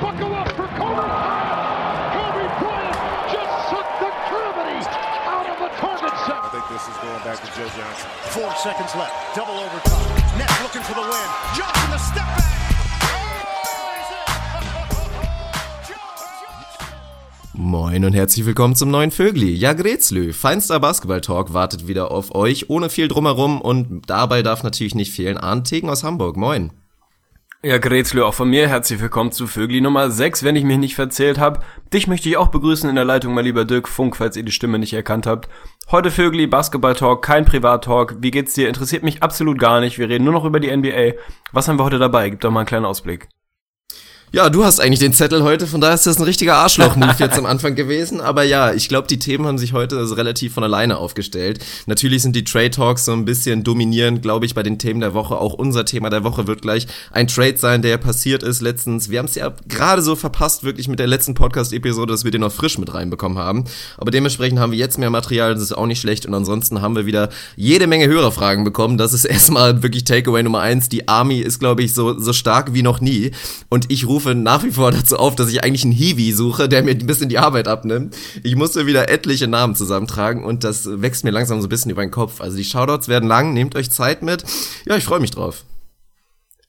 buckle up for Kobe Bryant. Kobe Bryant just sucked the gravity out of the target set. I think this is going back to Joe Johnson. Four seconds left. Double overtime. Nets looking for the win. Johnson the step back. Moin und herzlich willkommen zum neuen Vögli. Ja, Grezlö, feinster Basketball-Talk wartet wieder auf euch, ohne viel drumherum und dabei darf natürlich nicht fehlen Arndt Tegen aus Hamburg. Moin. Ja, Grezlö, auch von mir herzlich willkommen zu Vögli Nummer 6, wenn ich mich nicht verzählt habe. Dich möchte ich auch begrüßen in der Leitung, mein lieber Dirk Funk, falls ihr die Stimme nicht erkannt habt. Heute Vögli, Basketball-Talk, kein Privat-Talk. Wie geht's dir? Interessiert mich absolut gar nicht. Wir reden nur noch über die NBA. Was haben wir heute dabei? Gib doch mal einen kleinen Ausblick. Ja, du hast eigentlich den Zettel heute, von daher ist das ein richtiger Arschloch-Move jetzt am Anfang gewesen. Aber ja, ich glaube, die Themen haben sich heute also relativ von alleine aufgestellt. Natürlich sind die Trade Talks so ein bisschen dominierend, glaube ich, bei den Themen der Woche. Auch unser Thema der Woche wird gleich ein Trade sein, der passiert ist letztens. Wir haben es ja gerade so verpasst, wirklich mit der letzten Podcast-Episode, dass wir den noch frisch mit reinbekommen haben. Aber dementsprechend haben wir jetzt mehr Material, das ist auch nicht schlecht. Und ansonsten haben wir wieder jede Menge Hörerfragen bekommen. Das ist erstmal wirklich Takeaway Nummer eins. Die Army ist, glaube ich, so, so stark wie noch nie. Und ich rufe rufe nach wie vor dazu auf, dass ich eigentlich einen Hiwi suche, der mir ein bisschen die Arbeit abnimmt. Ich musste wieder etliche Namen zusammentragen und das wächst mir langsam so ein bisschen über den Kopf. Also die Shoutouts werden lang, nehmt euch Zeit mit. Ja, ich freue mich drauf.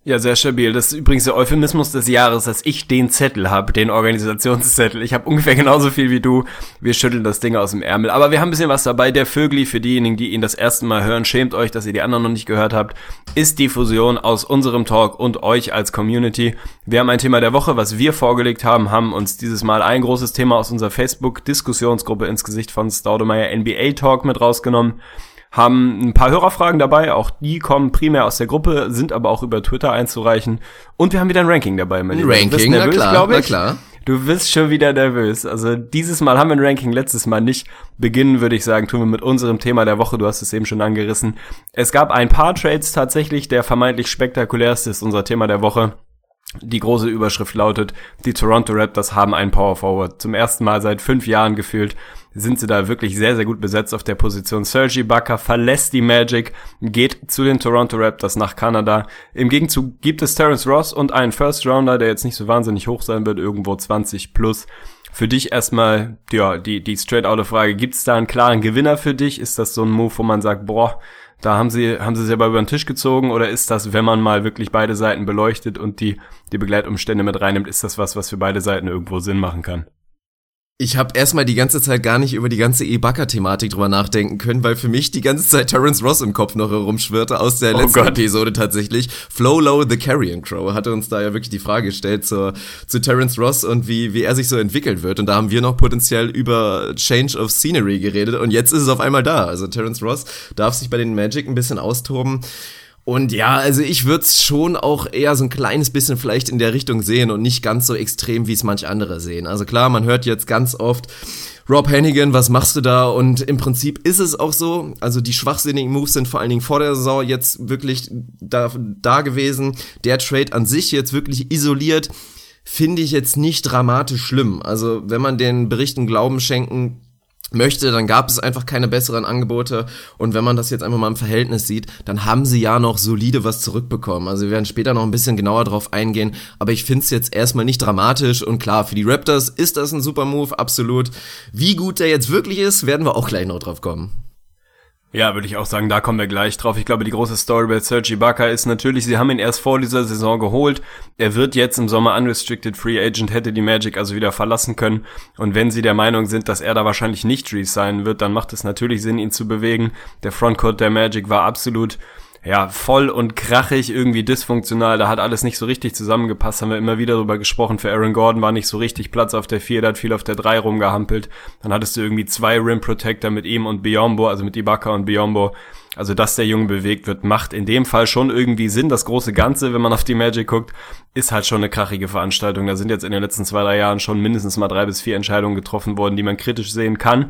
Ja, sehr stabil. Das ist übrigens der Euphemismus des Jahres, dass ich den Zettel habe, den Organisationszettel. Ich habe ungefähr genauso viel wie du. Wir schütteln das Ding aus dem Ärmel. Aber wir haben ein bisschen was dabei. Der Vögli, für diejenigen, die ihn das erste Mal hören, schämt euch, dass ihr die anderen noch nicht gehört habt, ist die Fusion aus unserem Talk und euch als Community. Wir haben ein Thema der Woche, was wir vorgelegt haben, haben uns dieses Mal ein großes Thema aus unserer Facebook-Diskussionsgruppe ins Gesicht von Staudemeyer NBA Talk mit rausgenommen haben ein paar Hörerfragen dabei, auch die kommen primär aus der Gruppe, sind aber auch über Twitter einzureichen. Und wir haben wieder ein Ranking dabei, mein Lieber. Ranking, nervös, na klar, na klar. Du bist schon wieder nervös. Also dieses Mal haben wir ein Ranking, letztes Mal nicht. Beginnen würde ich sagen, tun wir mit unserem Thema der Woche. Du hast es eben schon angerissen. Es gab ein paar Trades tatsächlich. Der vermeintlich spektakulärste ist unser Thema der Woche. Die große Überschrift lautet, die Toronto Raptors haben einen Power Forward. Zum ersten Mal seit fünf Jahren gefühlt sind sie da wirklich sehr, sehr gut besetzt auf der Position. Sergi Bakker verlässt die Magic, geht zu den Toronto Raptors nach Kanada. Im Gegenzug gibt es Terrence Ross und einen First Rounder, der jetzt nicht so wahnsinnig hoch sein wird, irgendwo 20 plus. Für dich erstmal, ja, die, die straight-out-Frage, gibt es da einen klaren Gewinner für dich? Ist das so ein Move, wo man sagt, boah, da haben sie, haben sie selber über den Tisch gezogen oder ist das, wenn man mal wirklich beide Seiten beleuchtet und die, die Begleitumstände mit reinnimmt, ist das was, was für beide Seiten irgendwo Sinn machen kann? Ich habe erstmal die ganze Zeit gar nicht über die ganze E-Backer-Thematik drüber nachdenken können, weil für mich die ganze Zeit Terence Ross im Kopf noch herumschwirrte aus der oh letzten Gott. Episode tatsächlich. Flow Low the Carrion Crow hatte uns da ja wirklich die Frage gestellt zur, zu Terence Ross und wie, wie er sich so entwickelt wird. Und da haben wir noch potenziell über Change of Scenery geredet und jetzt ist es auf einmal da. Also Terence Ross darf sich bei den Magic ein bisschen austoben. Und ja, also ich würde es schon auch eher so ein kleines bisschen vielleicht in der Richtung sehen und nicht ganz so extrem, wie es manch andere sehen. Also klar, man hört jetzt ganz oft, Rob Hannigan, was machst du da? Und im Prinzip ist es auch so. Also die schwachsinnigen Moves sind vor allen Dingen vor der Saison jetzt wirklich da, da gewesen. Der Trade an sich jetzt wirklich isoliert finde ich jetzt nicht dramatisch schlimm. Also wenn man den Berichten Glauben schenken möchte, dann gab es einfach keine besseren Angebote. Und wenn man das jetzt einfach mal im Verhältnis sieht, dann haben sie ja noch solide was zurückbekommen. Also wir werden später noch ein bisschen genauer drauf eingehen. Aber ich finde es jetzt erstmal nicht dramatisch. Und klar, für die Raptors ist das ein super Move, absolut. Wie gut der jetzt wirklich ist, werden wir auch gleich noch drauf kommen. Ja, würde ich auch sagen, da kommen wir gleich drauf. Ich glaube, die große Story bei Sergi Ibaka ist natürlich, sie haben ihn erst vor dieser Saison geholt. Er wird jetzt im Sommer unrestricted free agent, hätte die Magic also wieder verlassen können. Und wenn sie der Meinung sind, dass er da wahrscheinlich nicht resignen wird, dann macht es natürlich Sinn, ihn zu bewegen. Der Frontcourt der Magic war absolut ja, voll und krachig, irgendwie dysfunktional, da hat alles nicht so richtig zusammengepasst, haben wir immer wieder drüber gesprochen. Für Aaron Gordon war nicht so richtig Platz auf der 4, der hat viel auf der 3 rumgehampelt. Dann hattest du irgendwie zwei Rim Protector mit ihm und Biombo, also mit Ibaka und Biombo. Also, dass der Junge bewegt wird, macht in dem Fall schon irgendwie Sinn. Das große Ganze, wenn man auf die Magic guckt, ist halt schon eine krachige Veranstaltung. Da sind jetzt in den letzten zwei, drei Jahren schon mindestens mal drei bis vier Entscheidungen getroffen worden, die man kritisch sehen kann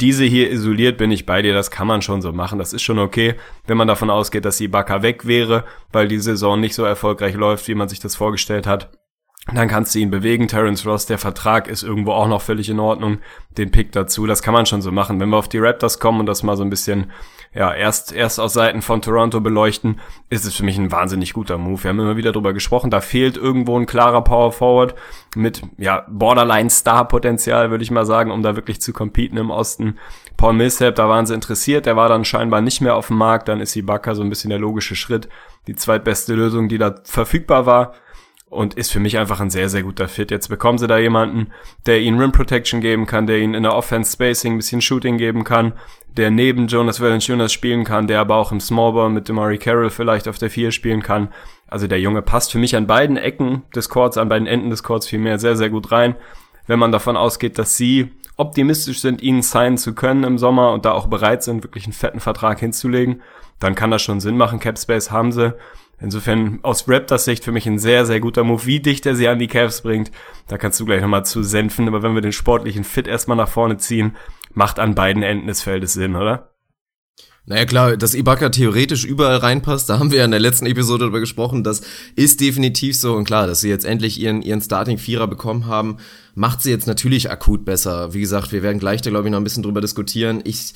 diese hier isoliert bin ich bei dir, das kann man schon so machen. Das ist schon okay, wenn man davon ausgeht, dass Ibaka weg wäre, weil die Saison nicht so erfolgreich läuft, wie man sich das vorgestellt hat. dann kannst du ihn bewegen. Terence Ross, der Vertrag ist irgendwo auch noch völlig in Ordnung. Den Pick dazu, das kann man schon so machen. Wenn wir auf die Raptors kommen und das mal so ein bisschen, ja, erst, erst aus Seiten von Toronto beleuchten, ist es für mich ein wahnsinnig guter Move. Wir haben immer wieder drüber gesprochen, da fehlt irgendwo ein klarer Power Forward mit, ja, Borderline Star Potenzial, würde ich mal sagen, um da wirklich zu competen im Osten. Paul Millsap, da waren sie interessiert, der war dann scheinbar nicht mehr auf dem Markt, dann ist Ibaka so ein bisschen der logische Schritt, die zweitbeste Lösung, die da verfügbar war und ist für mich einfach ein sehr, sehr guter Fit. Jetzt bekommen sie da jemanden, der ihnen Rim Protection geben kann, der ihnen in der Offense Spacing ein bisschen Shooting geben kann, der neben Jonas Valanciunas spielen kann, der aber auch im Smallball mit Demari Carroll vielleicht auf der 4 spielen kann. Also der Junge passt für mich an beiden Ecken des Courts, an beiden Enden des Courts vielmehr sehr, sehr gut rein. Wenn man davon ausgeht, dass sie optimistisch sind, ihn signen zu können im Sommer und da auch bereit sind, wirklich einen fetten Vertrag hinzulegen, dann kann das schon Sinn machen. Cap Space haben sie. Insofern aus Raptors Sicht für mich ein sehr, sehr guter Move. Wie dicht er sie an die Cavs bringt, da kannst du gleich nochmal zu senfen. Aber wenn wir den sportlichen Fit erstmal nach vorne ziehen, macht an beiden Enden des Feldes Sinn, oder? Naja klar, dass Ibaka theoretisch überall reinpasst, da haben wir ja in der letzten Episode darüber gesprochen, das ist definitiv so und klar, dass sie jetzt endlich ihren, ihren Starting-Vierer bekommen haben, macht sie jetzt natürlich akut besser. Wie gesagt, wir werden gleich da glaube ich noch ein bisschen drüber diskutieren. Ich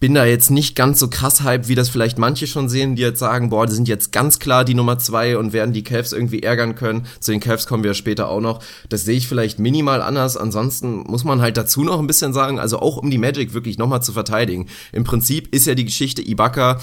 bin da jetzt nicht ganz so krass hype, wie das vielleicht manche schon sehen, die jetzt sagen, boah, die sind jetzt ganz klar die Nummer zwei und werden die Cavs irgendwie ärgern können. Zu den Cavs kommen wir später auch noch. Das sehe ich vielleicht minimal anders. Ansonsten muss man halt dazu noch ein bisschen sagen, also auch um die Magic wirklich nochmal zu verteidigen. Im Prinzip ist ja die Geschichte Ibaka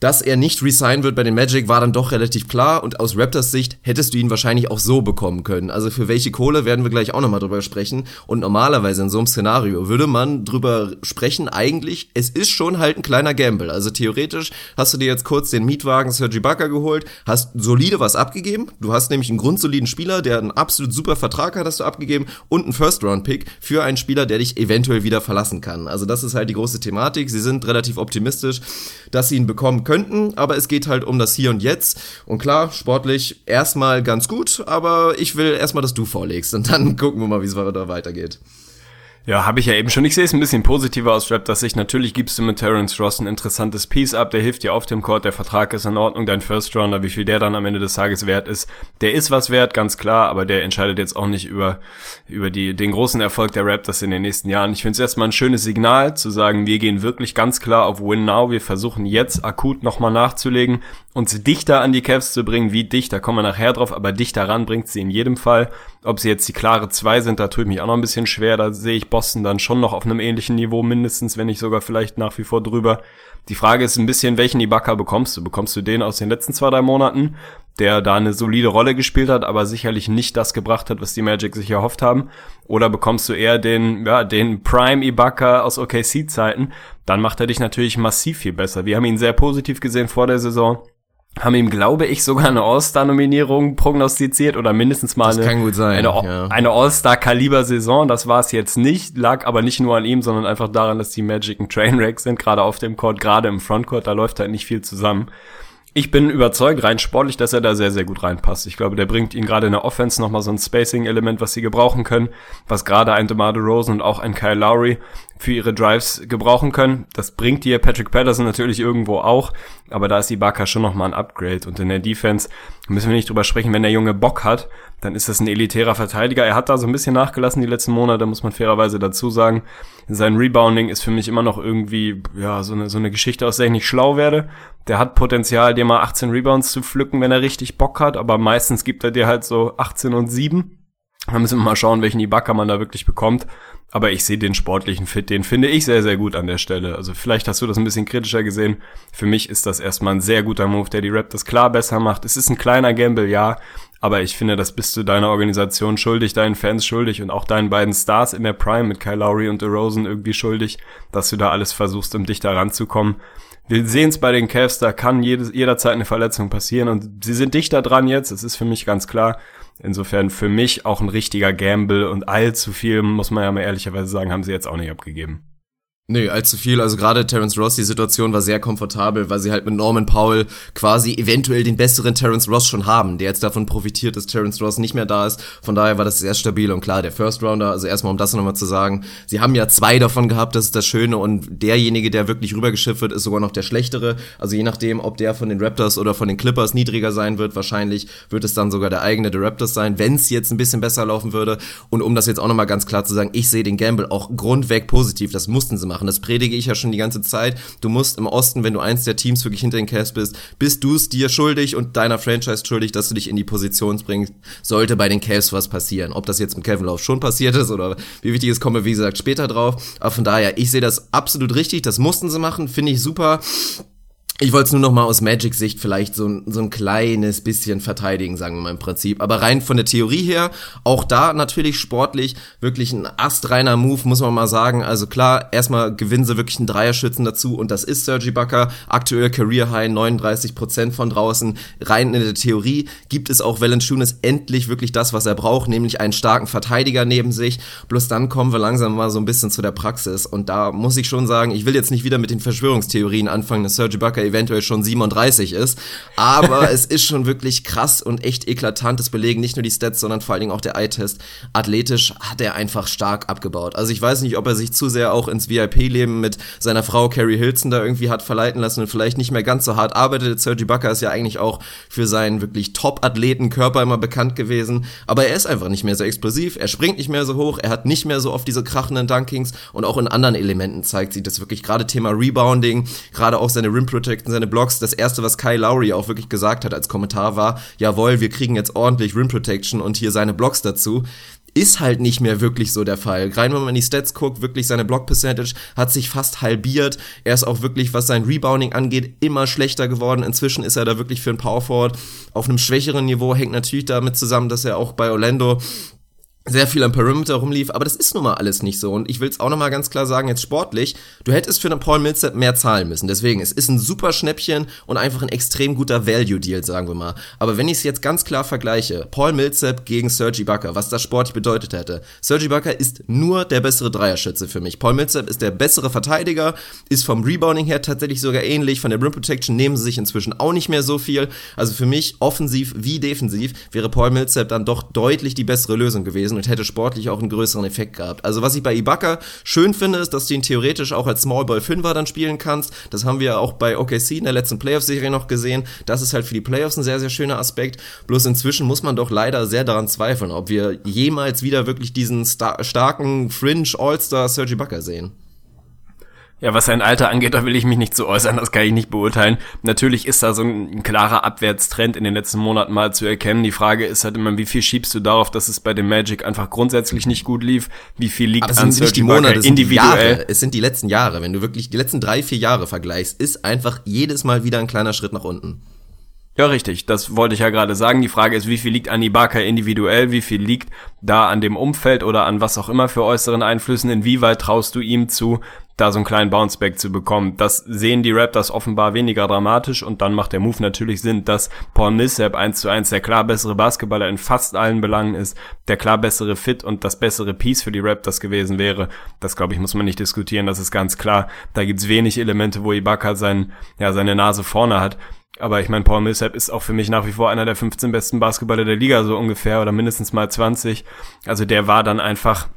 dass er nicht resign wird bei den Magic, war dann doch relativ klar und aus Raptors Sicht hättest du ihn wahrscheinlich auch so bekommen können. Also für welche Kohle werden wir gleich auch nochmal drüber sprechen. Und normalerweise in so einem Szenario würde man drüber sprechen, eigentlich, es ist schon halt ein kleiner Gamble. Also theoretisch hast du dir jetzt kurz den Mietwagen Sergi Ibaka geholt, hast solide was abgegeben. Du hast nämlich einen grundsoliden Spieler, der einen absolut super Vertrag hat, hast du abgegeben und einen First-Round-Pick für einen Spieler, der dich eventuell wieder verlassen kann. Also das ist halt die große Thematik. Sie sind relativ optimistisch, dass sie ihn bekommen könnten, aber es geht halt um das Hier und Jetzt. Und klar, sportlich erstmal ganz gut, aber ich will erstmal, dass du vorlegst und dann gucken wir mal, wie es da weitergeht. Ja, habe ich ja eben schon. Ich sehe es ein bisschen positiver aus Rap, dass sich natürlich gibst du mit Terence Ross ein interessantes Piece ab, der hilft dir auf dem Court, der Vertrag ist in Ordnung, dein First Rounder, wie viel der dann am Ende des Tages wert ist, der ist was wert, ganz klar, aber der entscheidet jetzt auch nicht über, über die, den großen Erfolg der Raptors in den nächsten Jahren. Ich finde es erstmal ein schönes Signal, zu sagen, wir gehen wirklich ganz klar auf Win Now, wir versuchen jetzt akut nochmal nachzulegen, uns dichter an die Cavs zu bringen, wie dicht, da kommen wir nachher drauf, aber dichter ran bringt sie in jedem Fall. Ob sie jetzt die klare zwei sind, da tue ich mich auch noch ein bisschen schwer, da sehe ich Boston dann schon noch auf einem ähnlichen Niveau mindestens, wenn nicht sogar vielleicht nach wie vor drüber. Die Frage ist ein bisschen, welchen Ibaka bekommst du? Bekommst du den aus den letzten zwei, drei Monaten, der da eine solide Rolle gespielt hat, aber sicherlich nicht das gebracht hat, was die Magic sich erhofft haben? Oder bekommst du eher den, ja, den Prime Ibaka aus OKC-Zeiten? Dann macht er dich natürlich massiv viel besser. Wir haben ihn sehr positiv gesehen vor der Saison haben ihm, glaube ich, sogar eine All-Star-Nominierung prognostiziert oder mindestens mal das eine, eine, ja. eine All-Star-Kaliber-Saison. Das war es jetzt nicht, lag aber nicht nur an ihm, sondern einfach daran, dass die Magic ein Trainwreck sind, gerade auf dem Court, gerade im Frontcourt, da läuft halt nicht viel zusammen. Ich bin überzeugt, rein sportlich, dass er da sehr, sehr gut reinpasst. Ich glaube, der bringt ihn gerade in der Offense nochmal so ein Spacing-Element, was sie gebrauchen können, was gerade ein DeMar DeRozan und auch ein Kyle Lowry für ihre Drives gebrauchen können. Das bringt dir Patrick Patterson natürlich irgendwo auch, aber da ist die Barker schon nochmal ein Upgrade. Und in der Defense müssen wir nicht drüber sprechen, wenn der Junge Bock hat, dann ist das ein elitärer Verteidiger. Er hat da so ein bisschen nachgelassen die letzten Monate, muss man fairerweise dazu sagen. Sein Rebounding ist für mich immer noch irgendwie, ja, so eine, so eine Geschichte, aus der ich nicht schlau werde. Der hat Potenzial, dir mal 18 Rebounds zu pflücken, wenn er richtig Bock hat, aber meistens gibt er dir halt so 18 und 7. Da müssen wir mal schauen, welchen Ibaka man da wirklich bekommt. Aber ich sehe den sportlichen Fit, den finde ich sehr, sehr gut an der Stelle. Also vielleicht hast du das ein bisschen kritischer gesehen. Für mich ist das erstmal ein sehr guter Move, der die Raptors klar besser macht. Es ist ein kleiner Gamble, ja. Aber ich finde, das bist du deiner Organisation schuldig, deinen Fans schuldig und auch deinen beiden Stars in der Prime mit Kyle Lowry und DeRozan irgendwie schuldig, dass du da alles versuchst, um dich da ranzukommen. Wir sehen es bei den Cavs, da kann jedes, jederzeit eine Verletzung passieren und sie sind dichter dran jetzt, das ist für mich ganz klar. Insofern für mich auch ein richtiger Gamble und allzu viel, muss man ja mal ehrlicherweise sagen, haben sie jetzt auch nicht abgegeben. Nee, allzu viel. Also gerade Terence Ross, die Situation war sehr komfortabel, weil sie halt mit Norman Powell quasi eventuell den besseren Terence Ross schon haben, der jetzt davon profitiert, dass Terence Ross nicht mehr da ist. Von daher war das sehr stabil und klar, der First Rounder, also erstmal um das nochmal zu sagen, sie haben ja zwei davon gehabt, das ist das Schöne und derjenige, der wirklich rübergeschifft wird, ist sogar noch der schlechtere. Also je nachdem, ob der von den Raptors oder von den Clippers niedriger sein wird, wahrscheinlich wird es dann sogar der eigene der Raptors sein, wenn es jetzt ein bisschen besser laufen würde. Und um das jetzt auch nochmal ganz klar zu sagen, ich sehe den Gamble auch grundweg positiv, das mussten sie machen machen. Das predige ich ja schon die ganze Zeit. Du musst im Osten, wenn du eins der Teams wirklich hinter den Cavs bist, bist du es dir schuldig und deiner Franchise schuldig, dass du dich in die Position bringst, sollte bei den Cavs was passieren. Ob das jetzt mit Kevin Love schon passiert ist oder wie wichtig ist, kommen wir wie gesagt später drauf. Aber von daher, ich sehe das absolut richtig. Das mussten sie machen, finde ich super. Ich wollte es nur noch mal aus Magic-Sicht vielleicht so, so ein kleines bisschen verteidigen, sagen wir mal im Prinzip. Aber rein von der Theorie her, auch da natürlich sportlich wirklich ein astreiner Move, muss man mal sagen. Also klar, erstmal gewinnen sie wirklich einen Dreierschützen dazu und das ist Sergi Bucker. Aktuell Career High 39 Prozent von draußen. Rein in der Theorie gibt es auch Valanciunas endlich wirklich das, was er braucht, nämlich einen starken Verteidiger neben sich. Bloß dann kommen wir langsam mal so ein bisschen zu der Praxis. Und da muss ich schon sagen, ich will jetzt nicht wieder mit den Verschwörungstheorien anfangen, dass Sergi Bucker eventuell schon 37 ist. Aber es ist schon wirklich krass und echt eklatant. Das belegen nicht nur die Stats, sondern vor allen Dingen auch der Eye-Test. Athletisch hat er einfach stark abgebaut. Also ich weiß nicht, ob er sich zu sehr auch ins VIP-Leben mit seiner Frau Carrie Hilson da irgendwie hat verleiten lassen und vielleicht nicht mehr ganz so hart arbeitet. Sergi Bucker ist ja eigentlich auch für seinen wirklich Top-Athleten-Körper immer bekannt gewesen. Aber er ist einfach nicht mehr so explosiv. Er springt nicht mehr so hoch. Er hat nicht mehr so oft diese krachenden Dunkings und auch in anderen Elementen zeigt sich das wirklich gerade Thema Rebounding, gerade auch seine Rim Protection Protection, seine Blogs. Das erste, was Kyle Lowry auch wirklich gesagt hat als Kommentar war, jawohl, wir kriegen jetzt ordentlich Rim Protection und hier seine Blogs dazu ist halt nicht mehr wirklich so der Fall. Rein wenn man in die Stats guckt, wirklich seine Block Percentage hat sich fast halbiert. Er ist auch wirklich, was sein Rebounding angeht, immer schlechter geworden. Inzwischen ist er da wirklich für ein Power Forward auf einem schwächeren Niveau. Hängt natürlich damit zusammen, dass er auch bei Orlando sehr viel am Perimeter rumlief, aber das ist nun mal alles nicht so. Und ich will es auch nochmal ganz klar sagen, jetzt sportlich, du hättest für einen Paul Millsap mehr zahlen müssen. Deswegen, es ist ein super Schnäppchen und einfach ein extrem guter Value-Deal, sagen wir mal. Aber wenn ich es jetzt ganz klar vergleiche, Paul Millsap gegen Sergi Bucker, was das sportlich bedeutet hätte. Sergi Bucker ist nur der bessere Dreierschütze für mich. Paul Millsap ist der bessere Verteidiger, ist vom Rebounding her tatsächlich sogar ähnlich, von der Rim Protection nehmen sie sich inzwischen auch nicht mehr so viel. Also für mich, offensiv wie defensiv, wäre Paul Millsap dann doch deutlich die bessere Lösung gewesen gewesen und hätte sportlich auch einen größeren Effekt gehabt. Also was ich bei Ibaka schön finde, ist, dass du ihn theoretisch auch als Smallball Fünfer dann spielen kannst. Das haben wir auch bei OKC in der letzten Playoff-Serie noch gesehen. Das ist halt für die Playoffs ein sehr, sehr schöner Aspekt. Bloß inzwischen muss man doch leider sehr daran zweifeln, ob wir jemals wieder wirklich diesen star starken Fringe All-Star Sergi Ibaka sehen. Ja, was sein Alter angeht, da will ich mich nicht zu äußern, das kann ich nicht beurteilen. Natürlich ist da so ein, klarer Abwärtstrend in den letzten Monaten mal zu erkennen. Die Frage ist halt immer, wie viel schiebst du darauf, dass es bei dem Magic einfach grundsätzlich nicht gut lief? Wie viel liegt Aber an Serge die Monate, individuell? Es sind die letzten Jahre. Wenn du wirklich die letzten drei, vier Jahre vergleichst, ist einfach jedes Mal wieder ein kleiner Schritt nach unten. Ja, richtig. Das wollte ich ja gerade sagen. Die Frage ist, wie viel liegt an Ibaka individuell? Wie viel liegt da an dem Umfeld oder an was auch immer für äußeren Einflüssen? Inwieweit traust du ihm zu, da so einen kleinen Bounceback zu bekommen. Das sehen die Raptors offenbar weniger dramatisch und dann macht der Move natürlich Sinn, dass Paul Millsap 1 zu 1 der klar bessere Basketballer in fast allen Belangen ist, der klar bessere Fit und das bessere Piece für die Raptors gewesen wäre. Das glaube ich muss man nicht diskutieren, das ist ganz klar. Da gibt's wenig Elemente, wo Ibaka sein, ja, seine Nase vorne hat. Aber ich meine, Paul Millsap ist auch für mich nach wie vor einer der 15 besten Basketballer der Liga, so ungefähr, oder mindestens mal 20. Also der war dann einfach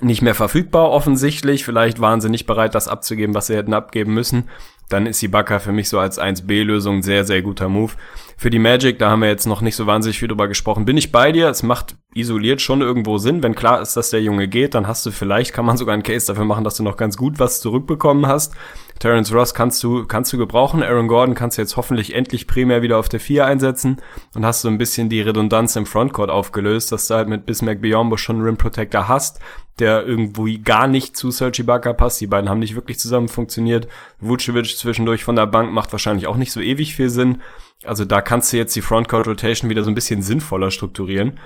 nicht mehr verfügbar offensichtlich. Vielleicht waren sie nicht bereit, das abzugeben, was sie hätten abgeben müssen. Dann ist Ibaka für mich so als 1B-Lösung ein sehr, sehr guter Move. Für die Magic, da haben wir jetzt noch nicht so wahnsinnig viel drüber gesprochen, bin ich bei dir. Es macht isoliert schon irgendwo Sinn. Wenn klar ist, dass der Junge geht, dann hast du vielleicht, kann man sogar einen Case dafür machen, dass du noch ganz gut was zurückbekommen hast. Terence Ross kannst du, kannst du gebrauchen. Aaron Gordon kannst du jetzt hoffentlich endlich primär wieder auf der 4 einsetzen und hast so ein bisschen die Redundanz im Frontcourt aufgelöst, dass du halt mit Bismack Biombo schon einen Rim Protector hast, der irgendwo gar nicht zu Serge Ibaka passt. Die beiden haben nicht wirklich zusammen funktioniert. Vucevic zwischendurch von der Bank macht wahrscheinlich auch nicht so ewig viel Sinn. Also da kannst du jetzt die Frontcourt Rotation wieder so ein bisschen sinnvoller strukturieren.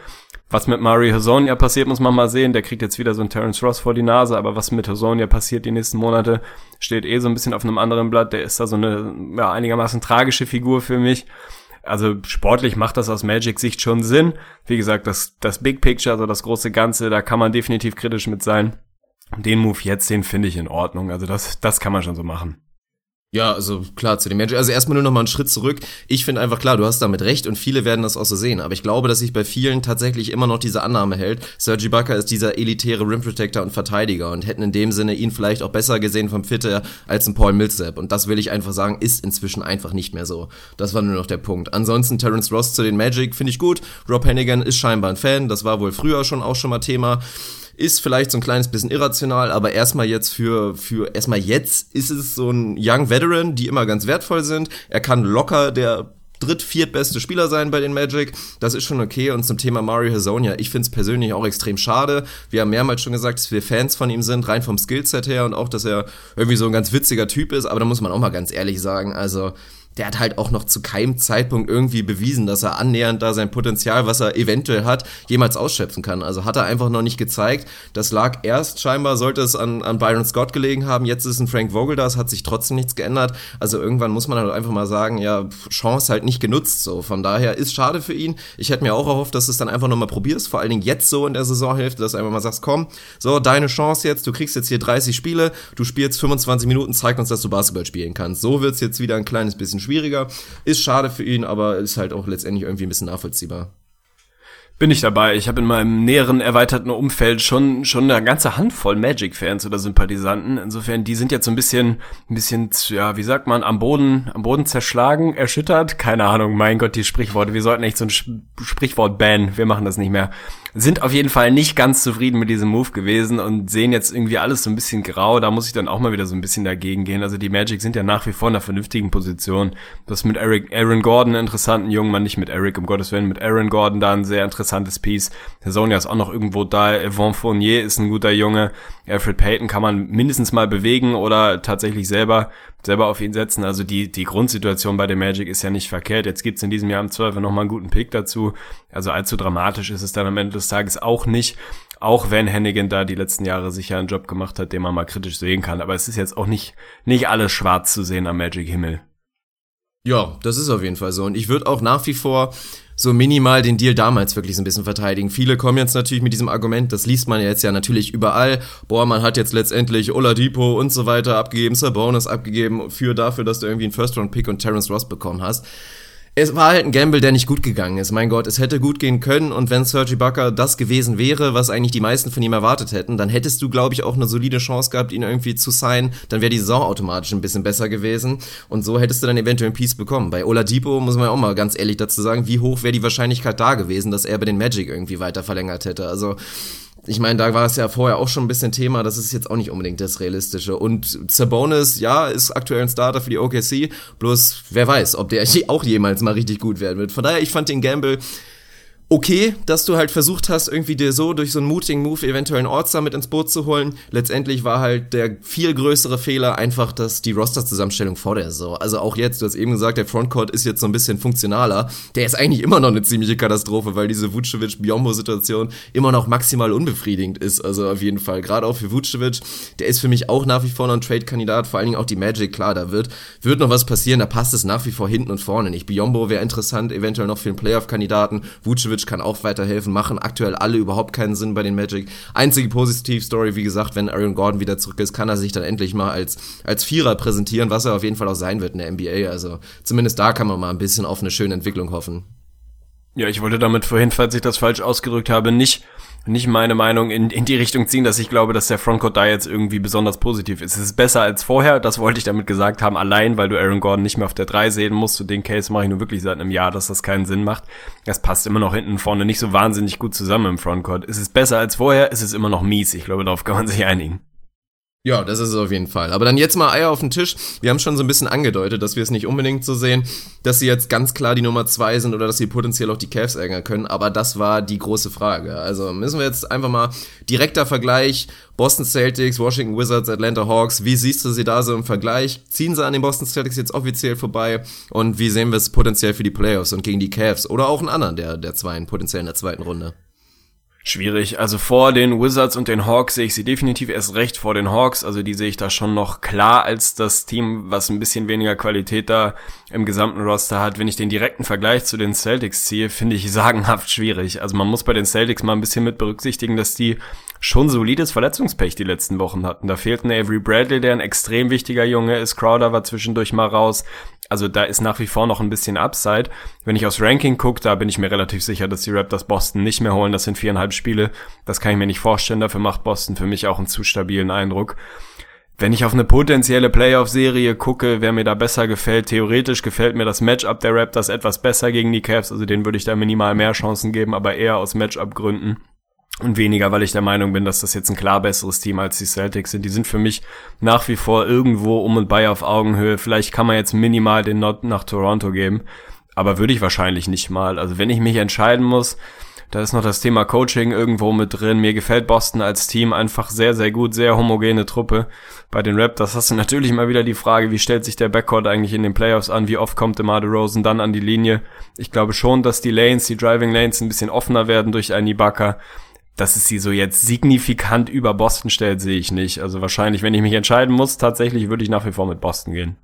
Was mit Mario Hazonia passiert, muss man mal sehen. Der kriegt jetzt wieder so einen Terence Ross vor die Nase, aber was mit Hazonia passiert die nächsten Monate, steht eh so ein bisschen auf einem anderen Blatt. Der ist da so eine ja, einigermaßen tragische Figur für mich. Also sportlich macht das aus Magic-Sicht schon Sinn. Wie gesagt, das, das Big Picture, also das große Ganze, da kann man definitiv kritisch mit sein. den Move jetzt, den finde ich in Ordnung. Also das, das kann man schon so machen. Ja, also klar, zu den Magic. Also erstmal nur noch mal einen Schritt zurück. Ich finde einfach klar, du hast damit recht und viele werden das auch so sehen. Aber ich glaube, dass sich bei vielen tatsächlich immer noch diese Annahme hält. Sergi Ibaka ist dieser elitäre Rim Protector und Verteidiger und hätten in dem Sinne ihn vielleicht auch besser gesehen vom Fitte als ein Paul Millsap. Und das will ich einfach sagen, ist inzwischen einfach nicht mehr so. Das war nur noch der Punkt. Ansonsten Terence Ross zu den Magic finde ich gut. Rob Hannigan ist scheinbar ein Fan. Das war wohl früher schon auch schon mal Thema. Ist vielleicht so ein kleines bisschen irrational, aber erstmal jetzt für, für, erstmal jetzt ist es so ein Young Veteran, die immer ganz wertvoll sind. Er kann locker der dritt, viertbeste Spieler sein bei den Magic. Das ist schon okay. Und zum Thema Mario Hazonia, ich finde es persönlich auch extrem schade. Wir haben mehrmals schon gesagt, dass wir Fans von ihm sind, rein vom Skillset her und auch, dass er irgendwie so ein ganz witziger Typ ist. Aber da muss man auch mal ganz ehrlich sagen, also der hat halt auch noch zu keinem Zeitpunkt irgendwie bewiesen, dass er annähernd da sein Potenzial, was er eventuell hat, jemals ausschöpfen kann. Also hat er einfach noch nicht gezeigt. Das lag erst scheinbar, sollte es an, an Byron Scott gelegen haben. Jetzt ist ein Frank Vogel da, es hat sich trotzdem nichts geändert. Also irgendwann muss man halt einfach mal sagen, ja, Chance halt nicht genutzt. So, von daher ist schade für ihn. Ich hätte mir auch erhofft, dass du es dann einfach nochmal probierst, vor allen Dingen jetzt so in der Saisonhälfte, dass du einfach mal sagst, komm, so, deine Chance jetzt, du kriegst jetzt hier 30 Spiele, du spielst 25 Minuten, zeig uns, dass du Basketball spielen kannst. So wird's jetzt wieder ein kleines bisschen schwieriger. Ist schade für ihn, aber ist halt auch letztendlich irgendwie ein bisschen nachvollziehbar. Bin ich dabei. Ich habe in meinem näheren erweiterten Umfeld schon schon eine ganze Handvoll Magic-Fans oder Sympathisanten. Insofern, die sind jetzt so ein bisschen, ein bisschen, ja, wie sagt man, am Boden, am Boden zerschlagen, erschüttert. Keine Ahnung. Mein Gott, die Sprichworte. Wir sollten echt so ein Sprichwort bannen. Wir machen das nicht mehr sind auf jeden Fall nicht ganz zufrieden mit diesem Move gewesen und sehen jetzt irgendwie alles so ein bisschen grau. Da muss ich dann auch mal wieder so ein bisschen dagegen gehen. Also die Magic sind ja nach wie vor in einer vernünftigen Position. Das mit Eric, Aaron Gordon einen interessanten jungen Mann, nicht mit Eric, um Gottes Willen, mit Aaron Gordon da ein sehr interessantes Piece. Der Sonja ist auch noch irgendwo da. Yvonne Fournier ist ein guter Junge. Alfred Payton kann man mindestens mal bewegen oder tatsächlich selber selber auf ihn setzen. Also die, die Grundsituation bei der Magic ist ja nicht verkehrt. Jetzt gibt's in diesem Jahr im Zweifel nochmal einen guten Pick dazu. Also allzu dramatisch ist es dann am Ende des Tages auch nicht. Auch wenn Hennigan da die letzten Jahre sicher einen Job gemacht hat, den man mal kritisch sehen kann. Aber es ist jetzt auch nicht, nicht alles schwarz zu sehen am Magic Himmel. Ja, das ist auf jeden Fall so. Und ich würde auch nach wie vor so minimal den Deal damals wirklich so ein bisschen verteidigen. Viele kommen jetzt natürlich mit diesem Argument, das liest man jetzt ja natürlich überall. Boah, man hat jetzt letztendlich Oladipo und so weiter abgegeben, Sabonis abgegeben für dafür, dass du irgendwie einen First-Round-Pick und Terrence Ross bekommen hast es war halt ein Gamble, der nicht gut gegangen ist. Mein Gott, es hätte gut gehen können und wenn Sergi Bucker das gewesen wäre, was eigentlich die meisten von ihm erwartet hätten, dann hättest du, glaube ich, auch eine solide Chance gehabt, ihn irgendwie zu signen. Dann wäre die Saison automatisch ein bisschen besser gewesen und so hättest du dann eventuell ein Piece bekommen. Bei Oladipo muss man ja auch mal ganz ehrlich dazu sagen, wie hoch wäre die Wahrscheinlichkeit da gewesen, dass er bei den Magic irgendwie weiter verlängert hätte. Also ich meine, da war es ja vorher auch schon ein bisschen Thema, das ist jetzt auch nicht unbedingt das Realistische. Und Sabonis, ja, ist aktuell ein Starter für die OKC, bloß wer weiß, ob der auch jemals mal richtig gut werden wird. Von daher, ich fand den Gamble okay, dass du halt versucht hast, irgendwie dir so durch so einen mutigen Move eventuell einen Orts mit ins Boot zu holen. Letztendlich war halt der viel größere Fehler einfach, dass die Roster-Zusammenstellung vor der Saison. Also auch jetzt, du hast eben gesagt, der Frontcourt ist jetzt so ein bisschen funktionaler. Der ist eigentlich immer noch eine ziemliche Katastrophe, weil diese Vucevic-Biombo-Situation immer noch maximal unbefriedigend ist. Also auf jeden Fall. Gerade auch für Vucevic. Der ist für mich auch nach wie vor noch ein Trade-Kandidat. Vor allen Dingen auch die Magic. Klar, da wird, wird noch was passieren. Da passt es nach wie vor hinten und vorne nicht. Biombo wäre interessant, eventuell noch für einen Playoff-Kandidaten. Vucevic Vucevic kann auch weiterhelfen, machen aktuell alle überhaupt keinen Sinn bei den Magic. Einzige Positiv-Story, wie gesagt, wenn Aaron Gordon wieder zurück ist, kann er sich dann endlich mal als, als Vierer präsentieren, was er auf jeden Fall auch sein wird in der NBA. Also zumindest da kann man mal ein bisschen auf eine schöne Entwicklung hoffen. Ja, ich wollte damit vorhin, falls ich das falsch ausgedrückt habe, nicht nicht meine Meinung in, in die Richtung ziehen, dass ich glaube, dass der Frontcourt da jetzt irgendwie besonders positiv ist. Es ist besser als vorher, das wollte ich damit gesagt haben, allein weil du Aaron Gordon nicht mehr auf der 3 sehen musst. Und den Case mache ich nur wirklich seit einem Jahr, dass das keinen Sinn macht. Das passt immer noch hinten vorne nicht so wahnsinnig gut zusammen im Frontcourt. Es ist besser als vorher, es ist immer noch mies. Ich glaube, darauf kann man sich einigen. Ja, das ist es auf jeden Fall. Aber dann jetzt mal Eier auf den Tisch. Wir haben schon so ein bisschen angedeutet, dass wir es nicht unbedingt so sehen, dass sie jetzt ganz klar die Nummer zwei sind oder dass sie potenziell auch die Cavs ärgern können. Aber das war die große Frage. Also müssen wir jetzt einfach mal direkter Vergleich. Boston Celtics, Washington Wizards, Atlanta Hawks. Wie siehst du sie da so im Vergleich? Ziehen sie an den Boston Celtics jetzt offiziell vorbei? Und wie sehen wir es potenziell für die Playoffs und gegen die Cavs? Oder auch einen anderen der, der zwei potenziell in der zweiten Runde? Schwierig. Also vor den Wizards und den Hawks sehe ich sie definitiv erst recht vor den Hawks. Also die sehe ich da schon noch klar als das Team, was ein bisschen weniger Qualität da im gesamten Roster hat. Wenn ich den direkten Vergleich zu den Celtics ziehe, finde ich sagenhaft schwierig. Also man muss bei den Celtics mal ein bisschen mit berücksichtigen, dass die schon solides Verletzungspech die letzten Wochen hatten. Da fehlten Avery Bradley, der ein extrem wichtiger Junge ist. Crowder war zwischendurch mal raus. Also da ist nach wie vor noch ein bisschen Upside. Wenn ich aufs Ranking gucke, da bin ich mir relativ sicher, dass die Raptors Boston nicht mehr holen. Das sind viereinhalb Spiele. Das kann ich mir nicht vorstellen. Dafür macht Boston für mich auch einen zu stabilen Eindruck. Wenn ich auf eine potenzielle Playoff-Serie gucke, wer mir da besser gefällt, theoretisch gefällt mir das Matchup der Raptors etwas besser gegen die Cavs, also denen würde ich da minimal mehr Chancen geben, aber eher aus Matchup-Gründen und weniger, weil ich der Meinung bin, dass das jetzt ein klar besseres Team als die Celtics sind. Die sind für mich nach wie vor irgendwo um und bei auf Augenhöhe. Vielleicht kann man jetzt minimal den Not nach Toronto geben, aber würde ich wahrscheinlich nicht mal. Also wenn ich mich entscheiden muss, da ist noch das Thema Coaching irgendwo mit drin. Mir gefällt Boston als Team einfach sehr, sehr gut, sehr homogene Truppe. Bei den Raptors hast du natürlich mal wieder die Frage, wie stellt sich der Backcourt eigentlich in den Playoffs an? Wie oft kommt DeMar DeRozan dann an die Linie? Ich glaube schon, dass die Lanes, die Driving Lanes ein bisschen offener werden durch einen Ibaka. Dass es sie so jetzt signifikant über Boston stellt, sehe ich nicht. Also wahrscheinlich, wenn ich mich entscheiden muss, tatsächlich würde ich nach wie vor mit Boston gehen.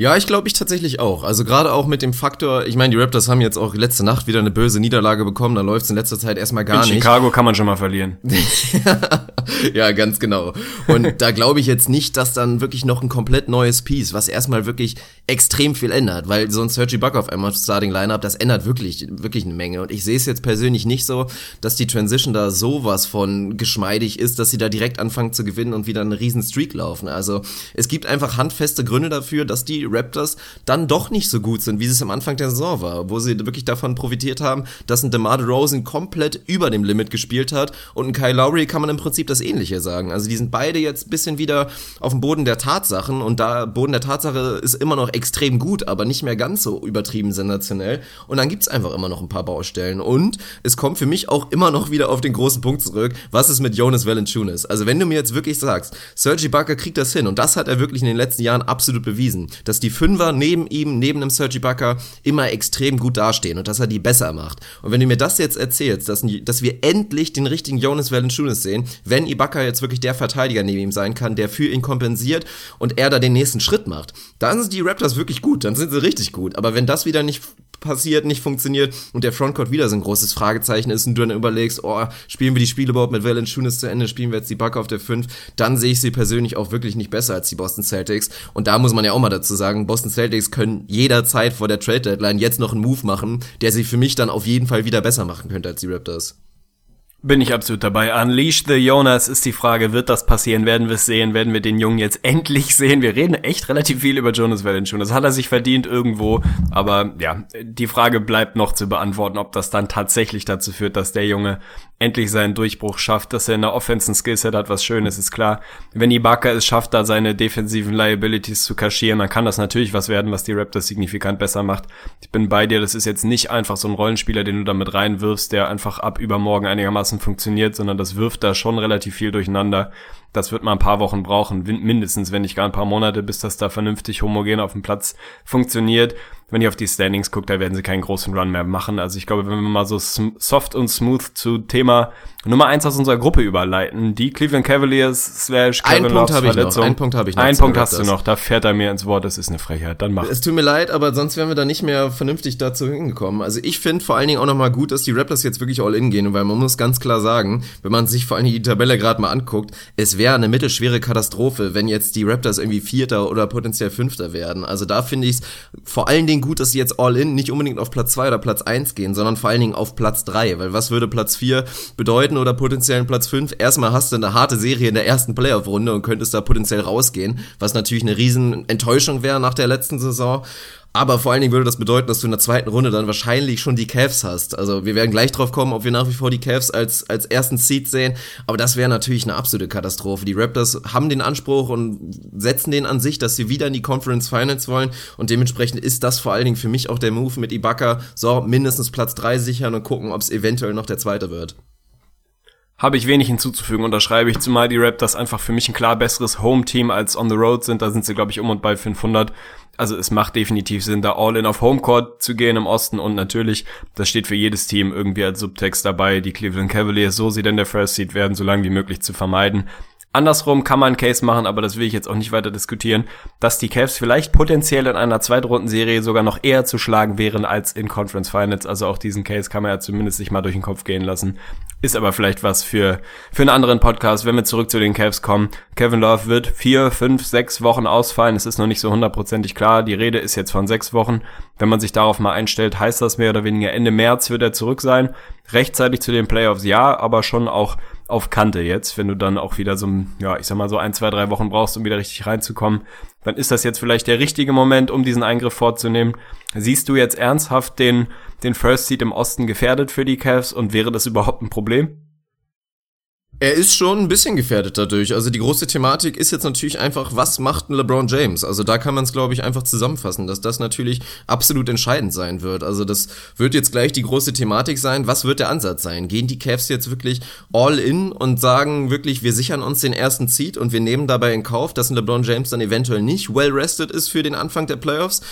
Ja, ich glaube ich tatsächlich auch. Also gerade auch mit dem Faktor, ich meine, die Raptors haben jetzt auch letzte Nacht wieder eine böse Niederlage bekommen, da läuft's in letzter Zeit erstmal gar in nicht. Chicago kann man schon mal verlieren. ja, ganz genau. Und da glaube ich jetzt nicht, dass dann wirklich noch ein komplett neues Piece, was erstmal wirklich extrem viel ändert, weil so ein Sergi Buck auf einmal Starting Lineup, das ändert wirklich wirklich eine Menge und ich sehe es jetzt persönlich nicht so, dass die Transition da sowas von geschmeidig ist, dass sie da direkt anfangen zu gewinnen und wieder einen riesen Streak laufen. Also, es gibt einfach handfeste Gründe dafür, dass die Raptors dann doch nicht so gut sind, wie es am Anfang der Saison war, wo sie wirklich davon profitiert haben, dass ein DeMar DeRozan komplett über dem Limit gespielt hat und ein Kyle Lowry kann man im Prinzip das Ähnliche sagen. Also die sind beide jetzt ein bisschen wieder auf dem Boden der Tatsachen und da Boden der Tatsache ist immer noch extrem gut, aber nicht mehr ganz so übertrieben sensationell und dann gibt's einfach immer noch ein paar Baustellen und es kommt für mich auch immer noch wieder auf den großen Punkt zurück, was ist mit Jonas Valanciunas? Also wenn du mir jetzt wirklich sagst, Sergi Barker kriegt das hin und das hat er wirklich in den letzten Jahren absolut bewiesen, dass die Fünfer neben ihm, neben dem Sergi Ibaka immer extrem gut dastehen und dass er die besser macht. Und wenn du mir das jetzt erzählst, dass, dass wir endlich den richtigen Jonas Valanciunas sehen, wenn Ibaka jetzt wirklich der Verteidiger neben ihm sein kann, der für ihn kompensiert und er da den nächsten Schritt macht, dann sind die Raptors wirklich gut, dann sind sie richtig gut. Aber wenn das wieder nicht passiert, nicht funktioniert und der Frontcourt wieder so ein großes Fragezeichen ist und du dann überlegst, oh, spielen wir die Spiele überhaupt mit Valanciunas zu Ende, spielen wir jetzt die Bucke auf der 5, dann sehe ich sie persönlich auch wirklich nicht besser als die Boston Celtics und da muss man ja auch mal dazu sagen, Boston Celtics können jederzeit vor der Trade Deadline jetzt noch einen Move machen, der sie für mich dann auf jeden Fall wieder besser machen könnte als die Raptors. Bin ich absolut dabei. Unleash the Jonas ist die Frage, wird das passieren? Werden wir es sehen? Werden wir den Jungen jetzt endlich sehen? Wir reden echt relativ viel über Jonas Valanciunas. Das hat er sich verdient irgendwo. Aber ja, die Frage bleibt noch zu beantworten, ob das dann tatsächlich dazu führt, dass der Junge endlich seinen Durchbruch schafft, dass er in der Offense ein Skillset hat, was schön ist, ist klar. Wenn Ibaka es schafft, da seine defensiven Liabilities zu kaschieren, dann kann das natürlich was werden, was die Raptors signifikant besser macht. Ich bin bei dir, das ist jetzt nicht einfach so ein Rollenspieler, den du damit reinwirfst, der einfach ab übermorgen einigermaßen funktioniert, sondern das wirft da schon relativ viel durcheinander. Das wird mal ein paar Wochen brauchen, mindestens, wenn nicht gar ein paar Monate, bis das da vernünftig homogen auf dem Platz funktioniert wenn ihr auf die Standings guckt, da werden sie keinen großen Run mehr machen. Also ich glaube, wenn wir mal so soft und smooth zu Thema Nummer eins aus unserer Gruppe überleiten, die Cleveland Cavaliers slash Kevin Ein Punkt habe ich noch. Ein Punkt habe ich noch. Ein Punkt hast du noch. Da fährt er mir ins Wort. Das ist eine Frechheit. Dann mach. Es tut mir leid, aber sonst wären wir da nicht mehr vernünftig dazu hingekommen. Also ich finde vor allen Dingen auch noch mal gut, dass die Raptors jetzt wirklich all in gehen, weil man muss ganz klar sagen, wenn man sich vor allen Dingen die Tabelle gerade mal anguckt, es wäre eine mittelschwere Katastrophe, wenn jetzt die Raptors irgendwie Vierter oder potenziell Fünfter werden. Also da finde ich es vor allen Dingen gut, dass sie jetzt all in nicht unbedingt auf Platz zwei oder Platz eins gehen, sondern vor allen Dingen auf Platz drei, weil was würde Platz vier bedeuten oder potenziellen Platz fünf? Erstmal hast du eine harte Serie in der ersten Playoff-Runde und könntest da potenziell rausgehen, was natürlich eine riesen Enttäuschung wäre nach der letzten Saison. Aber vor allen Dingen würde das bedeuten, dass du in der zweiten Runde dann wahrscheinlich schon die Cavs hast. Also wir werden gleich drauf kommen, ob wir nach wie vor die Cavs als, als ersten Seed sehen. Aber das wäre natürlich eine absolute Katastrophe. Die Raptors haben den Anspruch und setzen den an sich, dass sie wieder in die Conference Finals wollen. Und dementsprechend ist das vor allen Dingen für mich auch der Move mit Ibaka. So, mindestens Platz drei sichern und gucken, ob es eventuell noch der zweite wird. Habe ich wenig hinzuzufügen, unterschreibe ich, zumal die Raptors einfach für mich ein klar besseres Home-Team als on the road sind. Da sind sie, glaube ich, um und bei 500. Also es macht definitiv Sinn, da all in auf Homecourt zu gehen im Osten und natürlich, das steht für jedes Team irgendwie als Subtext dabei, die Cleveland Cavaliers, so sie denn der First Seed werden, so lange wie möglich zu vermeiden. Andersrum kann man einen Case machen, aber das will ich jetzt auch nicht weiter diskutieren, dass die Cavs vielleicht potenziell in einer Zweitrundenserie sogar noch eher zu schlagen wären als in Conference Finals. Also auch diesen Case kann man ja zumindest sich mal durch den Kopf gehen lassen. Ist aber vielleicht was für, für einen anderen Podcast, wenn wir zurück zu den Cavs kommen. Kevin Love wird vier, fünf, sechs Wochen ausfallen. Es ist noch nicht so hundertprozentig klar. Die Rede ist jetzt von sechs Wochen. Wenn man sich darauf mal einstellt, heißt das mehr oder weniger Ende März wird er zurück sein. Rechtzeitig zu den Playoffs ja, aber schon auch auf Kante jetzt, wenn du dann auch wieder so, ja, ich sag mal so ein, zwei, drei Wochen brauchst, um wieder richtig reinzukommen, dann ist das jetzt vielleicht der richtige Moment, um diesen Eingriff vorzunehmen. Siehst du jetzt ernsthaft den, den First Seed im Osten gefährdet für die Cavs und wäre das überhaupt ein Problem? Er ist schon ein bisschen gefährdet dadurch. Also die große Thematik ist jetzt natürlich einfach, was macht ein LeBron James? Also da kann man es, glaube ich, einfach zusammenfassen, dass das natürlich absolut entscheidend sein wird. Also das wird jetzt gleich die große Thematik sein. Was wird der Ansatz sein? Gehen die Cavs jetzt wirklich all in und sagen wirklich, wir sichern uns den ersten Seed und wir nehmen dabei in Kauf, dass ein LeBron James dann eventuell nicht well rested ist für den Anfang der Playoffs?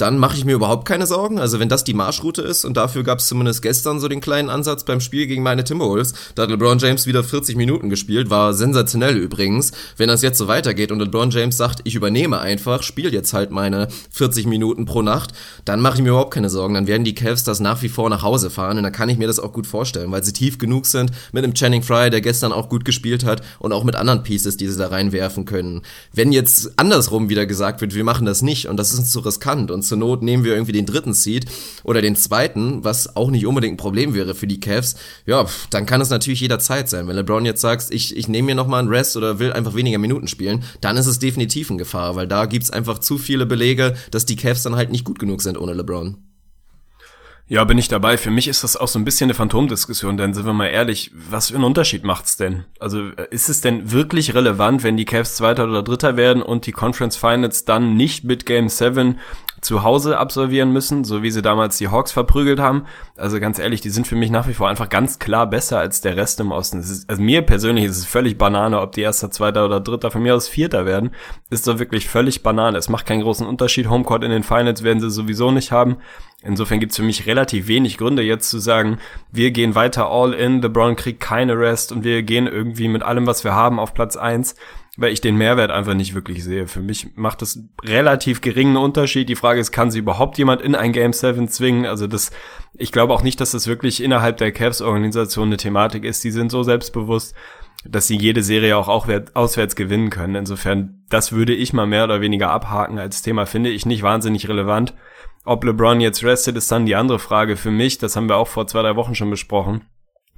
Dann mache ich mir überhaupt keine Sorgen. Also wenn das die Marschroute ist und dafür gab es zumindest gestern so den kleinen Ansatz beim Spiel gegen meine Timberwolves, da hat LeBron James wieder 40 Minuten gespielt, war sensationell übrigens. Wenn das jetzt so weitergeht und LeBron James sagt, ich übernehme einfach, spiele jetzt halt meine 40 Minuten pro Nacht, dann mache ich mir überhaupt keine Sorgen. Dann werden die Cavs das nach wie vor nach Hause fahren und dann kann ich mir das auch gut vorstellen, weil sie tief genug sind mit einem Channing Fry, der gestern auch gut gespielt hat und auch mit anderen Pieces, die sie da reinwerfen können. Wenn jetzt andersrum wieder gesagt wird, wir machen das nicht und das ist uns zu riskant und zur Not nehmen wir irgendwie den dritten Seed oder den zweiten, was auch nicht unbedingt ein Problem wäre für die Cavs, ja, dann kann es natürlich jederzeit sein. Wenn LeBron jetzt sagt, ich, ich nehme mir nochmal einen Rest oder will einfach weniger Minuten spielen, dann ist es definitiv in Gefahr, weil da gibt's einfach zu viele Belege, dass die Cavs dann halt nicht gut genug sind ohne LeBron. Ja, bin ich dabei. Für mich ist das auch so ein bisschen eine Phantomdiskussion, denn sind wir mal ehrlich, was für einen Unterschied macht's denn? Also ist es denn wirklich relevant, wenn die Cavs Zweiter oder Dritter werden und die Conference Finals dann nicht mit Game 7 zu Hause absolvieren müssen, so wie sie damals die Hawks verprügelt haben? Also ganz ehrlich, die sind für mich nach wie vor einfach ganz klar besser als der Rest im Osten. Ist, also mir persönlich ist es völlig Banane, ob die Erster, Zweiter oder Dritter von mir aus Vierter werden. Ist doch wirklich völlig Banane. Es macht keinen großen Unterschied. Homecourt in den Finals werden sie sowieso nicht haben. Insofern gibt's für mich relativ wenig Gründe jetzt zu sagen, wir gehen weiter all in, LeBron kriegt keine Rest und wir gehen irgendwie mit allem, was wir haben, auf Platz eins, weil ich den Mehrwert einfach nicht wirklich sehe. Für mich macht das relativ geringen Unterschied. Die Frage ist, kann sie überhaupt jemand in ein Game 7 zwingen? Also das, ich glaube auch nicht, dass das wirklich innerhalb der Cavs-Organisation eine Thematik ist. Die sind so selbstbewusst, dass sie jede Serie auch auswärts gewinnen können. Insofern, das würde ich mal mehr oder weniger abhaken als Thema, finde ich nicht wahnsinnig relevant. Ob LeBron jetzt restet, ist dann die andere Frage für mich. Das haben wir auch vor zwei, drei Wochen schon besprochen.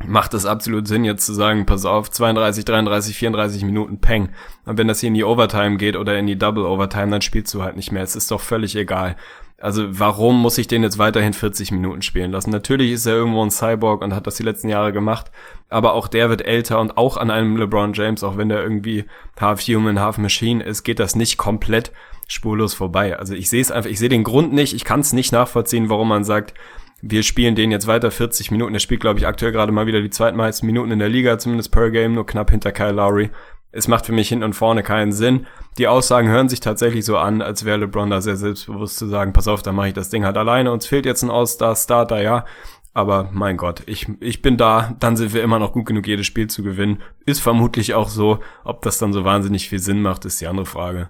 Macht es absolut Sinn, jetzt zu sagen, pass auf, 32, 33, 34 Minuten Peng. Und wenn das hier in die Overtime geht oder in die Double Overtime, dann spielst du halt nicht mehr. Es ist doch völlig egal. Also warum muss ich den jetzt weiterhin 40 Minuten spielen lassen? Natürlich ist er irgendwo ein Cyborg und hat das die letzten Jahre gemacht, aber auch der wird älter und auch an einem LeBron James, auch wenn der irgendwie half human, half machine ist, geht das nicht komplett spurlos vorbei. Also ich sehe es einfach, ich sehe den Grund nicht, ich kann es nicht nachvollziehen, warum man sagt, wir spielen den jetzt weiter 40 Minuten. Er spielt, glaube ich, aktuell gerade mal wieder die zweitmeisten Minuten in der Liga, zumindest per Game, nur knapp hinter Kyle Lowry. Es macht für mich hinten und vorne keinen Sinn. Die Aussagen hören sich tatsächlich so an, als wäre LeBron da sehr selbstbewusst zu sagen, pass auf, dann mache ich das Ding halt alleine. Uns fehlt jetzt ein All-Star-Starter, ja. Aber mein Gott, ich, ich bin da, dann sind wir immer noch gut genug, jedes Spiel zu gewinnen. Ist vermutlich auch so. Ob das dann so wahnsinnig viel Sinn macht, ist die andere Frage.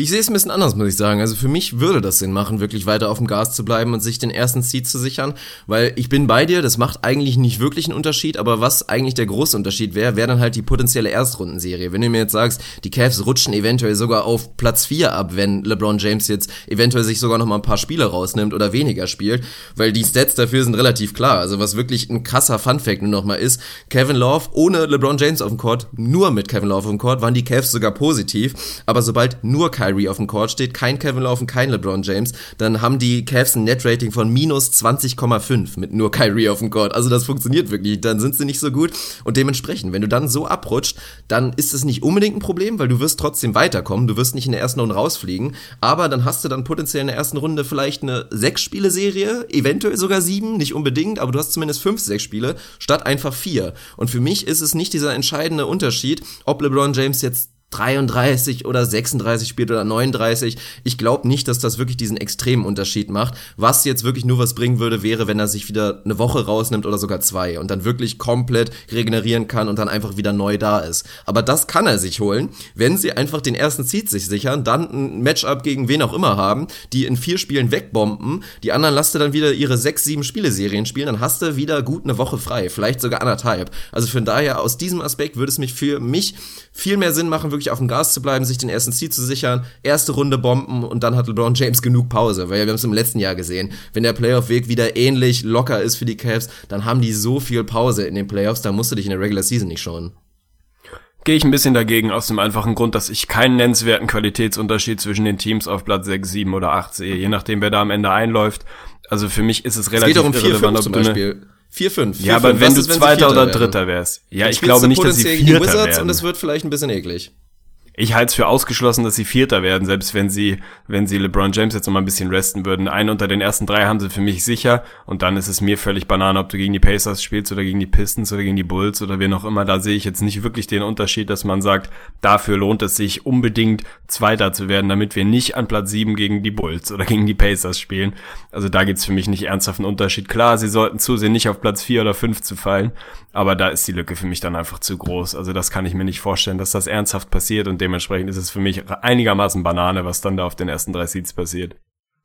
Ich sehe es ein bisschen anders, muss ich sagen. Also für mich würde das Sinn machen, wirklich weiter auf dem Gas zu bleiben und sich den ersten Seed zu sichern, weil ich bin bei dir, das macht eigentlich nicht wirklich einen Unterschied, aber was eigentlich der große Unterschied wäre, wäre dann halt die potenzielle Erstrundenserie. Wenn du mir jetzt sagst, die Cavs rutschen eventuell sogar auf Platz 4 ab, wenn LeBron James jetzt eventuell sich sogar noch mal ein paar Spiele rausnimmt oder weniger spielt, weil die Stats dafür sind relativ klar. Also was wirklich ein krasser Funfact nur noch mal ist, Kevin Love ohne LeBron James auf dem Court, nur mit Kevin Love auf dem Court, waren die Cavs sogar positiv, aber sobald nur Kyrie auf dem Court steht, kein Kevin Love und kein LeBron James, dann haben die Cavs ein Net-Rating von minus 20,5 mit nur Kyrie auf dem Court. Also das funktioniert wirklich. Dann sind sie nicht so gut. Und dementsprechend, wenn du dann so abrutscht, dann ist es nicht unbedingt ein Problem, weil du wirst trotzdem weiterkommen. Du wirst nicht in der ersten Runde rausfliegen. Aber dann hast du dann potenziell in der ersten Runde vielleicht eine Sechs-Spiele-Serie, eventuell sogar sieben, nicht unbedingt, aber du hast zumindest fünf, sechs Spiele, statt einfach vier. Und für mich ist es nicht dieser entscheidende Unterschied, ob LeBron James jetzt 33 oder 36 spielt oder 39. Ich glaube nicht, dass das wirklich diesen extremen Unterschied macht. Was jetzt wirklich nur was bringen würde, wäre, wenn er sich wieder eine Woche rausnimmt oder sogar zwei und dann wirklich komplett regenerieren kann und dann einfach wieder neu da ist. Aber das kann er sich holen, wenn sie einfach den ersten Seed sich sichern, dann ein Matchup gegen wen auch immer haben, die in vier Spielen wegbomben, die anderen lasst du dann wieder ihre sechs, sieben Spieleserien spielen, dann hast du wieder gut eine Woche frei, vielleicht sogar anderthalb. Also von daher, aus diesem Aspekt würde es mich für mich viel mehr Sinn machen, wirklich auf dem Gas zu bleiben, sich den ersten Ziel zu sichern, erste Runde bomben und dann hat LeBron James genug Pause, weil wir haben es im letzten Jahr gesehen. Wenn der Playoff-Weg wieder ähnlich locker ist für die Cavs, dann haben die so viel Pause in den Playoffs, da musst du dich in der Regular Season nicht schauen. Gehe ich ein bisschen dagegen aus dem einfachen Grund, dass ich keinen nennenswerten Qualitätsunterschied zwischen den Teams auf Platz 6, 7 oder 8 sehe, je nachdem wer da am Ende einläuft. Also für mich ist es relativ es geht um 4, 5 zum Beispiel. 4, 5. Ja, aber wenn du Zweiter oder Dritter wärst. Ja, ich glaube nicht, dass sie Vierter werden. Und es wird vielleicht ein bisschen eklig ich halte es für ausgeschlossen, dass sie Vierter werden, selbst wenn sie, wenn sie LeBron James jetzt noch mal ein bisschen resten würden. Einen unter den ersten drei haben sie für mich sicher und dann ist es mir völlig banane, ob du gegen die Pacers spielst oder gegen die Pistons oder gegen die Bulls oder wen auch immer. Da sehe ich jetzt nicht wirklich den Unterschied, dass man sagt, dafür lohnt es sich unbedingt Zweiter zu werden, damit wir nicht an Platz sieben gegen die Bulls oder gegen die Pacers spielen. Also da gibt's für mich nicht ernsthaft einen Unterschied. Klar, sie sollten zusehen, nicht auf Platz vier oder fünf zu fallen, aber da ist die Lücke für mich dann einfach zu groß. Also das kann ich mir nicht vorstellen, dass das ernsthaft passiert und dementsprechend ist es für mich einigermaßen Banane, was dann da auf den ersten drei Seeds passiert.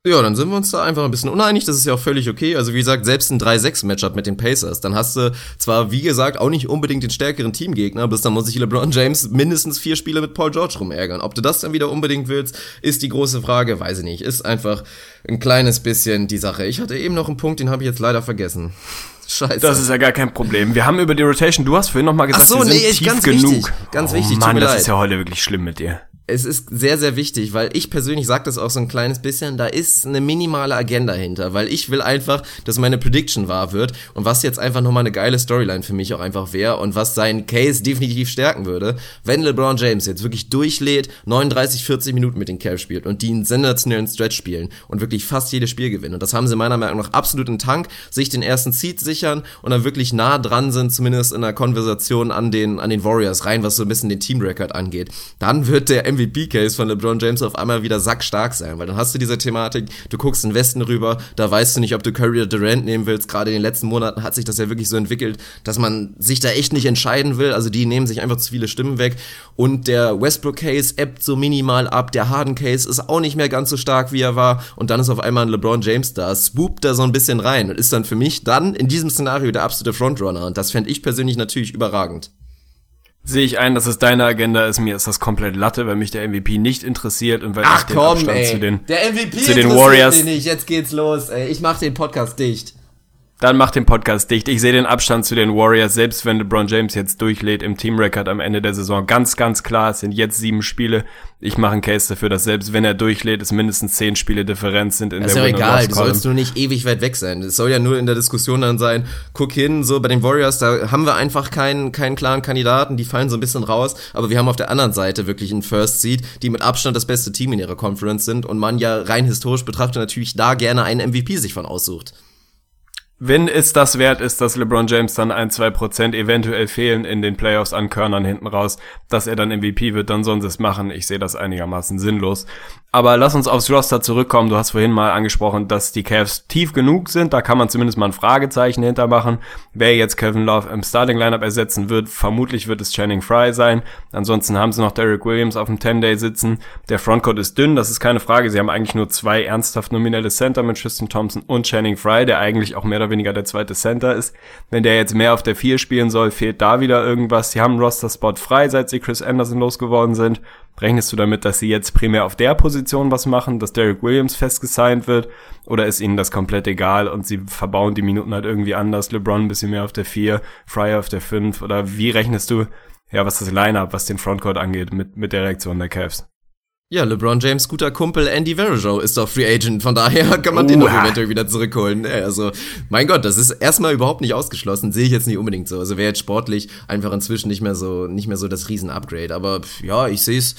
Ja, dann sind wir uns da einfach ein bisschen uneinig. Das ist ja auch völlig okay. Also wie gesagt, selbst ein 3-6-Matchup mit den Pacers, dann hast du zwar, wie gesagt, auch nicht unbedingt den stärkeren Teamgegner, bis dann muss sich LeBron James mindestens vier Spiele mit Paul George rumärgern. Ob du das dann wieder unbedingt willst, ist die große Frage. Weiß ich nicht. Ist einfach ein kleines bisschen die Sache. Ich hatte eben noch einen Punkt, den habe ich jetzt leider vergessen. Scheiße. Das ist ja gar kein Problem. Wir haben über die Rotation, du hast vorhin noch mal gesagt, Ach so, nee, sind tief ganz genug. Wichtig, ganz oh, wichtig, Mann, das leid. ist ja heute wirklich schlimm mit dir es ist sehr, sehr wichtig, weil ich persönlich sage das auch so ein kleines bisschen, da ist eine minimale Agenda hinter, weil ich will einfach, dass meine Prediction wahr wird und was jetzt einfach nochmal eine geile Storyline für mich auch einfach wäre und was seinen Case definitiv stärken würde, wenn LeBron James jetzt wirklich durchlädt, 39, 40 Minuten mit den Cavs spielt und die einen sensationellen Stretch spielen und wirklich fast jedes Spiel gewinnen. Und das haben sie meiner Meinung nach absolut im Tank, sich den ersten Seed sichern und dann wirklich nah dran sind, zumindest in der Konversation an den, an den Warriors rein, was so ein bisschen den Team-Record angeht. Dann wird der MVP-Case von LeBron James auf einmal wieder sackstark sein, weil dann hast du diese Thematik, du guckst in Westen rüber, da weißt du nicht, ob du Curry oder Durant nehmen willst. Gerade in den letzten Monaten hat sich das ja wirklich so entwickelt, dass man sich da echt nicht entscheiden will. Also die nehmen sich einfach zu viele Stimmen weg. Und der Westbrook-Case ebbt so minimal ab. Der Harden-Case ist auch nicht mehr ganz so stark, wie er war. Und dann ist auf einmal ein LeBron James da, swoopt da so ein bisschen rein und ist dann für mich dann in diesem Szenario der absolute Frontrunner. Und das fände ich persönlich natürlich überragend. Sehe ich ein, dass es deine Agenda ist. Mir ist das komplett Latte, weil mich der MVP nicht interessiert und weil Ach, ich den komm, Abstand ey. zu den, der MVP zu den Warriors. Nicht. Jetzt geht's los. Ey. Ich mach den Podcast dicht. Dann mach den Podcast dicht. Ich sehe den Abstand zu den Warriors, selbst wenn LeBron James jetzt durchlädt im Team-Record am Ende der Saison. Ganz, ganz klar, es sind jetzt sieben Spiele. Ich mache einen Case dafür, dass selbst wenn er durchlädt, es mindestens zehn Spiele Differenz sind in das der Ist ja egal, du sollst nur nicht ewig weit weg sein. Es soll ja nur in der Diskussion dann sein, guck hin, so bei den Warriors, da haben wir einfach keinen, keinen klaren Kandidaten, die fallen so ein bisschen raus, aber wir haben auf der anderen Seite wirklich einen First Seed, die mit Abstand das beste Team in ihrer Conference sind und man ja rein historisch betrachtet natürlich da gerne einen MVP sich von aussucht wenn es das wert ist, dass LeBron James dann ein, zwei Prozent eventuell fehlen in den Playoffs an Körnern hinten raus, dass er dann MVP wird, dann sollen sie es machen. Ich sehe das einigermaßen sinnlos. Aber lass uns aufs Roster zurückkommen. Du hast vorhin mal angesprochen, dass die Cavs tief genug sind. Da kann man zumindest mal ein Fragezeichen hintermachen. Wer jetzt Kevin Love im Starting Lineup ersetzen wird, vermutlich wird es Channing Fry sein. Ansonsten haben sie noch Derek Williams auf dem 10-Day sitzen. Der Frontcourt ist dünn, das ist keine Frage. Sie haben eigentlich nur zwei ernsthaft nominelle Center mit Tristan Thompson und Channing Fry, der eigentlich auch mehr oder weniger der zweite Center ist. Wenn der jetzt mehr auf der 4 spielen soll, fehlt da wieder irgendwas. Sie haben einen Roster-Spot frei, seit sie Chris Anderson losgeworden sind. Rechnest du damit, dass sie jetzt primär auf der Position was machen, dass Derek Williams festgesigned wird? Oder ist ihnen das komplett egal und sie verbauen die Minuten halt irgendwie anders? LeBron ein bisschen mehr auf der 4, Fryer auf der 5? Oder wie rechnest du, ja, was das Line-Up, was den Frontcourt angeht, mit, mit der Reaktion der Cavs? Ja, LeBron James guter Kumpel Andy Varejao ist doch Free Agent, von daher kann man uh. den doch eventuell wieder zurückholen. Also, mein Gott, das ist erstmal überhaupt nicht ausgeschlossen, sehe ich jetzt nicht unbedingt so. Also wäre jetzt sportlich einfach inzwischen nicht mehr so, nicht mehr so das Riesen-Upgrade. Aber ja, ich sehe es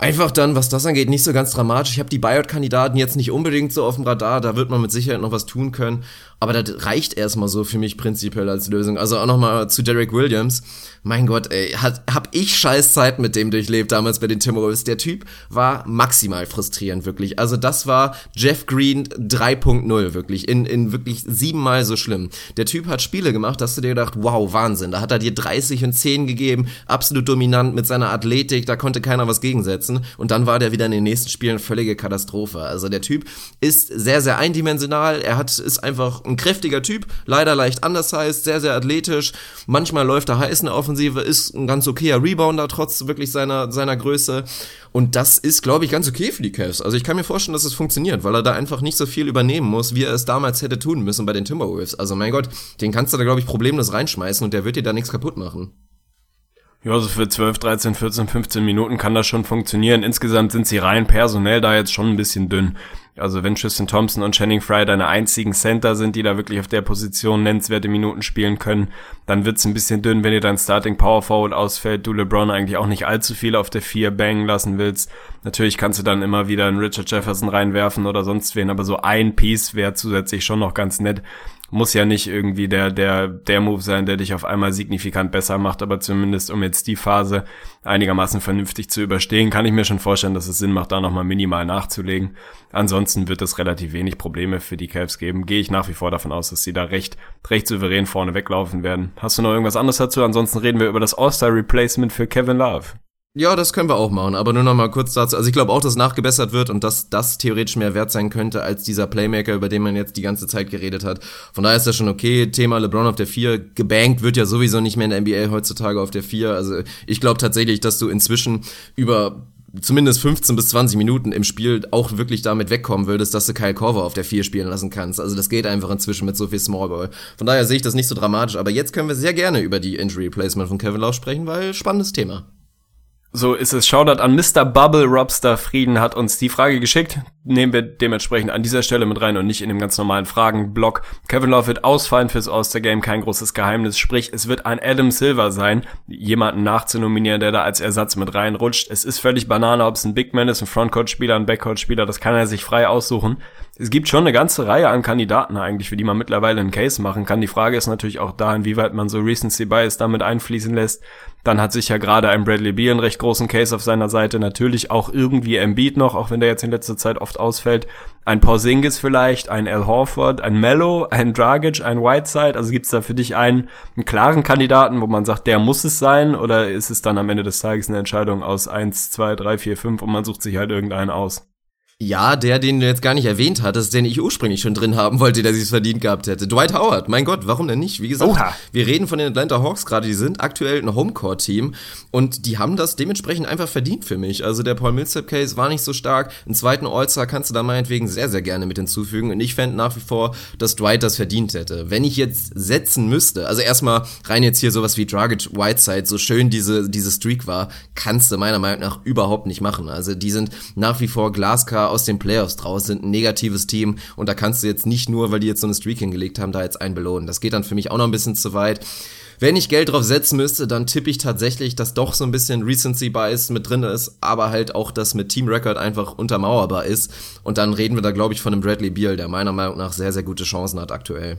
Einfach dann, was das angeht, nicht so ganz dramatisch. Ich habe die Buyout-Kandidaten jetzt nicht unbedingt so auf dem Radar, da wird man mit Sicherheit noch was tun können. Aber das reicht erstmal so für mich prinzipiell als Lösung. Also auch nochmal zu Derek Williams. Mein Gott, ey, hat, hab ich scheiß Zeit mit dem durchlebt damals bei den Timberwolves. Der Typ war maximal frustrierend, wirklich. Also das war Jeff Green 3.0, wirklich. In, in wirklich siebenmal so schlimm. Der Typ hat Spiele gemacht, dass du dir gedacht, wow, Wahnsinn. Da hat er dir 30 und 10 gegeben, absolut dominant mit seiner Athletik, da konnte keiner was gegensetzen. Und dann war der wieder in den nächsten Spielen völlige Katastrophe. Also der Typ ist sehr, sehr eindimensional. Er hat, ist einfach ein kräftiger Typ, leider leicht anders heißt, sehr, sehr athletisch. Manchmal läuft er heiß in der Offensive, ist ein ganz okayer Rebounder trotz wirklich seiner, seiner Größe. Und das ist, glaube ich, ganz okay für die Cavs. Also ich kann mir vorstellen, dass es funktioniert, weil er da einfach nicht so viel übernehmen muss, wie er es damals hätte tun müssen bei den Timberwolves. Also mein Gott, den kannst du da, glaube ich, problemlos reinschmeißen und der wird dir da nichts kaputt machen. Ja, also für 12, 13, 14, 15 Minuten kann das schon funktionieren. Insgesamt sind sie rein personell da jetzt schon ein bisschen dünn. Also wenn Tristan Thompson und Channing Fry deine einzigen Center sind, die da wirklich auf der Position nennenswerte Minuten spielen können, dann wird's ein bisschen dünn, wenn dir dein Starting Power Forward ausfällt, du LeBron eigentlich auch nicht allzu viel auf der 4 bangen lassen willst. Natürlich kannst du dann immer wieder einen Richard Jefferson reinwerfen oder sonst wen, aber so ein Piece wäre zusätzlich schon noch ganz nett muss ja nicht irgendwie der, der, der Move sein, der dich auf einmal signifikant besser macht, aber zumindest um jetzt die Phase einigermaßen vernünftig zu überstehen, kann ich mir schon vorstellen, dass es Sinn macht, da nochmal minimal nachzulegen. Ansonsten wird es relativ wenig Probleme für die Cavs geben. Gehe ich nach wie vor davon aus, dass sie da recht, recht souverän vorne weglaufen werden. Hast du noch irgendwas anderes dazu? Ansonsten reden wir über das All-Star Replacement für Kevin Love. Ja, das können wir auch machen, aber nur noch mal kurz dazu. Also ich glaube auch, dass nachgebessert wird und dass das theoretisch mehr wert sein könnte als dieser Playmaker, über den man jetzt die ganze Zeit geredet hat. Von daher ist das schon okay. Thema LeBron auf der 4, gebankt wird ja sowieso nicht mehr in der NBA heutzutage auf der 4. Also ich glaube tatsächlich, dass du inzwischen über zumindest 15 bis 20 Minuten im Spiel auch wirklich damit wegkommen würdest, dass du Kyle Korver auf der 4 spielen lassen kannst. Also das geht einfach inzwischen mit so viel Smallball. Von daher sehe ich das nicht so dramatisch, aber jetzt können wir sehr gerne über die Injury Placement von Kevin Love sprechen, weil spannendes Thema. So ist es. Shoutout an Mr. Bubble Robster Frieden hat uns die Frage geschickt. Nehmen wir dementsprechend an dieser Stelle mit rein und nicht in dem ganz normalen Fragenblock. Kevin Love wird ausfallen fürs All-Star-Game, kein großes Geheimnis. Sprich, es wird ein Adam Silver sein, jemanden nachzunominieren, der da als Ersatz mit reinrutscht. Es ist völlig Banane, ob es ein Big Man ist, ein Frontcourt-Spieler, ein Backcourt-Spieler, das kann er sich frei aussuchen. Es gibt schon eine ganze Reihe an Kandidaten eigentlich, für die man mittlerweile einen Case machen kann. Die Frage ist natürlich auch da, inwieweit man so Recency Bias damit einfließen lässt. Dann hat sich ja gerade ein Bradley Beal einen recht großen Case auf seiner Seite. Natürlich auch irgendwie Embiid noch, auch wenn der jetzt in letzter Zeit oft ausfällt. Ein Porzingis vielleicht, ein Al Horford, ein Mello, ein Dragic, ein Whiteside. Also gibt's da für dich einen, einen klaren Kandidaten, wo man sagt, der muss es sein? Oder ist es dann am Ende des Tages eine Entscheidung aus eins, zwei, drei, vier, fünf und man sucht sich halt irgendeinen aus? Ja, der, den du jetzt gar nicht erwähnt hattest, den ich ursprünglich schon drin haben wollte, der sich's verdient gehabt hätte. Dwight Howard, mein Gott, warum denn nicht? Wie gesagt, Oha. wir reden von den Atlanta Hawks gerade, die sind aktuell ein Homecourt-Team und die haben das dementsprechend einfach verdient für mich. Also der Paul Millsap-Case war nicht so stark. Einen zweiten All-Star kannst du da meinetwegen sehr, sehr gerne mit hinzufügen und ich fände nach wie vor, dass Dwight das verdient hätte. Wenn ich jetzt setzen müsste, also erstmal rein jetzt hier sowas wie Dragic Whiteside, so schön diese, diese Streak war, kannst du meiner Meinung nach überhaupt nicht machen. Also die sind nach wie vor aus den Playoffs draus, sind ein negatives Team und da kannst du jetzt nicht nur, weil die jetzt so eine Streak hingelegt haben, da jetzt einen belohnen. Das geht dann für mich auch noch ein bisschen zu weit. Wenn ich Geld drauf setzen müsste, dann tippe ich tatsächlich, dass doch so ein bisschen Recency Bias mit drin ist, aber halt auch das mit Team Record einfach untermauerbar ist. Und dann reden wir da, glaube ich, von einem Bradley Beal, der meiner Meinung nach sehr, sehr gute Chancen hat aktuell.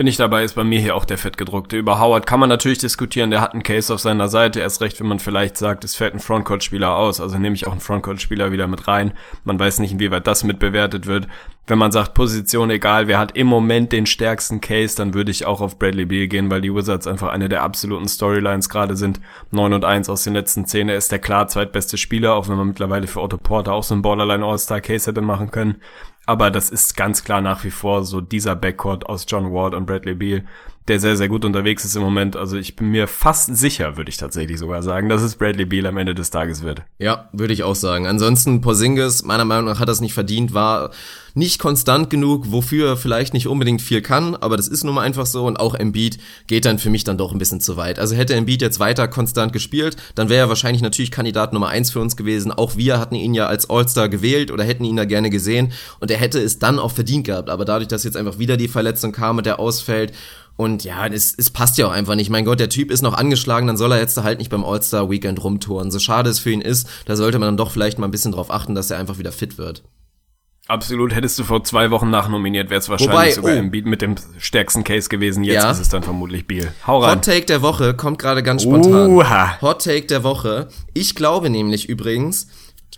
Bin ich dabei, ist bei mir hier auch der fettgedruckte. Über Howard kann man natürlich diskutieren, der hat einen Case auf seiner Seite, erst recht, wenn man vielleicht sagt, es fällt ein Frontcourt-Spieler aus, also nehme ich auch einen Frontcourt-Spieler wieder mit rein. Man weiß nicht, inwieweit das mitbewertet wird. Wenn man sagt, Position egal, wer hat im Moment den stärksten Case, dann würde ich auch auf Bradley Beal gehen, weil die Wizards einfach eine der absoluten Storylines gerade sind. 9 und 1 aus den letzten 10, er ist der klar zweitbeste Spieler, auch wenn man mittlerweile für Otto Porter auch so einen Borderline All-Star Case hätte machen können. Aber das ist ganz klar nach wie vor so dieser Backcourt aus John Ward und Bradley Beal, der sehr, sehr gut unterwegs ist im Moment. Also ich bin mir fast sicher, würde ich tatsächlich sogar sagen, dass es Bradley Beal am Ende des Tages wird. Ja, würde ich auch sagen. Ansonsten Porzingis, meiner Meinung nach hat das nicht verdient, war nicht konstant genug, wofür er vielleicht nicht unbedingt viel kann, aber das ist nun mal einfach so und auch Embiid geht dann für mich dann doch ein bisschen zu weit. Also hätte Embiid jetzt weiter konstant gespielt, dann wäre er wahrscheinlich natürlich Kandidat Nummer eins für uns gewesen. Auch wir hatten ihn ja als All-Star gewählt oder hätten ihn da gerne gesehen und er hätte es dann auch verdient gehabt, aber dadurch, dass jetzt einfach wieder die Verletzung kam und der ausfällt Und ja, es, es passt ja auch einfach nicht. Mein Gott, der Typ ist noch angeschlagen, dann soll er jetzt halt nicht beim All-Star-Weekend rumtouren. So schade es für ihn ist, da sollte man dann doch vielleicht mal ein bisschen drauf achten, dass er einfach wieder fit wird. Absolut, hättest du vor zwei Wochen nachnominiert, wäre es wahrscheinlich Wobei, sogar oh. im Beat mit dem stärksten Case gewesen. Jetzt ja. ist es dann vermutlich Biel. Hau rein. Hot Take der Woche kommt gerade ganz spontan. Uha. Hot Take der Woche. Ich glaube nämlich übrigens,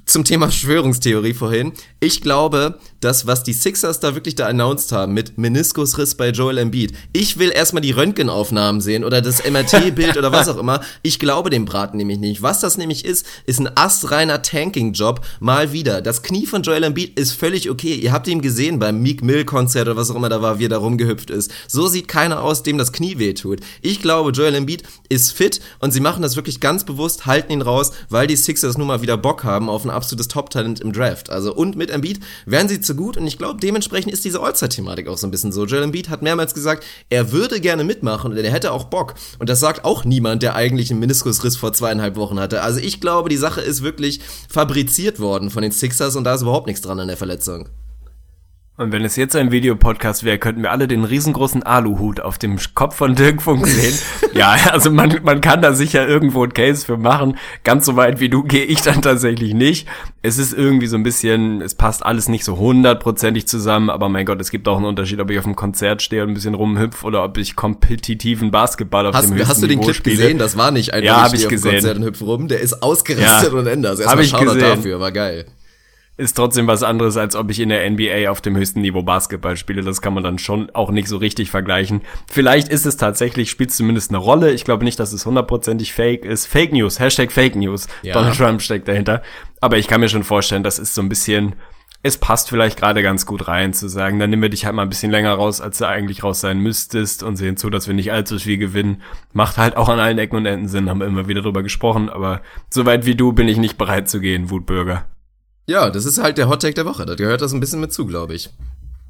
zum Thema Verschwörungstheorie vorhin. Ich glaube, das, was die Sixers da wirklich da announced haben mit Meniskusriss bei Joel Embiid. Ich will erstmal die Röntgenaufnahmen sehen oder das MRT-Bild oder was auch immer. Ich glaube dem Braten nämlich nicht. Was das nämlich ist, ist ein astreiner Tanking-Job. Mal wieder. Das Knie von Joel Embiid ist völlig okay. Ihr habt ihn gesehen beim Meek Mill-Konzert oder was auch immer da war, wie er da rumgehüpft ist. So sieht keiner aus, dem das Knie wehtut. Ich glaube, Joel Embiid ist fit und sie machen das wirklich ganz bewusst, halten ihn raus, weil die Sixers nun mal wieder Bock haben auf ein absolutes Top-Talent im Draft. Also und mit Embiid werden sie zu gut und ich glaube, dementsprechend ist diese All-Star-Thematik auch so ein bisschen so. Joel Embiid hat mehrmals gesagt, er würde gerne mitmachen und er hätte auch Bock. Und das sagt auch niemand, der eigentlich einen Meniskusriss vor zweieinhalb Wochen hatte. Also ich glaube, die Sache ist wirklich fabriziert worden von den Sixers und da ist überhaupt nichts dran an der Verletzung. Und wenn es jetzt ein Videopodcast wäre, könnten wir alle den riesengroßen Aluhut auf dem Kopf von Dirk Funk sehen. ja, also man, man kann da sicher irgendwo ein Case für machen. Ganz so weit wie du gehe ich dann tatsächlich nicht. Es ist irgendwie so ein bisschen, es passt alles nicht so hundertprozentig zusammen, aber mein Gott, es gibt auch einen Unterschied, ob ich auf einem Konzert stehe und ein bisschen rumhüpf oder ob ich kompetitiven Basketball auf hast, dem höchsten Hast du den Clip spiele. gesehen? Das war nicht einfach, ja, hab ich gesehen. Konzert und hüpf rum. Der ist ausgerastet ja, und Ende. Also erstmal Shoutout dafür, war geil ist trotzdem was anderes, als ob ich in der NBA auf dem höchsten Niveau Basketball spiele. Das kann man dann schon auch nicht so richtig vergleichen. Vielleicht ist es tatsächlich, spielt zumindest eine Rolle. Ich glaube nicht, dass es hundertprozentig fake ist. Fake News, Hashtag Fake News. Ja. Donald Trump steckt dahinter. Aber ich kann mir schon vorstellen, das ist so ein bisschen, es passt vielleicht gerade ganz gut rein zu sagen, dann nehmen wir dich halt mal ein bisschen länger raus, als du eigentlich raus sein müsstest und sehen zu, dass wir nicht allzu viel gewinnen. Macht halt auch an allen Ecken und Enden Sinn, haben wir immer wieder drüber gesprochen, aber soweit wie du bin ich nicht bereit zu gehen, Wutbürger. Ja, das ist halt der Hottake der Woche. Da gehört das ein bisschen mit zu, glaube ich.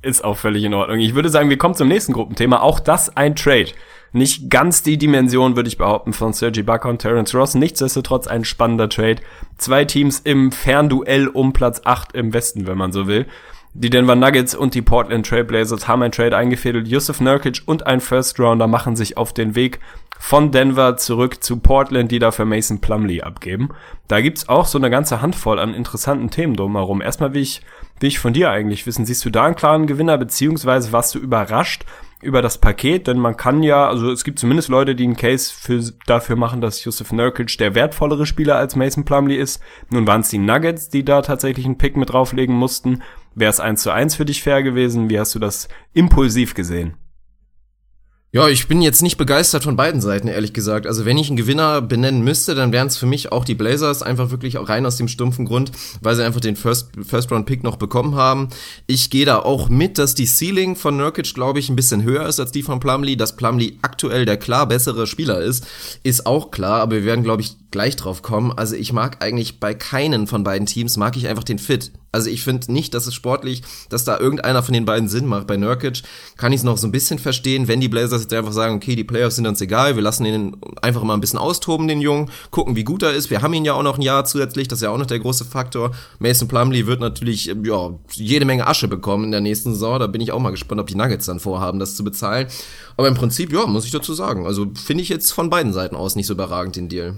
Ist auch völlig in Ordnung. Ich würde sagen, wir kommen zum nächsten Gruppenthema. Auch das ein Trade. Nicht ganz die Dimension, würde ich behaupten, von Sergi Barker und Terence Ross. Nichtsdestotrotz ein spannender Trade. Zwei Teams im Fernduell um Platz 8 im Westen, wenn man so will. Die Denver Nuggets und die Portland Trailblazers haben ein Trade eingefädelt. Yusuf Nurkic und ein First Rounder machen sich auf den Weg von Denver zurück zu Portland, die dafür Mason Plumley abgeben. Da gibt's auch so eine ganze Handvoll an interessanten Themen drumherum. Erstmal will ich, will ich von dir eigentlich wissen, siehst du da einen klaren Gewinner, beziehungsweise warst du überrascht über das Paket? Denn man kann ja, also es gibt zumindest Leute, die einen Case für, dafür machen, dass Yusuf Nurkic der wertvollere Spieler als Mason Plumley ist. Nun waren es die Nuggets, die da tatsächlich einen Pick mit drauflegen mussten. Wäre es eins zu eins für dich fair gewesen? Wie hast du das impulsiv gesehen? Ja, ich bin jetzt nicht begeistert von beiden Seiten, ehrlich gesagt. Also wenn ich einen Gewinner benennen müsste, dann wären es für mich auch die Blazers, einfach wirklich auch rein aus dem stumpfen Grund, weil sie einfach den First, First Round Pick noch bekommen haben. Ich gehe da auch mit, dass die Ceiling von Nurkic, glaube ich, ein bisschen höher ist als die von Plumlee. Dass Plumlee aktuell der klar bessere Spieler ist, ist auch klar, aber wir werden, glaube ich, gleich drauf kommen. Also ich mag eigentlich bei keinen von beiden Teams, mag ich einfach den Fit. Also ich finde nicht, dass es sportlich, dass da irgendeiner von den beiden Sinn macht. Bei Nurkic kann ich es noch so ein bisschen verstehen, wenn die Blazers jetzt einfach sagen, okay, die Playoffs sind uns egal, wir lassen ihn einfach mal ein bisschen austoben, den Jungen, gucken, wie gut er ist. Wir haben ihn ja auch noch ein Jahr zusätzlich, das ist ja auch noch der große Faktor. Mason Plumlee wird natürlich ja, jede Menge Asche bekommen in der nächsten Saison. Da bin ich auch mal gespannt, ob die Nuggets dann vorhaben, das zu bezahlen. Aber im Prinzip, ja, muss ich dazu sagen. Also finde ich jetzt von beiden Seiten aus nicht so überragend den Deal.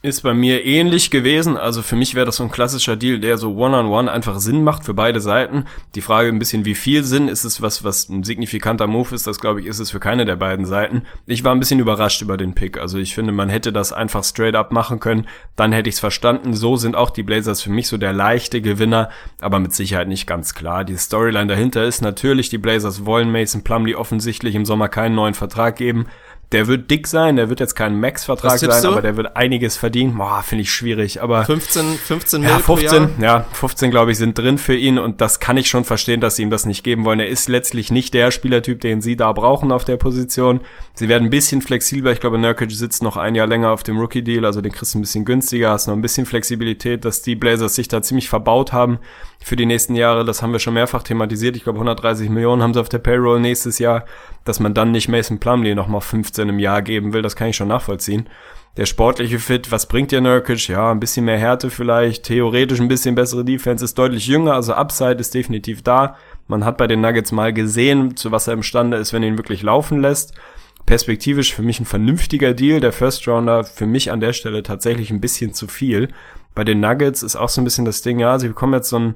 Ist bei mir ähnlich gewesen. Also für mich wäre das so ein klassischer Deal, der so one-on-one -on -one einfach Sinn macht für beide Seiten. Die Frage ein bisschen, wie viel Sinn ist es, was, was ein signifikanter Move ist, das glaube ich, ist es für keine der beiden Seiten. Ich war ein bisschen überrascht über den Pick. Also ich finde, man hätte das einfach straight up machen können. Dann hätte ich es verstanden. So sind auch die Blazers für mich so der leichte Gewinner, aber mit Sicherheit nicht ganz klar. Die Storyline dahinter ist natürlich, die Blazers wollen Mason Plumlee offensichtlich im Sommer keinen neuen Vertrag geben. Der wird dick sein, der wird jetzt kein Max-Vertrag sein, du? aber der wird einiges verdienen. Boah, finde ich schwierig, aber 15, 15 ja, 15, ja, 15 glaube ich sind drin für ihn und das kann ich schon verstehen, dass sie ihm das nicht geben wollen. Er ist letztlich nicht der Spielertyp, den sie da brauchen auf der Position. Sie werden ein bisschen flexibler. Ich glaube, Nurkic sitzt noch ein Jahr länger auf dem Rookie-Deal, also den kriegst du ein bisschen günstiger, hast noch ein bisschen Flexibilität, dass die Blazers sich da ziemlich verbaut haben für die nächsten Jahre. Das haben wir schon mehrfach thematisiert. Ich glaube, 130 Millionen haben sie auf der Payroll nächstes Jahr. Dass man dann nicht Mason Plumlee nochmal 15 im Jahr geben will, das kann ich schon nachvollziehen. Der sportliche Fit, was bringt dir Nurkic? Ja, ein bisschen mehr Härte vielleicht, theoretisch ein bisschen bessere Defense, ist deutlich jünger, also Upside ist definitiv da. Man hat bei den Nuggets mal gesehen, zu was er imstande ist, wenn er ihn wirklich laufen lässt. Perspektivisch für mich ein vernünftiger Deal. Der First Rounder für mich an der Stelle tatsächlich ein bisschen zu viel. Bei den Nuggets ist auch so ein bisschen das Ding, ja, sie bekommen jetzt so einen,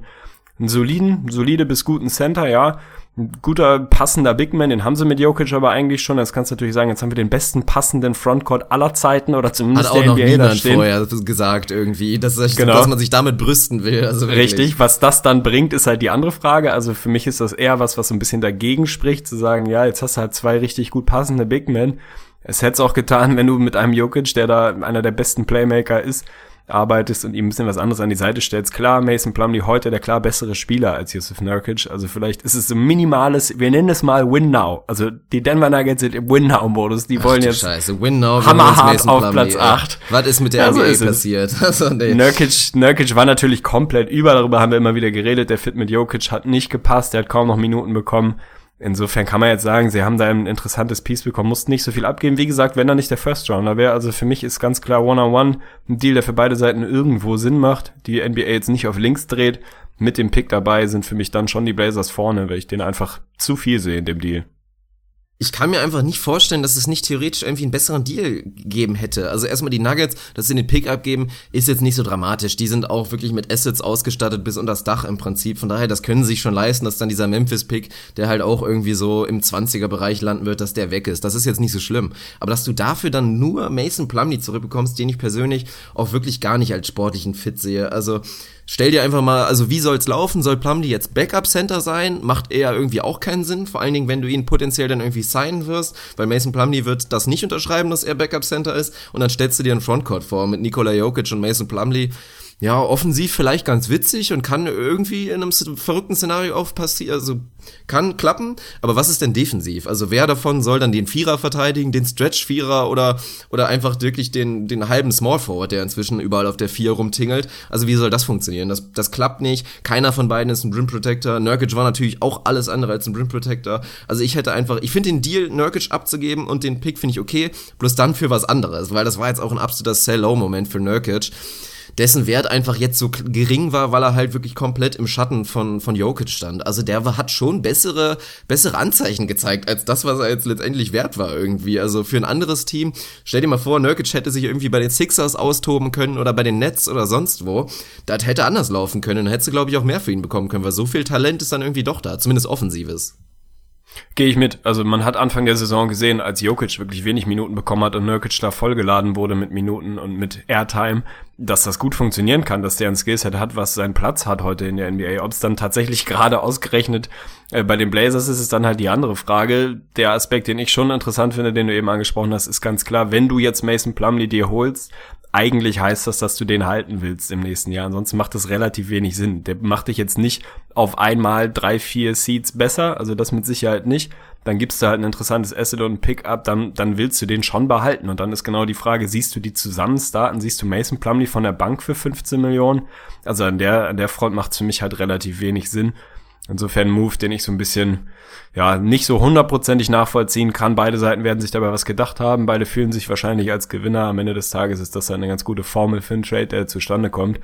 einen soliden, solide bis guten Center, ja, ein guter, passender Big Man, den haben sie mit Jokic aber eigentlich schon. Jetzt kannst du natürlich sagen, jetzt haben wir den besten passenden Frontcourt aller Zeiten oder zumindest Hat auch der noch NBA niemand vorher gesagt irgendwie, dass, dass, Genau. dass man sich damit brüsten will. Also wirklich. Richtig, was das dann bringt, ist halt die andere Frage. Also für mich ist das eher was, was so ein bisschen dagegen spricht, zu sagen, ja, jetzt hast du halt zwei richtig gut passende Big Men. Es hätte es auch getan, wenn du mit einem Jokic, der da einer der besten Playmaker ist, arbeitest und ihm ein bisschen was anderes an die Seite stellst. Klar, Mason Plumlee heute der klar bessere Spieler als Yusuf Nurkic. Also vielleicht ist es so ein minimales, wir nennen es mal Win Now. Also die Denver Nuggets sind im Win Now-Modus. Die Ach wollen jetzt Scheiße, win now. hammerhart auf Platz ey. acht. Was ist mit der Ja, so NBA passiert? Also, nee. Nurkic, Nurkic war natürlich komplett über, darüber haben wir immer wieder geredet. Der Fit mit Jokic hat nicht gepasst, der hat kaum noch Minuten bekommen. Insofern kann man jetzt sagen, sie haben da ein interessantes Piece bekommen, mussten nicht so viel abgeben. Wie gesagt, wenn er nicht der First Rounder wäre, also für mich ist ganz klar One-on-One ein Deal, der für beide Seiten irgendwo Sinn macht, die NBA jetzt nicht auf links dreht. Mit dem Pick dabei sind für mich dann schon die Blazers vorne, weil ich den einfach zu viel sehe in dem Deal. Ich kann mir einfach nicht vorstellen, dass es nicht theoretisch irgendwie einen besseren Deal gegeben hätte. Also erstmal die Nuggets, dass sie den Pick abgeben, ist jetzt nicht so dramatisch. Die sind auch wirklich mit Assets ausgestattet bis unter das Dach im Prinzip. Von daher, das können sie sich schon leisten, dass dann dieser Memphis-Pick, der halt auch irgendwie so im 20er-Bereich landen wird, dass der weg ist. Das ist jetzt nicht so schlimm. Aber dass du dafür dann nur Mason Plumlee zurückbekommst, den ich persönlich auch wirklich gar nicht als sportlichen Fit sehe. Also Stell dir einfach mal, also wie soll's laufen? Soll Plumlee jetzt Backup Center sein? Macht eher irgendwie auch keinen Sinn, vor allen Dingen, wenn du ihn potenziell dann irgendwie signen wirst, weil Mason Plumlee wird das nicht unterschreiben, dass er Backup Center ist und dann stellst du dir einen Frontcourt vor mit Nikola Jokic und Mason Plumlee. Ja, offensiv vielleicht ganz witzig und kann irgendwie in einem verrückten Szenario auch passieren, also kann klappen, aber was ist denn defensiv? Also wer davon soll dann den Vierer verteidigen, den Stretch-Vierer oder, oder einfach wirklich den, den halben Small Forward, der inzwischen überall auf der Vier rumtingelt? Also wie soll das funktionieren? Das, das klappt nicht. Keiner von beiden ist ein Rim Protector. Nurkic war natürlich auch alles andere als ein Rim Protector. Also ich hätte einfach, ich finde den Deal, Nurkic abzugeben und den Pick finde ich okay, bloß dann für was anderes, weil das war jetzt auch ein absoluter Sell-Low-Moment für Nurkic dessen Wert einfach jetzt so gering war, weil er halt wirklich komplett im Schatten von, von Jokic stand. Also der hat schon bessere, bessere Anzeichen gezeigt, als das, was er jetzt letztendlich wert war irgendwie. Also für ein anderes Team, stell dir mal vor, Nurkic hätte sich irgendwie bei den Sixers austoben können oder bei den Nets oder sonst wo. Das hätte anders laufen können. Dann hättest du, glaube ich, auch mehr für ihn bekommen können, weil so viel Talent ist dann irgendwie doch da, zumindest offensives. Gehe ich mit. Also man hat Anfang der Saison gesehen, als Jokic wirklich wenig Minuten bekommen hat und Nurkic da vollgeladen wurde mit Minuten und mit Airtime, dass das gut funktionieren kann, dass der ein Skillset hat, was seinen Platz hat heute in der NBA. Ob es dann tatsächlich gerade ausgerechnet äh, bei den Blazers ist, ist dann halt die andere Frage. Der Aspekt, den ich schon interessant finde, den du eben angesprochen hast, ist ganz klar, wenn du jetzt Mason Plumlee dir holst, eigentlich heißt das, dass du den halten willst im nächsten Jahr. Ansonsten macht das relativ wenig Sinn. Der macht dich jetzt nicht auf einmal drei, vier Seeds besser, also das mit Sicherheit nicht. Dann gibst du halt ein interessantes Asset und ein Pickup, dann, dann willst du den schon behalten. Und dann ist genau die Frage, siehst du die zusammen starten? Siehst du Mason Plumlee von der Bank für 15 Millionen? Also an der, an der Front macht es für mich halt relativ wenig Sinn. Insofern ein Move, den ich so ein bisschen, ja, nicht so hundertprozentig nachvollziehen kann. Beide Seiten werden sich dabei was gedacht haben. Beide fühlen sich wahrscheinlich als Gewinner. Am Ende des Tages ist das eine ganz gute Formel für einen Trade, der zustande kommt.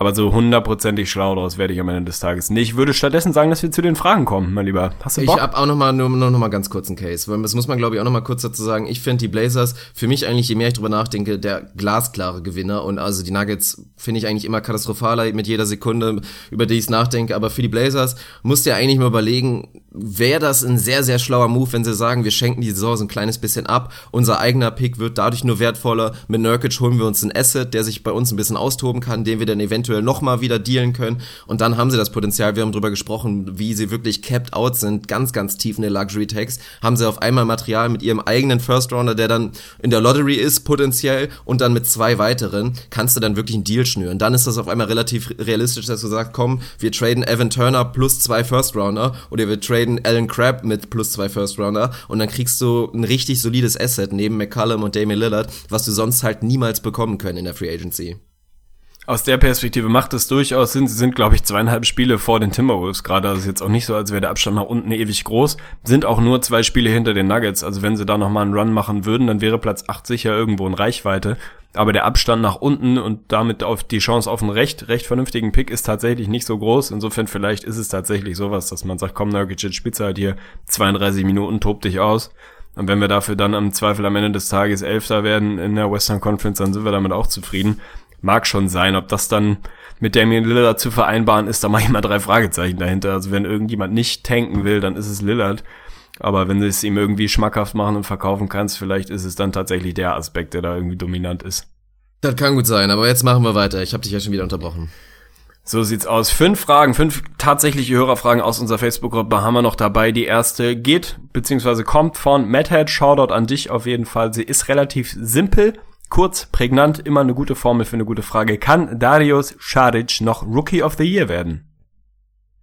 Aber so hundertprozentig schlau daraus werde ich am Ende des Tages nicht. Ich würde stattdessen sagen, dass wir zu den Fragen kommen, mein Lieber. Hast du Ich Bock? hab auch noch mal nur, noch mal ganz kurz einen Case, das muss man glaube ich auch noch mal kurz dazu sagen. Ich finde die Blazers für mich eigentlich je mehr ich drüber nachdenke, der glasklare Gewinner und also die Nuggets finde ich eigentlich immer katastrophaler mit jeder Sekunde, über die ich nachdenke, aber für die Blazers musst du ja eigentlich mal überlegen, wäre das ein sehr sehr schlauer Move, wenn sie sagen, wir schenken die Saison so ein kleines bisschen ab, unser eigener Pick wird dadurch nur wertvoller. Mit Nurkic holen wir uns einen Asset, der sich bei uns ein bisschen austoben kann, den wir dann eventuell noch mal wieder dealen können. Und dann haben sie das Potenzial, wir haben drüber gesprochen, wie sie wirklich capped out sind, ganz, ganz tief in der Luxury Tax, haben sie auf einmal Material mit ihrem eigenen First Rounder, der dann in der Lottery ist, potenziell, und dann mit zwei weiteren, kannst du dann wirklich einen Deal schnüren. Dann ist das auf einmal relativ realistisch, dass du sagst, komm, wir traden Evan Turner plus zwei First Rounder oder wir traden Alan Crabb mit plus zwei First Rounder und dann kriegst du ein richtig solides Asset neben McCallum und Damian Lillard, was du sonst halt niemals bekommen können in der Free Agency. Aus der Perspektive macht es durchaus Sinn. Sie sind, glaube ich, zweieinhalb Spiele vor den Timberwolves gerade. Ist jetzt auch nicht so, als wäre der Abstand nach unten ewig groß. Sind auch nur zwei Spiele hinter den Nuggets. Also wenn sie da nochmal einen Run machen würden, dann wäre Platz 8 sicher irgendwo in Reichweite. Aber der Abstand nach unten und damit auf die Chance auf einen recht, recht vernünftigen Pick ist tatsächlich nicht so groß. Insofern vielleicht ist es tatsächlich sowas, dass man sagt, komm, Nurkic, Spitze halt hier 32 Minuten, tob dich aus. Und wenn wir dafür dann am Zweifel am Ende des Tages Elfter werden in der Western Conference, dann sind wir damit auch zufrieden. Mag schon sein, ob das dann mit Damian Lillard zu vereinbaren ist, da mache ich mal drei Fragezeichen dahinter. Also wenn irgendjemand nicht tanken will, dann ist es Lillard. Aber wenn du es ihm irgendwie schmackhaft machen und verkaufen kannst, vielleicht ist es dann tatsächlich der Aspekt, der da irgendwie dominant ist. Das kann gut sein, aber jetzt machen wir weiter. Ich habe dich ja schon wieder unterbrochen. So sieht's aus. Fünf Fragen, fünf tatsächliche Hörerfragen aus unserer Facebook-Gruppe haben wir noch dabei. Die erste geht, beziehungsweise kommt von Madhead. Shoutout an dich auf jeden Fall. Sie ist relativ simpel, kurz, prägnant, immer eine gute Formel für eine gute Frage. Kann Darius Šarić noch Rookie of the Year werden?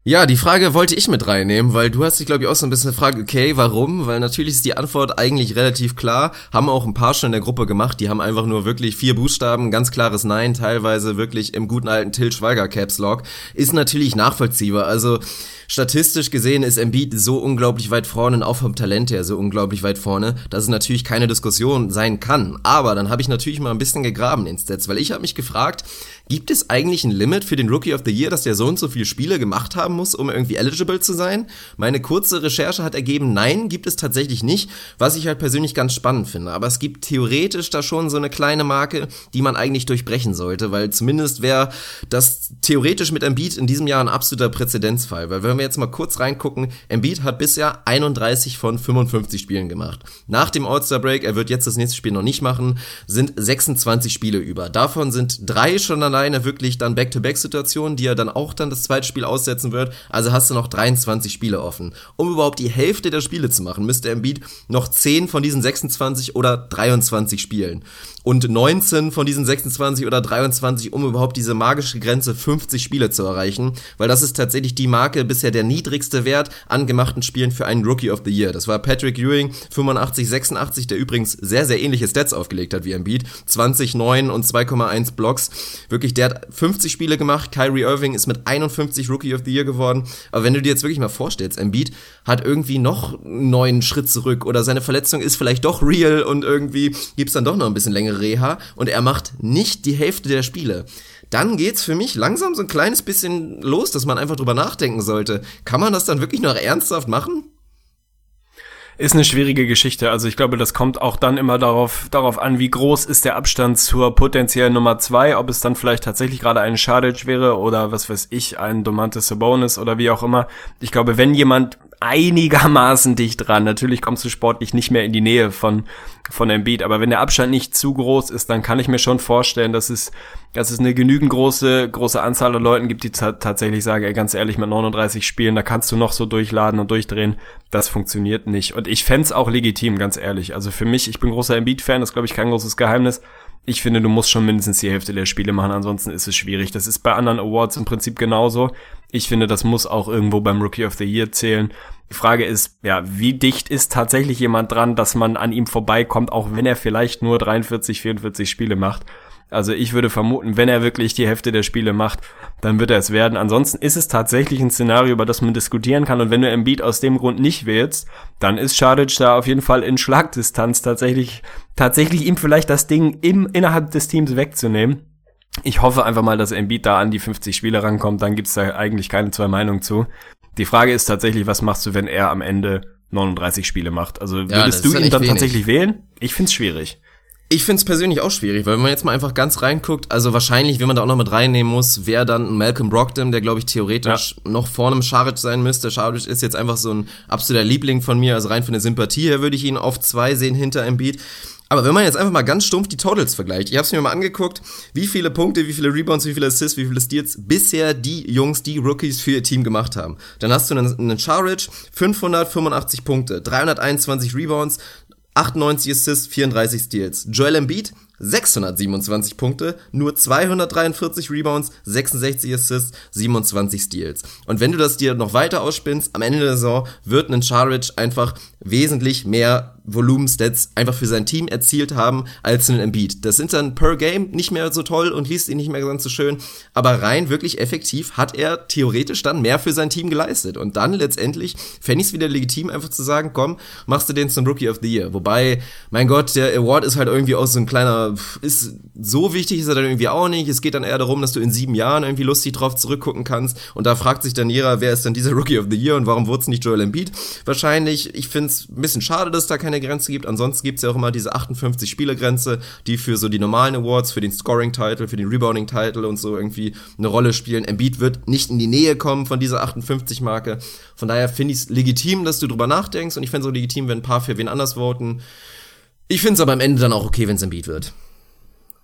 Ja, die Frage wollte ich mit reinnehmen, weil du hast dich, glaube ich, auch so ein bisschen gefragt, okay, warum? Weil natürlich ist die Antwort eigentlich relativ klar. Haben auch ein paar schon in der Gruppe gemacht, die haben einfach nur wirklich vier Buchstaben, ganz klares Nein, teilweise wirklich im guten alten Till Schweiger Caps Lock. Ist natürlich nachvollziehbar. Also statistisch gesehen ist Embiid so unglaublich weit vorne und auch vom Talent her so unglaublich weit vorne, dass es natürlich keine Diskussion sein kann. Aber dann habe ich natürlich mal ein bisschen gegraben in Stats, weil ich habe mich gefragt, gibt es eigentlich ein Limit für den Rookie of the Year, dass der so und so viele Spiele gemacht haben muss, um irgendwie eligible zu sein? Meine kurze Recherche hat ergeben, nein, gibt es tatsächlich nicht, was ich halt persönlich ganz spannend finde. Aber es gibt theoretisch da schon so eine kleine Marke, die man eigentlich durchbrechen sollte, weil zumindest wäre das theoretisch mit Embiid in diesem Jahr ein absoluter Präzedenzfall, weil wenn wir jetzt mal kurz reingucken, Embiid hat bisher 31 von 55 Spielen gemacht. Nach dem All-Star Break, er wird jetzt das nächste Spiel noch nicht machen, sind 26 Spiele über. Davon sind drei schon alleine wirklich dann Back-to-Back-Situationen, die er dann auch dann das zweite Spiel aussetzen wird. Also hast du noch 23 Spiele offen. Um überhaupt die Hälfte der Spiele zu machen, müsste Embiid noch 10 von diesen 26 oder 23 spielen und 19 von diesen 26 oder 23, um überhaupt diese magische Grenze 50 Spiele zu erreichen, weil das ist tatsächlich die Marke bisher der niedrigste Wert an gemachten Spielen für einen Rookie of the Year. Das war Patrick Ewing 85 86, der übrigens sehr sehr ähnliche Stats aufgelegt hat wie Embiid, 20 9 und 2,1 Blocks. Wirklich, der hat 50 Spiele gemacht. Kyrie Irving ist mit 51 Rookie of the Year geworden. Aber wenn du dir jetzt wirklich mal vorstellst, Embiid hat irgendwie noch einen neuen Schritt zurück oder seine Verletzung ist vielleicht doch real und irgendwie gibt's dann doch noch ein bisschen längere Reha und er macht nicht die Hälfte der Spiele. Dann geht's für mich langsam so ein kleines bisschen los, dass man einfach drüber nachdenken sollte. Kann man das dann wirklich noch ernsthaft machen? Ist eine schwierige Geschichte. Also ich glaube, das kommt auch dann immer darauf, darauf an, wie groß ist der Abstand zur potenziellen Nummer zwei, ob es dann vielleicht tatsächlich gerade ein Schadic wäre oder was weiß ich, ein Domantas Sabonis oder wie auch immer. Ich glaube, wenn jemand einigermaßen dicht dran. Natürlich kommst du sportlich nicht mehr in die Nähe von, von Embiid, aber wenn der Abstand nicht zu groß ist, dann kann ich mir schon vorstellen, dass es, dass es eine genügend große, große Anzahl an Leuten gibt, die tatsächlich sagen, ey, ganz ehrlich, mit 39 Spielen, da kannst du noch so durchladen und durchdrehen. Das funktioniert nicht. Und ich fände auch legitim, ganz ehrlich. Also für mich, ich bin großer Embiid-Fan, das glaube ich kein großes Geheimnis ich finde, du musst schon mindestens die Hälfte der Spiele machen, ansonsten ist es schwierig. Das ist bei anderen Awards im Prinzip genauso. Ich finde, das muss auch irgendwo beim Rookie of the Year zählen. Die Frage ist, ja, wie dicht ist tatsächlich jemand dran, dass man an ihm vorbeikommt, auch wenn er vielleicht nur 43, 44 Spiele macht. Also ich würde vermuten, wenn er wirklich die Hälfte der Spiele macht, dann wird er es werden. Ansonsten ist es tatsächlich ein Szenario, über das man diskutieren kann. Und wenn du Embiid aus dem Grund nicht wählst, dann ist Schadic da auf jeden Fall in Schlagdistanz tatsächlich, tatsächlich ihm vielleicht das Ding im, innerhalb des Teams wegzunehmen. Ich hoffe einfach mal, dass Embiid da an die 50 Spiele rankommt. Dann gibt's da eigentlich keine zwei Meinungen zu. Die Frage ist tatsächlich, was machst du, wenn er am Ende 39 Spiele macht? Also würdest ja, du ihn dann wenig. tatsächlich wählen? Ich find's schwierig. Ich find's persönlich auch schwierig, weil wenn man jetzt mal einfach ganz reinguckt, also wahrscheinlich, wenn man da auch noch mit reinnehmen muss, wäre dann Malcolm Brogdon, der glaube ich theoretisch ja. noch vor einem Scharic sein müsste. Scharic ist jetzt einfach so ein absoluter Liebling von mir, also rein von der Sympathie her würde ich ihn auf zwei sehen hinter Embiid. Aber wenn man jetzt einfach mal ganz stumpf die Totals vergleicht, ich habe es mir mal angeguckt, wie viele Punkte, wie viele Rebounds, wie viele Assists, wie viele Steals bisher die Jungs, die Rookies für ihr Team gemacht haben. Dann hast du einen, einen Charic, 585 Punkte, 321 Rebounds, 98 Assists, 34 Steals. Joel Embiid 627 Punkte, nur 243 Rebounds, 66 Assists, 27 Steals. Und wenn du das dir noch weiter ausspinnst, am Ende der Saison wird ein Charic einfach wesentlich mehr Volumenstats einfach für sein Team erzielt haben als ein Embiid. Das sind dann per Game nicht mehr so toll und liest ihn nicht mehr ganz so schön, aber rein wirklich effektiv hat er theoretisch dann mehr für sein Team geleistet und dann letztendlich fände ich es wieder legitim einfach zu sagen, komm, machst du den zum Rookie of the Year. Wobei, mein Gott, der Award ist halt irgendwie auch so ein kleiner, ist so wichtig ist er dann irgendwie auch nicht. Es geht dann eher darum, dass du in sieben Jahren irgendwie lustig drauf zurückgucken kannst und da fragt sich dann jeder, wer ist denn dieser Rookie of the Year und warum wurde es nicht Joel Embiid? Wahrscheinlich, ich finde es ein bisschen schade, dass da keine Grenze gibt. Ansonsten gibt es ja auch immer diese 58 Spielergrenze, die für so die normalen Awards, für den Scoring-Title, für den Rebounding-Title und so irgendwie eine Rolle spielen. Embiid wird nicht in die Nähe kommen von dieser 58-Marke. Von daher finde ich es legitim, dass du drüber nachdenkst und ich finde es auch legitim, wenn ein paar für wen anders voten. Ich finde es aber am Ende dann auch okay, wenn es Embiid wird.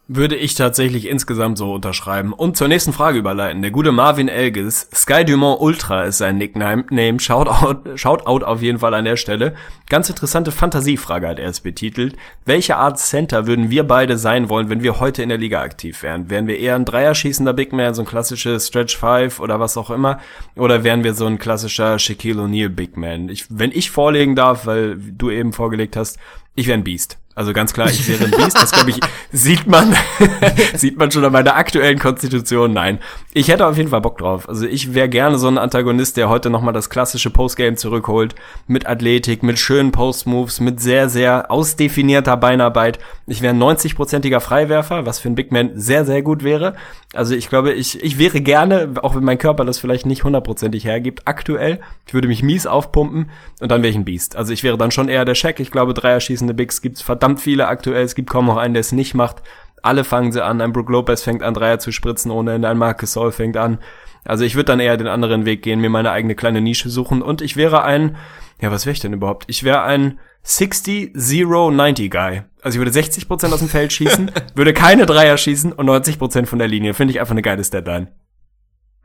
Würde ich tatsächlich insgesamt so unterschreiben. Und zur nächsten Frage überleiten. Der gute Marvin Elges, Sky Dumont Ultra ist sein Nickname. Name. Shoutout, Shoutout auf jeden Fall an der Stelle. Ganz interessante Fantasiefrage hat er es betitelt. Welche Art Center würden wir beide sein wollen, wenn wir heute in der Liga aktiv wären? Wären wir eher ein Dreierschießender Big Man, so ein klassisches Stretch Five oder was auch immer? Oder wären wir so ein klassischer Shaquille O'Neal Big Man? Ich, wenn ich vorlegen darf, weil du eben vorgelegt hast, ich wäre ein Beast. Also ganz klar, ich wäre ein Biest. Das glaube ich, sieht man, sieht man schon an meiner aktuellen Konstitution. Nein, ich hätte auf jeden Fall Bock drauf. Also ich wäre gerne so ein Antagonist, der heute nochmal das klassische Postgame zurückholt. Mit Athletik, mit schönen Postmoves, mit sehr, sehr ausdefinierter Beinarbeit. Ich wäre ein 90-prozentiger Freiwerfer, was für ein Big Man sehr, sehr gut wäre. Also ich glaube, ich, ich wäre gerne, auch wenn mein Körper das vielleicht nicht hundertprozentig hergibt, aktuell. Ich würde mich mies aufpumpen und dann wäre ich ein Biest. Also ich wäre dann schon eher der Shaq. Ich glaube, Dreier schießende Bigs gibt's verdammt verdammt viele aktuell. Es gibt kaum noch einen, der es nicht macht. Alle fangen sie an. Ein Brook Lopez fängt an, Dreier zu spritzen ohne Ende. Ein Marcus Sol fängt an. Also ich würde dann eher den anderen Weg gehen, mir meine eigene kleine Nische suchen. Und ich wäre ein, ja, was wäre ich denn überhaupt? Ich wäre ein 60-0-90 Guy. Also ich würde 60% aus dem Feld schießen, würde keine Dreier schießen und 90% von der Linie. Finde ich einfach eine geile Deadline.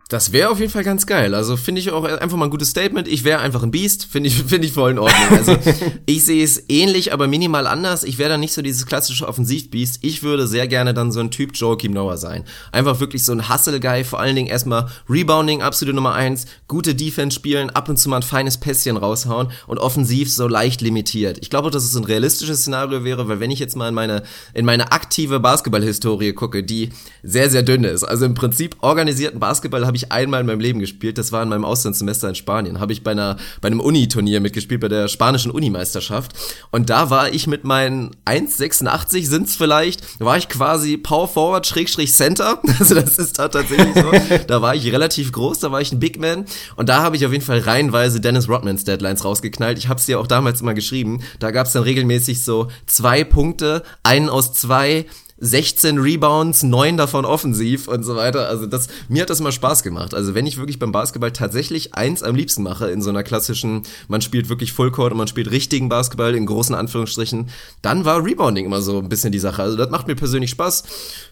Das wäre auf jeden Fall ganz geil. Also finde ich auch einfach mal ein gutes Statement. Ich wäre einfach ein Biest, finde ich, finde ich voll in Ordnung. Also ich sehe es ähnlich, aber minimal anders. Ich wäre dann nicht so dieses klassische Offensivbiest. Ich würde sehr gerne dann so ein Typ Joakim Noah sein. Einfach wirklich so ein Hustle-Guy, vor allen Dingen erstmal Rebounding, absolute Nummer eins, gute Defense spielen, ab und zu mal ein feines Pässchen raushauen und offensiv so leicht limitiert. Ich glaube, dass es ein realistisches Szenario wäre, weil wenn ich jetzt mal in meine, in meine aktive Basketball-Historie gucke, die sehr, sehr dünn ist. Also im Prinzip organisierten Basketball habe ich einmal in meinem Leben gespielt. Das war in meinem Auslandssemester in Spanien. Habe ich bei, einer, bei einem Uni-Turnier mitgespielt, bei der spanischen Unimeisterschaft. Und da war ich mit meinen 1,86 sind's vielleicht, war ich quasi Power Forward Schrägstrich Center. Also das ist da tatsächlich so. Da war ich relativ groß, da war ich ein Big Man. Und da habe ich auf jeden Fall reihenweise Dennis Rodmans Deadlines rausgeknallt. Ich habe es dir auch damals immer geschrieben. Da gab's dann regelmäßig so zwei Punkte, einen aus zwei, 16 Rebounds, 9 davon offensiv und so weiter. Also das, mir hat das immer Spaß gemacht. Also wenn ich wirklich beim Basketball tatsächlich eins am liebsten mache, in so einer klassischen, man spielt wirklich Fullcourt und man spielt richtigen Basketball in großen Anführungsstrichen, dann war Rebounding immer so ein bisschen die Sache. Also das macht mir persönlich Spaß.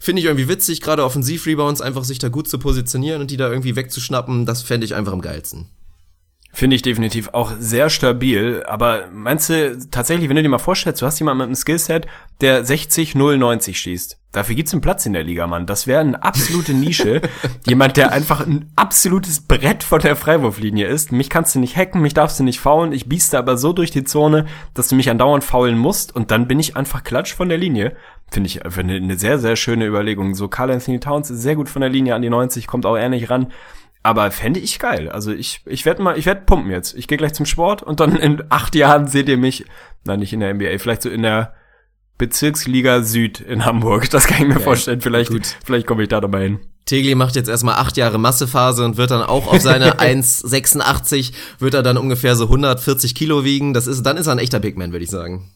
Finde ich irgendwie witzig, gerade Offensiv-Rebounds, einfach sich da gut zu positionieren und die da irgendwie wegzuschnappen, das fände ich einfach am geilsten. Finde ich definitiv auch sehr stabil. Aber meinst du tatsächlich, wenn du dir mal vorstellst, du hast jemanden mit einem Skillset, der 60, 0, 90 schießt. Dafür gibt's einen Platz in der Liga, Mann. Das wäre eine absolute Nische. Jemand, der einfach ein absolutes Brett von der Freiwurflinie ist. Mich kannst du nicht hacken, mich darfst du nicht faulen. Ich bieste aber so durch die Zone, dass du mich andauernd faulen musst. Und dann bin ich einfach klatsch von der Linie. Finde ich eine, eine sehr, sehr schöne Überlegung. So Carl Anthony Towns ist sehr gut von der Linie an die 90, kommt auch eher nicht ran. Aber fände ich geil. Also ich, ich werde mal, ich werde pumpen jetzt. Ich gehe gleich zum Sport und dann in acht Jahren seht ihr mich, nein, nicht in der NBA, vielleicht so in der Bezirksliga Süd in Hamburg. Das kann ich mir ja, vorstellen. Vielleicht, gut. vielleicht komme ich da nochmal hin. Tegli macht jetzt erstmal acht Jahre Massephase und wird dann auch auf seine 1,86 wird er dann ungefähr so 140 Kilo wiegen. Das ist, dann ist er ein echter Big Man, würde ich sagen.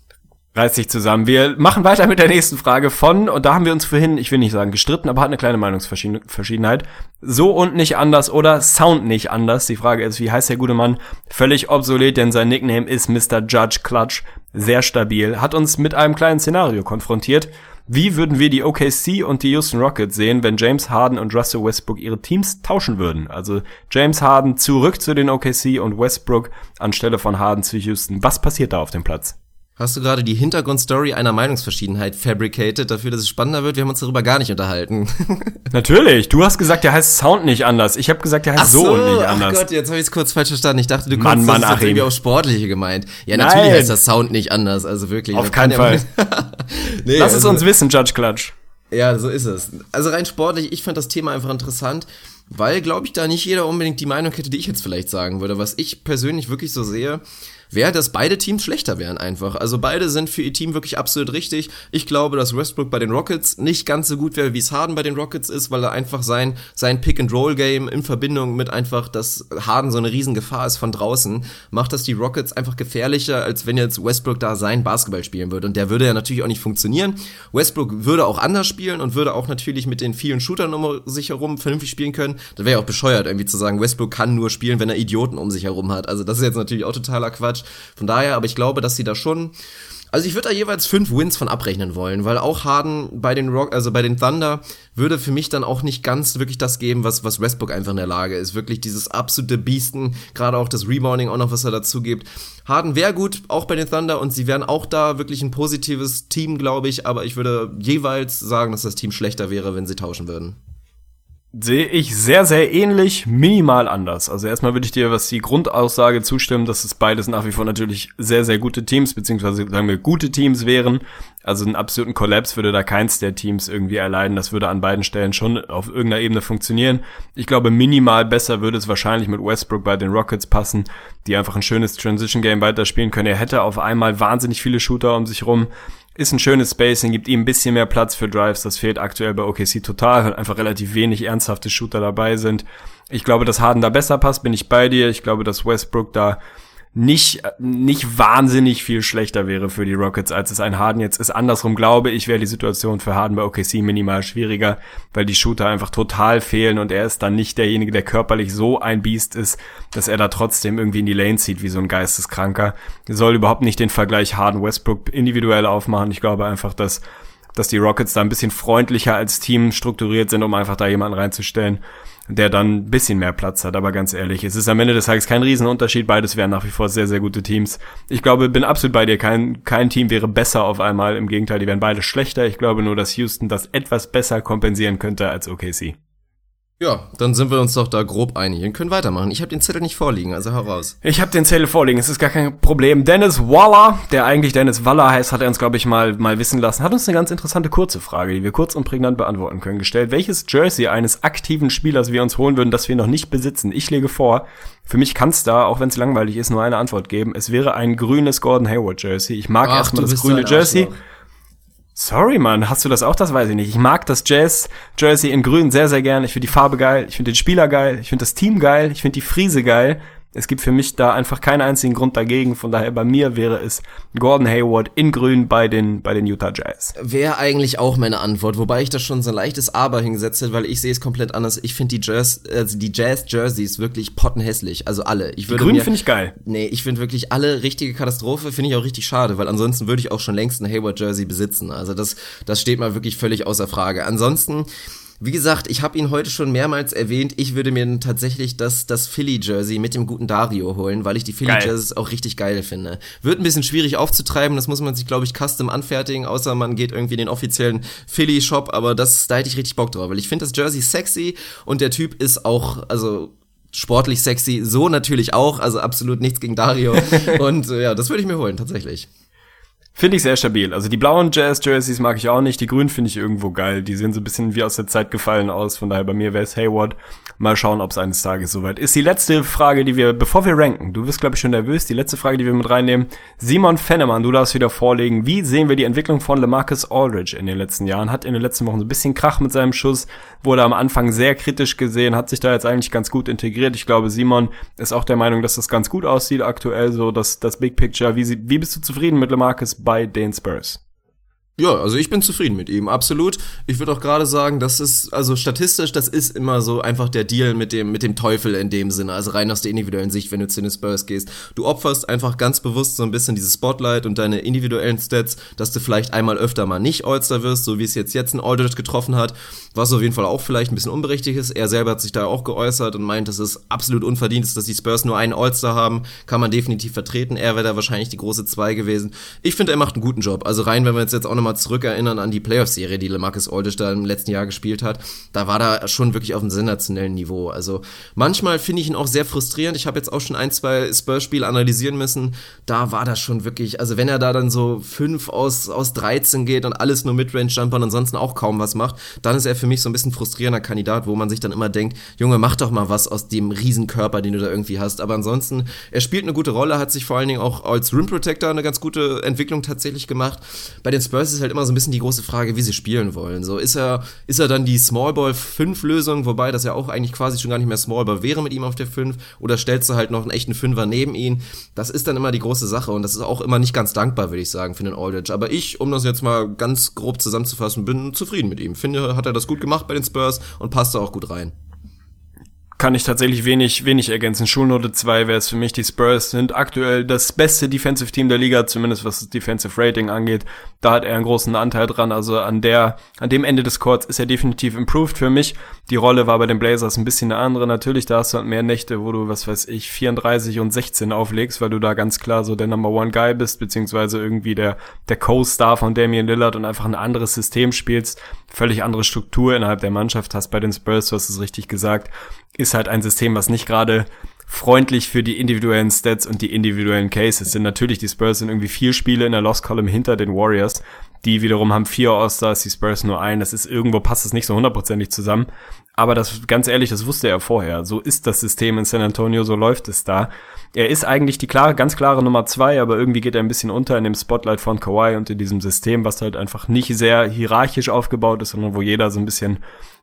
Reißt sich zusammen. Wir machen weiter mit der nächsten Frage von, und da haben wir uns vorhin, ich will nicht sagen gestritten, aber hat eine kleine Meinungsverschiedenheit. So und nicht anders oder Sound nicht anders. Die Frage ist, wie heißt der gute Mann? Völlig obsolet, denn sein Nickname ist Mr. Judge Clutch. Sehr stabil. Hat uns mit einem kleinen Szenario konfrontiert. Wie würden wir die OKC und die Houston Rockets sehen, wenn James Harden und Russell Westbrook ihre Teams tauschen würden? Also James Harden zurück zu den OKC und Westbrook anstelle von Harden zu Houston. Was passiert da auf dem Platz? Hast du gerade die Hintergrundstory einer Meinungsverschiedenheit fabricated dafür, dass es spannender wird? Wir haben uns darüber gar nicht unterhalten. Natürlich. Du hast gesagt, der heißt Sound nicht anders. Ich habe gesagt, der heißt so, so und nicht anders. Ach Gott, jetzt habe ich es kurz falsch verstanden. Ich dachte, du Mann, Mann, das irgendwie auf Sportliche gemeint. Ja, natürlich Nein. heißt das Sound nicht anders. Also wirklich. Auf keinen Fall. nee, Lass also, es uns wissen, Judge Clutch. Ja, so ist es. Also rein sportlich, ich fand das Thema einfach interessant, weil, glaube ich, da nicht jeder unbedingt die Meinung hätte, die ich jetzt vielleicht sagen würde. Was ich persönlich wirklich so sehe, wäre, dass beide Teams schlechter wären einfach. Also beide sind für ihr Team wirklich absolut richtig. Ich glaube, dass Westbrook bei den Rockets nicht ganz so gut wäre, wie es Harden bei den Rockets ist, weil er einfach sein, sein Pick-and-Roll-Game in Verbindung mit einfach, dass Harden so eine Riesengefahr ist von draußen, macht das die Rockets einfach gefährlicher, als wenn jetzt Westbrook da sein Basketball spielen würde. Und der würde ja natürlich auch nicht funktionieren. Westbrook würde auch anders spielen und würde auch natürlich mit den vielen Shootern um sich herum vernünftig spielen können. Da wäre ja auch bescheuert, irgendwie zu sagen, Westbrook kann nur spielen, wenn er Idioten um sich herum hat. Also das ist jetzt natürlich auch totaler Quatsch. Quatsch. Von daher, aber ich glaube, dass sie da schon also ich würde da jeweils fünf Wins von abrechnen wollen, weil auch Harden bei den Rock, also bei den Thunder würde für mich dann auch nicht ganz wirklich das geben, was, was Westbrook einfach in der Lage ist. Wirklich dieses absolute Biesten, gerade auch das Rebounding auch noch, was er dazu gibt. Harden wäre gut, auch bei den Thunder und sie wären auch da wirklich ein positives Team, glaube ich, aber ich würde jeweils sagen, dass das Team schlechter wäre, wenn sie tauschen würden. Sehe ich sehr, sehr ähnlich, minimal anders. Also erstmal würde ich dir, was die Grundaussage zustimmen, dass es beides nach wie vor natürlich sehr, sehr gute Teams, beziehungsweise sagen wir gute Teams wären. Also einen absoluten Kollaps würde da keins der Teams irgendwie erleiden. Das würde an beiden Stellen schon auf irgendeiner Ebene funktionieren. Ich glaube, minimal besser würde es wahrscheinlich mit Westbrook bei den Rockets passen, die einfach ein schönes Transition Game weiterspielen können. Er hätte auf einmal wahnsinnig viele Shooter um sich rum ist ein schönes Spacing, gibt ihm ein bisschen mehr Platz für Drives. Das fehlt aktuell bei OKC total, weil einfach relativ wenig ernsthafte Shooter dabei sind. Ich glaube, dass Harden da besser passt, bin ich bei dir. Ich glaube, dass Westbrook da nicht, nicht wahnsinnig viel schlechter wäre für die Rockets, als es ein Harden jetzt ist. Andersrum glaube ich, wäre die Situation für Harden bei OKC minimal schwieriger, weil die Shooter einfach total fehlen und er ist dann nicht derjenige, der körperlich so ein Biest ist, dass er da trotzdem irgendwie in die Lane zieht wie so ein Geisteskranker. Er soll überhaupt nicht den Vergleich Harden-Westbrook individuell aufmachen. Ich glaube einfach, dass dass die Rockets da ein bisschen freundlicher als Team strukturiert sind, um einfach da jemanden reinzustellen der dann ein bisschen mehr Platz hat. Aber ganz ehrlich, es ist am Ende des Tages kein Riesenunterschied. Beides wären nach wie vor sehr, sehr gute Teams. Ich glaube, bin absolut bei dir. Kein, kein Team wäre besser auf einmal. Im Gegenteil, die wären beide schlechter. Ich glaube nur, dass Houston das etwas besser kompensieren könnte als OKC. Ja, dann sind wir uns doch da grob einig und können weitermachen. Ich habe den Zettel nicht vorliegen, also heraus. Ich habe den Zettel vorliegen, es ist gar kein Problem. Dennis Waller, der eigentlich Dennis Waller heißt, hat er uns, glaube ich, mal, mal wissen lassen, hat uns eine ganz interessante kurze Frage, die wir kurz und prägnant beantworten können, gestellt. Welches Jersey eines aktiven Spielers wir uns holen würden, das wir noch nicht besitzen? Ich lege vor, für mich kann es da, auch wenn es langweilig ist, nur eine Antwort geben. Es wäre ein grünes Gordon Hayward Jersey. Ich mag erstmal das grüne Jersey. Arschloch. Sorry, Mann, hast du das auch? Das weiß ich nicht. Ich mag das Jazz-Jersey in grün sehr, sehr gern. Ich finde die Farbe geil, ich finde den Spieler geil, ich finde das Team geil, ich finde die Friese geil. Es gibt für mich da einfach keinen einzigen Grund dagegen. Von daher bei mir wäre es Gordon Hayward in Grün bei den, bei den Utah Jazz. Wäre eigentlich auch meine Antwort, wobei ich da schon so ein leichtes Aber hingesetzt weil ich sehe es komplett anders. Ich finde die Jazz, also die Jazz Jerseys wirklich pottenhässlich. Also alle. Ich würde die Grün finde ich geil. Nee, ich finde wirklich alle richtige Katastrophe. Finde ich auch richtig schade, weil ansonsten würde ich auch schon längst ein Hayward Jersey besitzen. Also das, das steht mal wirklich völlig außer Frage. Ansonsten, wie gesagt, ich habe ihn heute schon mehrmals erwähnt. Ich würde mir tatsächlich das, das Philly-Jersey mit dem guten Dario holen, weil ich die Philly-Jerseys auch richtig geil finde. Wird ein bisschen schwierig aufzutreiben, das muss man sich, glaube ich, custom anfertigen, außer man geht irgendwie in den offiziellen Philly-Shop, aber das, da hätte ich richtig Bock drauf, weil ich finde das Jersey sexy und der Typ ist auch, also sportlich sexy, so natürlich auch, also absolut nichts gegen Dario. und äh, ja, das würde ich mir holen, tatsächlich. Finde ich sehr stabil. Also die blauen Jazz-Jerseys mag ich auch nicht. Die grünen finde ich irgendwo geil. Die sehen so ein bisschen wie aus der Zeit gefallen aus. Von daher bei mir wäre es Hayward. Mal schauen, ob es eines Tages soweit ist. Die letzte Frage, die wir, bevor wir ranken, du wirst glaube ich schon nervös, die letzte Frage, die wir mit reinnehmen. Simon Fennemann, du darfst wieder vorlegen. Wie sehen wir die Entwicklung von LaMarcus Aldridge in den letzten Jahren? Hat in den letzten Wochen so ein bisschen Krach mit seinem Schuss, wurde am Anfang sehr kritisch gesehen, hat sich da jetzt eigentlich ganz gut integriert. Ich glaube, Simon ist auch der Meinung, dass das ganz gut aussieht aktuell, so das, das Big Picture. Wie, wie bist du zufrieden mit LaMarcus bei den Spurs? Ja, also ich bin zufrieden mit ihm, absolut. Ich würde auch gerade sagen, das ist, also statistisch, das ist immer so einfach der Deal mit dem, mit dem Teufel in dem Sinne, also rein aus der individuellen Sicht, wenn du zu den Spurs gehst. Du opferst einfach ganz bewusst so ein bisschen dieses Spotlight und deine individuellen Stats, dass du vielleicht einmal öfter mal nicht All-Star wirst, so wie es jetzt jetzt ein Aldridge getroffen hat, was auf jeden Fall auch vielleicht ein bisschen unberechtigt ist. Er selber hat sich da auch geäußert und meint, dass es absolut unverdient ist, dass die Spurs nur einen All-Star haben, kann man definitiv vertreten. Er wäre da wahrscheinlich die große Zwei gewesen. Ich finde, er macht einen guten Job. Also rein, wenn wir jetzt auch nochmal zurückerinnern an die Playoff-Serie, die LeMarcus Aldridge da im letzten Jahr gespielt hat, da war da schon wirklich auf einem sensationellen Niveau. Also manchmal finde ich ihn auch sehr frustrierend. Ich habe jetzt auch schon ein, zwei Spurs-Spiele analysieren müssen. Da war das schon wirklich, also wenn er da dann so fünf aus, aus 13 geht und alles nur Midrange-Jumper und ansonsten auch kaum was macht, dann ist er für mich so ein bisschen frustrierender Kandidat, wo man sich dann immer denkt, Junge, mach doch mal was aus dem Riesenkörper, den du da irgendwie hast. Aber ansonsten, er spielt eine gute Rolle, hat sich vor allen Dingen auch als Rim Protector eine ganz gute Entwicklung tatsächlich gemacht. Bei den Spurs ist halt immer so ein bisschen die große Frage, wie sie spielen wollen. So ist er, ist er dann die Small Ball 5 Lösung, wobei das ja auch eigentlich quasi schon gar nicht mehr Small Ball wäre mit ihm auf der 5, oder stellst du halt noch einen echten Fünfer neben ihn? Das ist dann immer die große Sache und das ist auch immer nicht ganz dankbar, würde ich sagen, für den Aldridge. Aber ich, um das jetzt mal ganz grob zusammenzufassen, bin zufrieden mit ihm. Finde, hat er das gut gemacht bei den Spurs und passt da auch gut rein kann ich tatsächlich wenig, wenig ergänzen. Schulnote 2 wäre es für mich. Die Spurs sind aktuell das beste Defensive Team der Liga, zumindest was das Defensive Rating angeht. Da hat er einen großen Anteil dran. Also an der, an dem Ende des Courts ist er definitiv improved für mich. Die Rolle war bei den Blazers ein bisschen eine andere. Natürlich, da hast du halt mehr Nächte, wo du, was weiß ich, 34 und 16 auflegst, weil du da ganz klar so der Number One Guy bist, beziehungsweise irgendwie der, der Co-Star von Damian Lillard und einfach ein anderes System spielst. Völlig andere Struktur innerhalb der Mannschaft hast bei den Spurs, du hast es richtig gesagt ist halt ein System, was nicht gerade freundlich für die individuellen Stats und die individuellen Cases sind. Natürlich, die Spurs sind irgendwie vier Spiele in der Lost Column hinter den Warriors. Die wiederum haben vier All-Stars, die Spurs nur ein. Das ist irgendwo passt es nicht so hundertprozentig zusammen. Aber das, ganz ehrlich, das wusste er vorher. So ist das System in San Antonio, so läuft es da. Er ist eigentlich die klare, ganz klare Nummer zwei, aber irgendwie geht er ein bisschen unter in dem Spotlight von Kawhi und in diesem System, was halt einfach nicht sehr hierarchisch aufgebaut ist, sondern wo jeder so ein bisschen,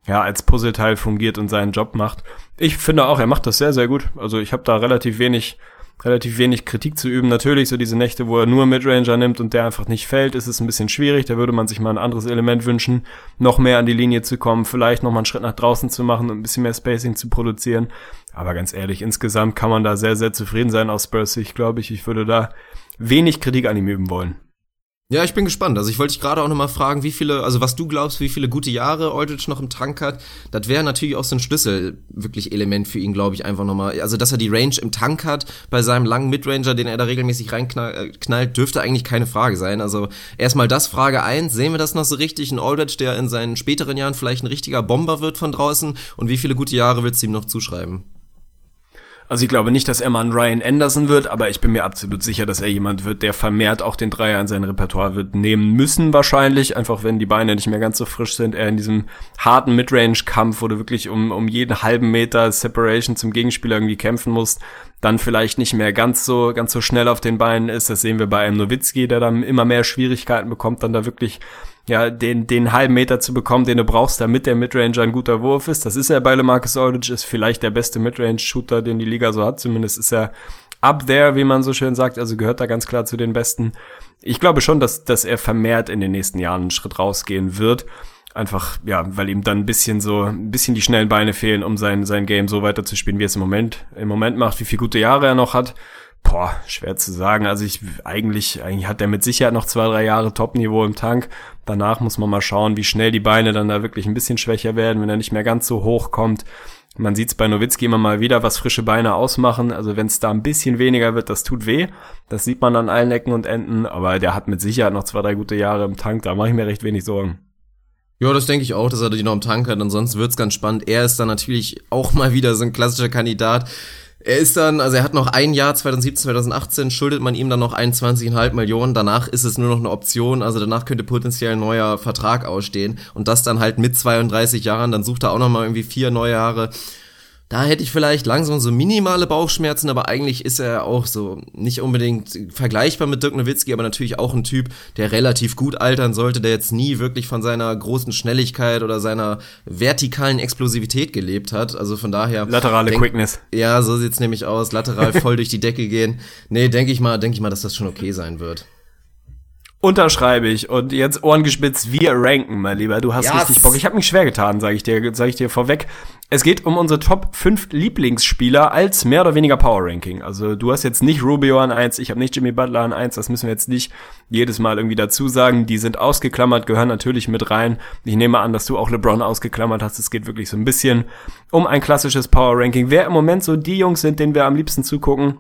ja, als Puzzleteil fungiert und seinen Job macht. Ich finde auch, er macht das sehr, sehr gut. Also ich habe da relativ wenig relativ wenig Kritik zu üben. Natürlich, so diese Nächte, wo er nur Midranger nimmt und der einfach nicht fällt, ist es ein bisschen schwierig. Da würde man sich mal ein anderes Element wünschen, noch mehr an die Linie zu kommen, vielleicht noch mal einen Schritt nach draußen zu machen und ein bisschen mehr Spacing zu produzieren. Aber ganz ehrlich, insgesamt kann man da sehr, sehr zufrieden sein aus Spurs Sicht, glaube ich. Ich würde da wenig Kritik an ihm üben wollen. Ja, ich bin gespannt. Also ich wollte dich gerade auch nochmal fragen, wie viele, also was du glaubst, wie viele gute Jahre Aldridge noch im Tank hat. Das wäre natürlich auch so ein Schlüssel, wirklich Element für ihn, glaube ich, einfach nochmal. Also dass er die Range im Tank hat bei seinem langen Midranger, den er da regelmäßig reinknallt, dürfte eigentlich keine Frage sein. Also erstmal das Frage eins, sehen wir das noch so richtig? Ein Aldridge, der in seinen späteren Jahren vielleicht ein richtiger Bomber wird von draußen? Und wie viele gute Jahre willst du ihm noch zuschreiben? Also ich glaube nicht, dass er mal ein Ryan Anderson wird, aber ich bin mir absolut sicher, dass er jemand wird, der vermehrt auch den Dreier in sein Repertoire wird nehmen müssen wahrscheinlich, einfach wenn die Beine nicht mehr ganz so frisch sind. Er in diesem harten Midrange-Kampf, wo du wirklich um, um jeden halben Meter Separation zum Gegenspieler irgendwie kämpfen musst, dann vielleicht nicht mehr ganz so, ganz so schnell auf den Beinen ist. Das sehen wir bei einem Nowitzki, der dann immer mehr Schwierigkeiten bekommt, dann da wirklich ja, den, den halben Meter zu bekommen, den du brauchst, damit der Midranger ein guter Wurf ist. Das ist er bei LeMarcus Aldridge, ist vielleicht der beste Midrange-Shooter, den die Liga so hat. Zumindest ist er up there, wie man so schön sagt, also gehört da ganz klar zu den Besten. Ich glaube schon, dass, dass er vermehrt in den nächsten Jahren einen Schritt rausgehen wird. Einfach, ja, weil ihm dann ein bisschen so, ein bisschen die schnellen Beine fehlen, um sein, sein Game so weiter zu spielen, wie er es im Moment, im Moment macht, wie viele gute Jahre er noch hat. Boah, schwer zu sagen. Also ich eigentlich, eigentlich hat er mit Sicherheit noch zwei, drei Jahre Top-Niveau im Tank. Danach muss man mal schauen, wie schnell die Beine dann da wirklich ein bisschen schwächer werden, wenn er nicht mehr ganz so hoch kommt. Man sieht es bei Nowitzki immer mal wieder, was frische Beine ausmachen. Also wenn es da ein bisschen weniger wird, das tut weh. Das sieht man an allen Ecken und Enden. Aber der hat mit Sicherheit noch zwei, drei gute Jahre im Tank. Da mache ich mir recht wenig Sorgen. Ja, das denke ich auch, dass er die noch im Tank hat. Ansonsten wird's ganz spannend. Er ist dann natürlich auch mal wieder so ein klassischer Kandidat er ist dann, also er hat noch ein Jahr, 2017, 2018, schuldet man ihm dann noch 21,5 Millionen. Danach ist es nur noch eine Option, also danach könnte potenziell ein neuer Vertrag ausstehen. Und das dann halt mit 32 Jahren, dann sucht er auch noch mal irgendwie vier neue Jahre. Da hätte ich vielleicht langsam so minimale Bauchschmerzen, aber eigentlich ist er auch so nicht unbedingt vergleichbar mit Dirk Nowitzki, aber natürlich auch ein Typ, der relativ gut altern sollte, der jetzt nie wirklich von seiner großen Schnelligkeit oder seiner vertikalen Explosivität gelebt hat. Also von daher. Laterale denk, Quickness. Ja, so sieht's nämlich aus. Lateral voll durch die Decke gehen. Nee, denke ich mal, denke ich mal, dass das schon okay sein wird. Unterschreibe ich. Und jetzt Ohren gespitzt, wir ranken, mein Lieber. Du hast yes. richtig Bock. Ich habe mich schwer getan, sage ich dir, sage ich dir vorweg. Es geht um unsere Top 5 Lieblingsspieler als mehr oder weniger Power Ranking. Also du hast jetzt nicht Rubio an 1, ich habe nicht Jimmy Butler an 1, das müssen wir jetzt nicht jedes Mal irgendwie dazu sagen. Die sind ausgeklammert, gehören natürlich mit rein. Ich nehme an, dass du auch LeBron ausgeklammert hast. Es geht wirklich so ein bisschen um ein klassisches Power Ranking. Wer im Moment so die Jungs sind, denen wir am liebsten zugucken,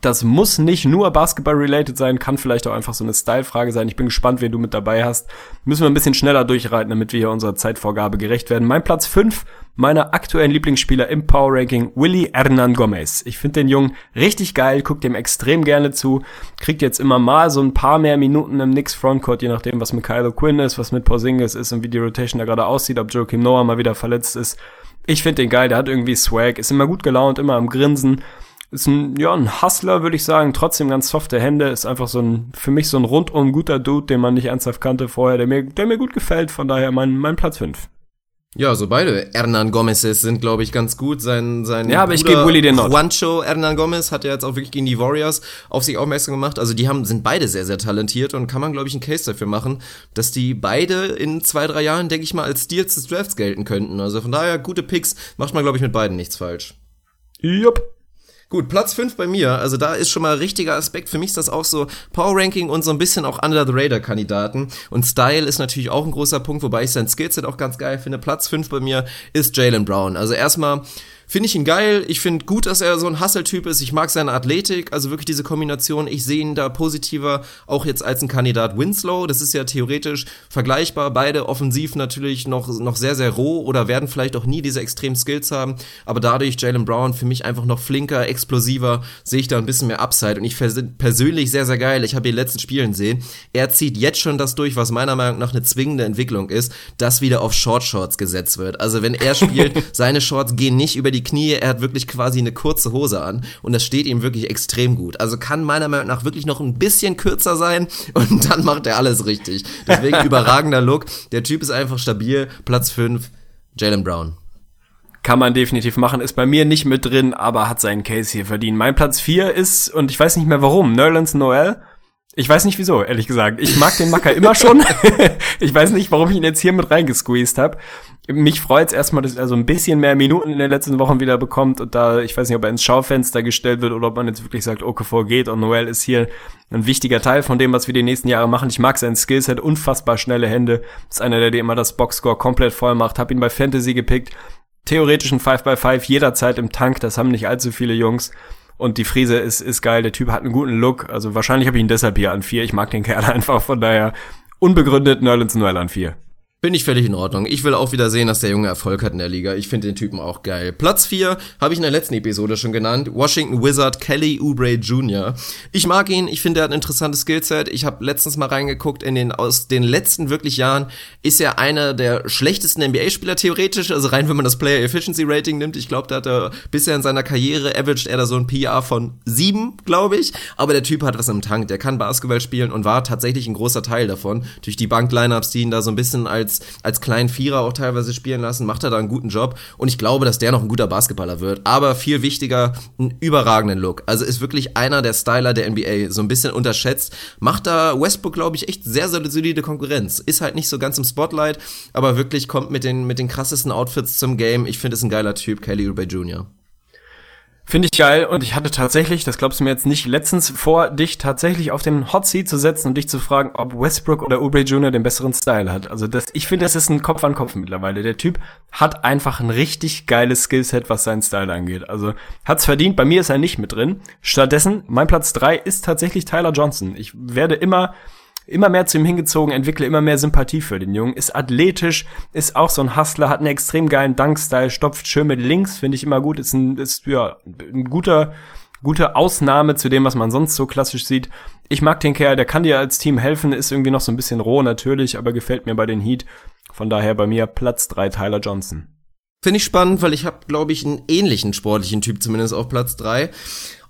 das muss nicht nur Basketball-related sein, kann vielleicht auch einfach so eine Style-Frage sein. Ich bin gespannt, wen du mit dabei hast. Müssen wir ein bisschen schneller durchreiten, damit wir hier unserer Zeitvorgabe gerecht werden. Mein Platz 5 meiner aktuellen Lieblingsspieler im Power Ranking, Willy Hernan Gomez. Ich finde den Jungen richtig geil, guckt dem extrem gerne zu, kriegt jetzt immer mal so ein paar mehr Minuten im Knicks Frontcourt, je nachdem, was mit Kylo Quinn ist, was mit Porzingis ist und wie die Rotation da gerade aussieht, ob Joakim Noah mal wieder verletzt ist. Ich finde den geil, der hat irgendwie Swag, ist immer gut gelaunt, immer am Grinsen ist ein, ja, ein Hustler, würde ich sagen, trotzdem ganz softe Hände, ist einfach so ein, für mich so ein rundum guter Dude, den man nicht ernsthaft kannte vorher, der mir, der mir gut gefällt, von daher mein, mein Platz 5. Ja, so beide Hernan Gomezes sind, glaube ich, ganz gut. Sein, sein ja, aber ich gebe Willy den Not. Juancho Hernan Gomez hat ja jetzt auch wirklich gegen die Warriors auf sich aufmerksam gemacht. Also die haben, sind beide sehr, sehr talentiert und kann man, glaube ich, einen Case dafür machen, dass die beide in zwei, drei Jahren, denke ich mal, als Steals des Drafts gelten könnten. Also von daher, gute Picks, macht man, glaube ich, mit beiden nichts falsch. Jupp. Gut, Platz 5 bei mir. Also da ist schon mal ein richtiger Aspekt. Für mich ist das auch so Power Ranking und so ein bisschen auch Under the Radar Kandidaten. Und Style ist natürlich auch ein großer Punkt, wobei ich sein Skillset auch ganz geil finde. Platz 5 bei mir ist Jalen Brown. Also erstmal Finde ich ihn geil. Ich finde gut, dass er so ein Hustle-Typ ist. Ich mag seine Athletik, also wirklich diese Kombination. Ich sehe ihn da positiver, auch jetzt als ein Kandidat Winslow. Das ist ja theoretisch vergleichbar. Beide offensiv natürlich noch, noch sehr, sehr roh oder werden vielleicht auch nie diese extremen Skills haben. Aber dadurch Jalen Brown für mich einfach noch flinker, explosiver, sehe ich da ein bisschen mehr Upside. Und ich persönlich sehr, sehr geil. Ich habe die letzten Spielen sehen. Er zieht jetzt schon das durch, was meiner Meinung nach eine zwingende Entwicklung ist, dass wieder auf Short Shorts gesetzt wird. Also wenn er spielt, seine Shorts gehen nicht über die die Knie, er hat wirklich quasi eine kurze Hose an und das steht ihm wirklich extrem gut. Also kann meiner Meinung nach wirklich noch ein bisschen kürzer sein und dann macht er alles richtig. Deswegen überragender Look. Der Typ ist einfach stabil. Platz 5, Jalen Brown. Kann man definitiv machen, ist bei mir nicht mit drin, aber hat seinen Case hier verdient. Mein Platz 4 ist, und ich weiß nicht mehr warum, Nerlens Noel. Ich weiß nicht wieso, ehrlich gesagt. Ich mag den Macker immer schon. ich weiß nicht, warum ich ihn jetzt hier mit reingesqueezed habe mich freut es erstmal, dass er so ein bisschen mehr Minuten in den letzten Wochen wieder bekommt und da, ich weiß nicht, ob er ins Schaufenster gestellt wird oder ob man jetzt wirklich sagt, Okafor geht und Noel ist hier ein wichtiger Teil von dem, was wir die nächsten Jahre machen. Ich mag sein Skillset, unfassbar schnelle Hände. Ist einer, der dir immer das Boxscore komplett voll macht. Hab ihn bei Fantasy gepickt. Theoretisch ein 5x5 jederzeit im Tank. Das haben nicht allzu viele Jungs. Und die Friese ist, ist geil. Der Typ hat einen guten Look. Also wahrscheinlich habe ich ihn deshalb hier an vier. Ich mag den Kerl einfach. Von daher unbegründet Nerlens Noel an vier. Bin ich völlig in Ordnung. Ich will auch wieder sehen, dass der Junge Erfolg hat in der Liga. Ich finde den Typen auch geil. Platz 4 habe ich in der letzten Episode schon genannt. Washington Wizard Kelly Oubre Jr. Ich mag ihn. Ich finde, er hat ein interessantes Skillset. Ich habe letztens mal reingeguckt in den, aus den letzten wirklich Jahren ist er einer der schlechtesten NBA-Spieler theoretisch. Also rein, wenn man das Player Efficiency Rating nimmt. Ich glaube, da hat er bisher in seiner Karriere averaged er da so ein PR von 7, glaube ich. Aber der Typ hat was im Tank. Der kann Basketball spielen und war tatsächlich ein großer Teil davon. Durch die Bank-Lineups, die ihn da so ein bisschen als als, als kleinen Vierer auch teilweise spielen lassen, macht er da einen guten Job und ich glaube, dass der noch ein guter Basketballer wird. Aber viel wichtiger, einen überragenden Look. Also ist wirklich einer der Styler der NBA, so ein bisschen unterschätzt. Macht da Westbrook, glaube ich, echt sehr, sehr solide Konkurrenz. Ist halt nicht so ganz im Spotlight, aber wirklich kommt mit den, mit den krassesten Outfits zum Game. Ich finde es ein geiler Typ, Kelly Oubre Jr. Finde ich geil und ich hatte tatsächlich, das glaubst du mir jetzt nicht, letztens vor, dich tatsächlich auf den Hot Seat zu setzen und dich zu fragen, ob Westbrook oder Oubre Jr. den besseren Style hat. Also das, ich finde, das ist ein Kopf an Kopf mittlerweile. Der Typ hat einfach ein richtig geiles Skillset, was seinen Style angeht. Also hat's verdient, bei mir ist er nicht mit drin. Stattdessen, mein Platz drei ist tatsächlich Tyler Johnson. Ich werde immer immer mehr zu ihm hingezogen, entwickle immer mehr Sympathie für den Jungen, ist athletisch, ist auch so ein Hustler, hat einen extrem geilen Dunk-Style, stopft schön mit links, finde ich immer gut, ist ein, ist, ja, ein guter, gute Ausnahme zu dem, was man sonst so klassisch sieht. Ich mag den Kerl, der kann dir als Team helfen, ist irgendwie noch so ein bisschen roh natürlich, aber gefällt mir bei den Heat. Von daher bei mir Platz drei Tyler Johnson. Finde ich spannend, weil ich habe, glaube ich, einen ähnlichen sportlichen Typ zumindest auf Platz drei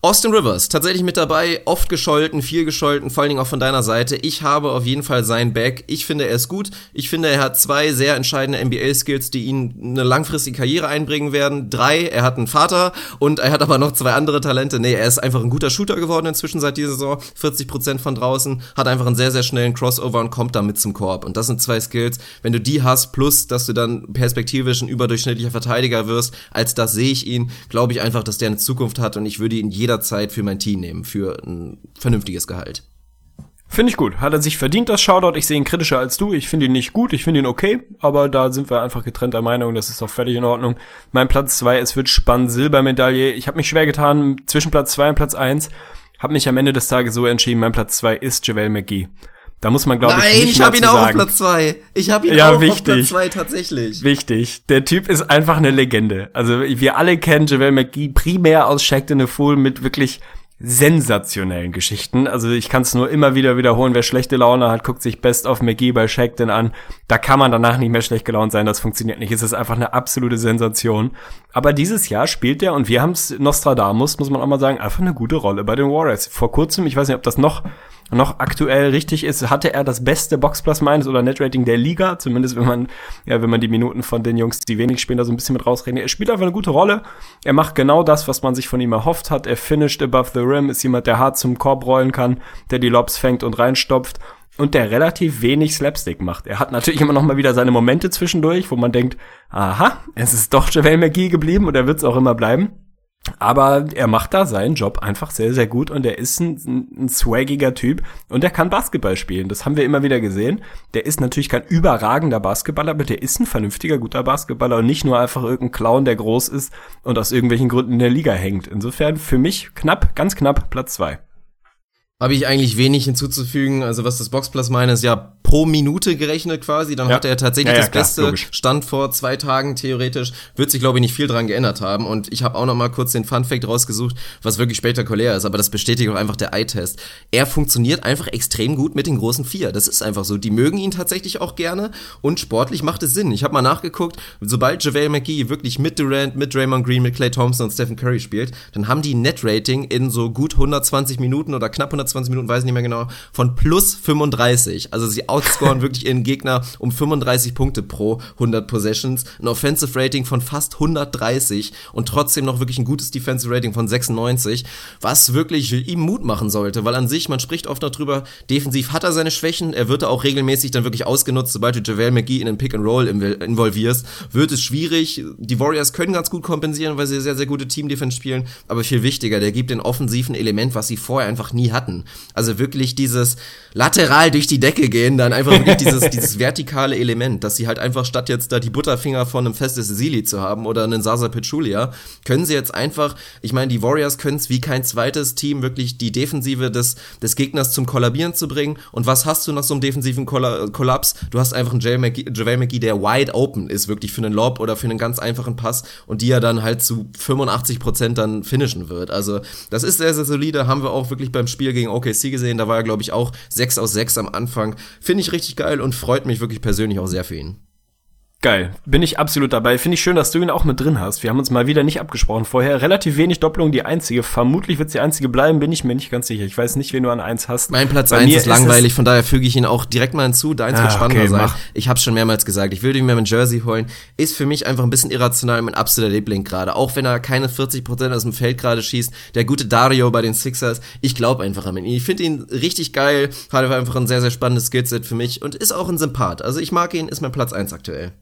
Austin Rivers, tatsächlich mit dabei, oft gescholten, viel gescholten, vor allen Dingen auch von deiner Seite. Ich habe auf jeden Fall sein Back. Ich finde, er ist gut. Ich finde, er hat zwei sehr entscheidende NBA-Skills, die ihn eine langfristige Karriere einbringen werden. Drei, er hat einen Vater und er hat aber noch zwei andere Talente. Nee, er ist einfach ein guter Shooter geworden inzwischen seit dieser Saison. 40% von draußen, hat einfach einen sehr, sehr schnellen Crossover und kommt damit zum Korb. Und das sind zwei Skills. Wenn du die hast, plus, dass du dann perspektivisch ein überdurchschnittlicher Verteidiger wirst, als das sehe ich ihn, glaube ich einfach, dass der eine Zukunft hat und ich würde ihn jeder jederzeit für mein Team nehmen, für ein vernünftiges Gehalt. Finde ich gut. Hat er sich verdient, das Shoutout. Ich sehe ihn kritischer als du. Ich finde ihn nicht gut. Ich finde ihn okay. Aber da sind wir einfach getrennter Meinung. Das ist auch völlig in Ordnung. Mein Platz zwei, es wird spannend. Silbermedaille. Ich habe mich schwer getan zwischen Platz zwei und Platz eins. Habe mich am Ende des Tages so entschieden. Mein Platz zwei ist JaVale McGee. Da muss man, glaube ich, Nein, ich habe ihn auch sagen. auf Platz zwei. Ich habe ihn ja, auch wichtig. auf Platz zwei tatsächlich. Wichtig. Der Typ ist einfach eine Legende. Also wir alle kennen JaVale McGee primär aus Shaq in a Fool mit wirklich sensationellen Geschichten. Also ich kann es nur immer wieder wiederholen. Wer schlechte Laune hat, guckt sich Best of McGee bei Shackton an. Da kann man danach nicht mehr schlecht gelaunt sein. Das funktioniert nicht. Es ist einfach eine absolute Sensation. Aber dieses Jahr spielt er, und wir haben es Nostradamus, muss man auch mal sagen, einfach eine gute Rolle bei den Warriors. Vor kurzem, ich weiß nicht, ob das noch noch aktuell richtig ist, hatte er das beste Box Plus Minus oder Net Rating der Liga, zumindest wenn man, ja, wenn man die Minuten von den Jungs, die wenig spielen, da so ein bisschen mit rausrechnet. Er spielt einfach eine gute Rolle. Er macht genau das, was man sich von ihm erhofft hat. Er finished above the rim, ist jemand, der hart zum Korb rollen kann, der die Lobs fängt und reinstopft und der relativ wenig Slapstick macht. Er hat natürlich immer noch mal wieder seine Momente zwischendurch, wo man denkt, aha, es ist doch JaVale McGee geblieben und er wird es auch immer bleiben. Aber er macht da seinen Job einfach sehr, sehr gut und er ist ein, ein swaggiger Typ und er kann Basketball spielen. Das haben wir immer wieder gesehen. Der ist natürlich kein überragender Basketballer, aber der ist ein vernünftiger, guter Basketballer und nicht nur einfach irgendein Clown, der groß ist und aus irgendwelchen Gründen in der Liga hängt. Insofern für mich knapp, ganz knapp Platz zwei. Habe ich eigentlich wenig hinzuzufügen. Also was das Boxplus meine, ist ja pro Minute gerechnet quasi. Dann ja. hatte er tatsächlich ja, ja, das klar, beste logisch. Stand vor zwei Tagen theoretisch. Wird sich, glaube ich, nicht viel dran geändert haben. Und ich habe auch noch mal kurz den Fun-Fact rausgesucht, was wirklich spektakulär ist. Aber das bestätigt auch einfach der Eye-Test. Er funktioniert einfach extrem gut mit den großen Vier. Das ist einfach so. Die mögen ihn tatsächlich auch gerne. Und sportlich macht es Sinn. Ich habe mal nachgeguckt, sobald JaVale McGee wirklich mit Durant, mit Draymond Green, mit Clay Thompson und Stephen Curry spielt, dann haben die Net-Rating in so gut 120 Minuten oder knapp 120 120 Minuten, weiß ich nicht mehr genau, von plus 35. Also sie outscoren wirklich ihren Gegner um 35 Punkte pro 100 Possessions. Ein Offensive Rating von fast 130 und trotzdem noch wirklich ein gutes Defensive Rating von 96, was wirklich ihm Mut machen sollte, weil an sich, man spricht oft noch drüber, defensiv hat er seine Schwächen, er wird da auch regelmäßig dann wirklich ausgenutzt, sobald du JaVale McGee in den Pick and Roll involvierst, wird es schwierig. Die Warriors können ganz gut kompensieren, weil sie sehr, sehr gute Team-Defense spielen, aber viel wichtiger, der gibt den offensiven Element, was sie vorher einfach nie hatten. Also wirklich dieses lateral durch die Decke gehen, dann einfach wirklich dieses, dieses vertikale Element, dass sie halt einfach statt jetzt da die Butterfinger von einem Festes Sili zu haben oder einen Sasa Pechulia, können sie jetzt einfach, ich meine, die Warriors können es wie kein zweites Team wirklich die Defensive des, des Gegners zum Kollabieren zu bringen. Und was hast du nach so einem defensiven Kollaps? Du hast einfach einen JaVale McGee, der wide open ist, wirklich für einen Lob oder für einen ganz einfachen Pass und die er dann halt zu 85 Prozent dann finishen wird. Also das ist sehr, sehr solide, haben wir auch wirklich beim Spiel gegen OKC gesehen. Da war er, glaube ich, auch 6 aus 6 am Anfang. Finde ich richtig geil und freut mich wirklich persönlich auch sehr für ihn. Geil, bin ich absolut dabei. Finde ich schön, dass du ihn auch mit drin hast. Wir haben uns mal wieder nicht abgesprochen vorher. Relativ wenig Doppelung, die einzige. Vermutlich wird die einzige bleiben, bin ich mir nicht ganz sicher. Ich weiß nicht, wen du an eins hast. Mein Platz eins ist langweilig, von daher füge ich ihn auch direkt mal hinzu. Deins ah, wird spannender okay, sein. Mach. Ich habe schon mehrmals gesagt, ich würde ihn mir mit Jersey holen. Ist für mich einfach ein bisschen irrational, mein absoluter Liebling gerade. Auch wenn er keine 40% aus dem Feld gerade schießt. Der gute Dario bei den Sixers. Ich glaube einfach an ihn. Ich finde ihn richtig geil. Hat einfach ein sehr, sehr spannendes Skillset für mich und ist auch ein Sympath. Also ich mag ihn, ist mein Platz eins aktuell.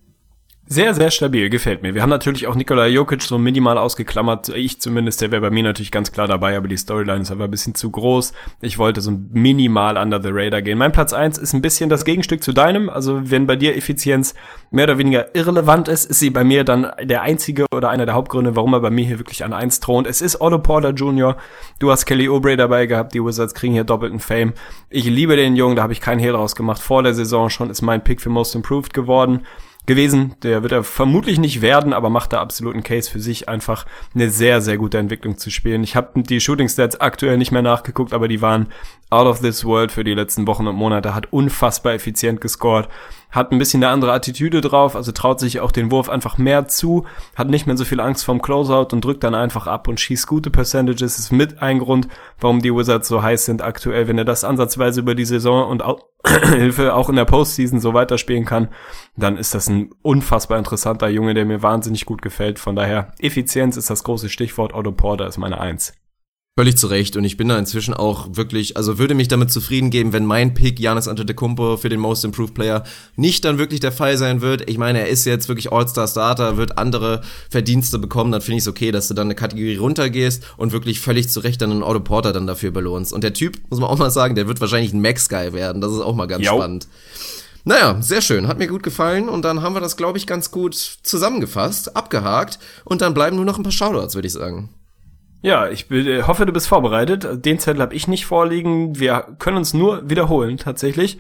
Sehr, sehr stabil, gefällt mir. Wir haben natürlich auch Nikola Jokic so minimal ausgeklammert. Ich zumindest, der wäre bei mir natürlich ganz klar dabei, aber die Storyline ist aber ein bisschen zu groß. Ich wollte so minimal under the radar gehen. Mein Platz eins ist ein bisschen das Gegenstück zu deinem. Also wenn bei dir Effizienz mehr oder weniger irrelevant ist, ist sie bei mir dann der einzige oder einer der Hauptgründe, warum er bei mir hier wirklich an eins thront. Es ist Otto Porter Jr. Du hast Kelly Oubre dabei gehabt. Die Wizards kriegen hier doppelten Fame. Ich liebe den Jungen, da habe ich keinen Hehl draus gemacht. Vor der Saison schon ist mein Pick für Most Improved geworden gewesen. Der wird er vermutlich nicht werden, aber macht da absolut einen Case für sich, einfach eine sehr, sehr gute Entwicklung zu spielen. Ich habe die Shooting Stats aktuell nicht mehr nachgeguckt, aber die waren out of this world für die letzten Wochen und Monate, hat unfassbar effizient gescored hat ein bisschen eine andere Attitüde drauf, also traut sich auch den Wurf einfach mehr zu, hat nicht mehr so viel Angst vorm Closeout und drückt dann einfach ab und schießt gute Percentages, ist mit ein Grund, warum die Wizards so heiß sind aktuell. Wenn er das ansatzweise über die Saison und auch, Hilfe auch in der Postseason so weiterspielen kann, dann ist das ein unfassbar interessanter Junge, der mir wahnsinnig gut gefällt. Von daher, Effizienz ist das große Stichwort. Otto Porter ist meine Eins. Völlig zu Recht und ich bin da inzwischen auch wirklich, also würde mich damit zufrieden geben, wenn mein Pick Janis Antetokounmpo für den Most Improved Player nicht dann wirklich der Fall sein wird. Ich meine, er ist jetzt wirklich All-Star Starter, wird andere Verdienste bekommen, dann finde ich es okay, dass du dann eine Kategorie runtergehst und wirklich völlig zu Recht dann einen Otto Porter dann dafür belohnst. Und der Typ, muss man auch mal sagen, der wird wahrscheinlich ein Max-Guy werden, das ist auch mal ganz jo. spannend. Naja, sehr schön, hat mir gut gefallen und dann haben wir das, glaube ich, ganz gut zusammengefasst, abgehakt und dann bleiben nur noch ein paar Shoutouts, würde ich sagen. Ja, ich äh, hoffe, du bist vorbereitet. Den Zettel habe ich nicht vorliegen. Wir können uns nur wiederholen, tatsächlich.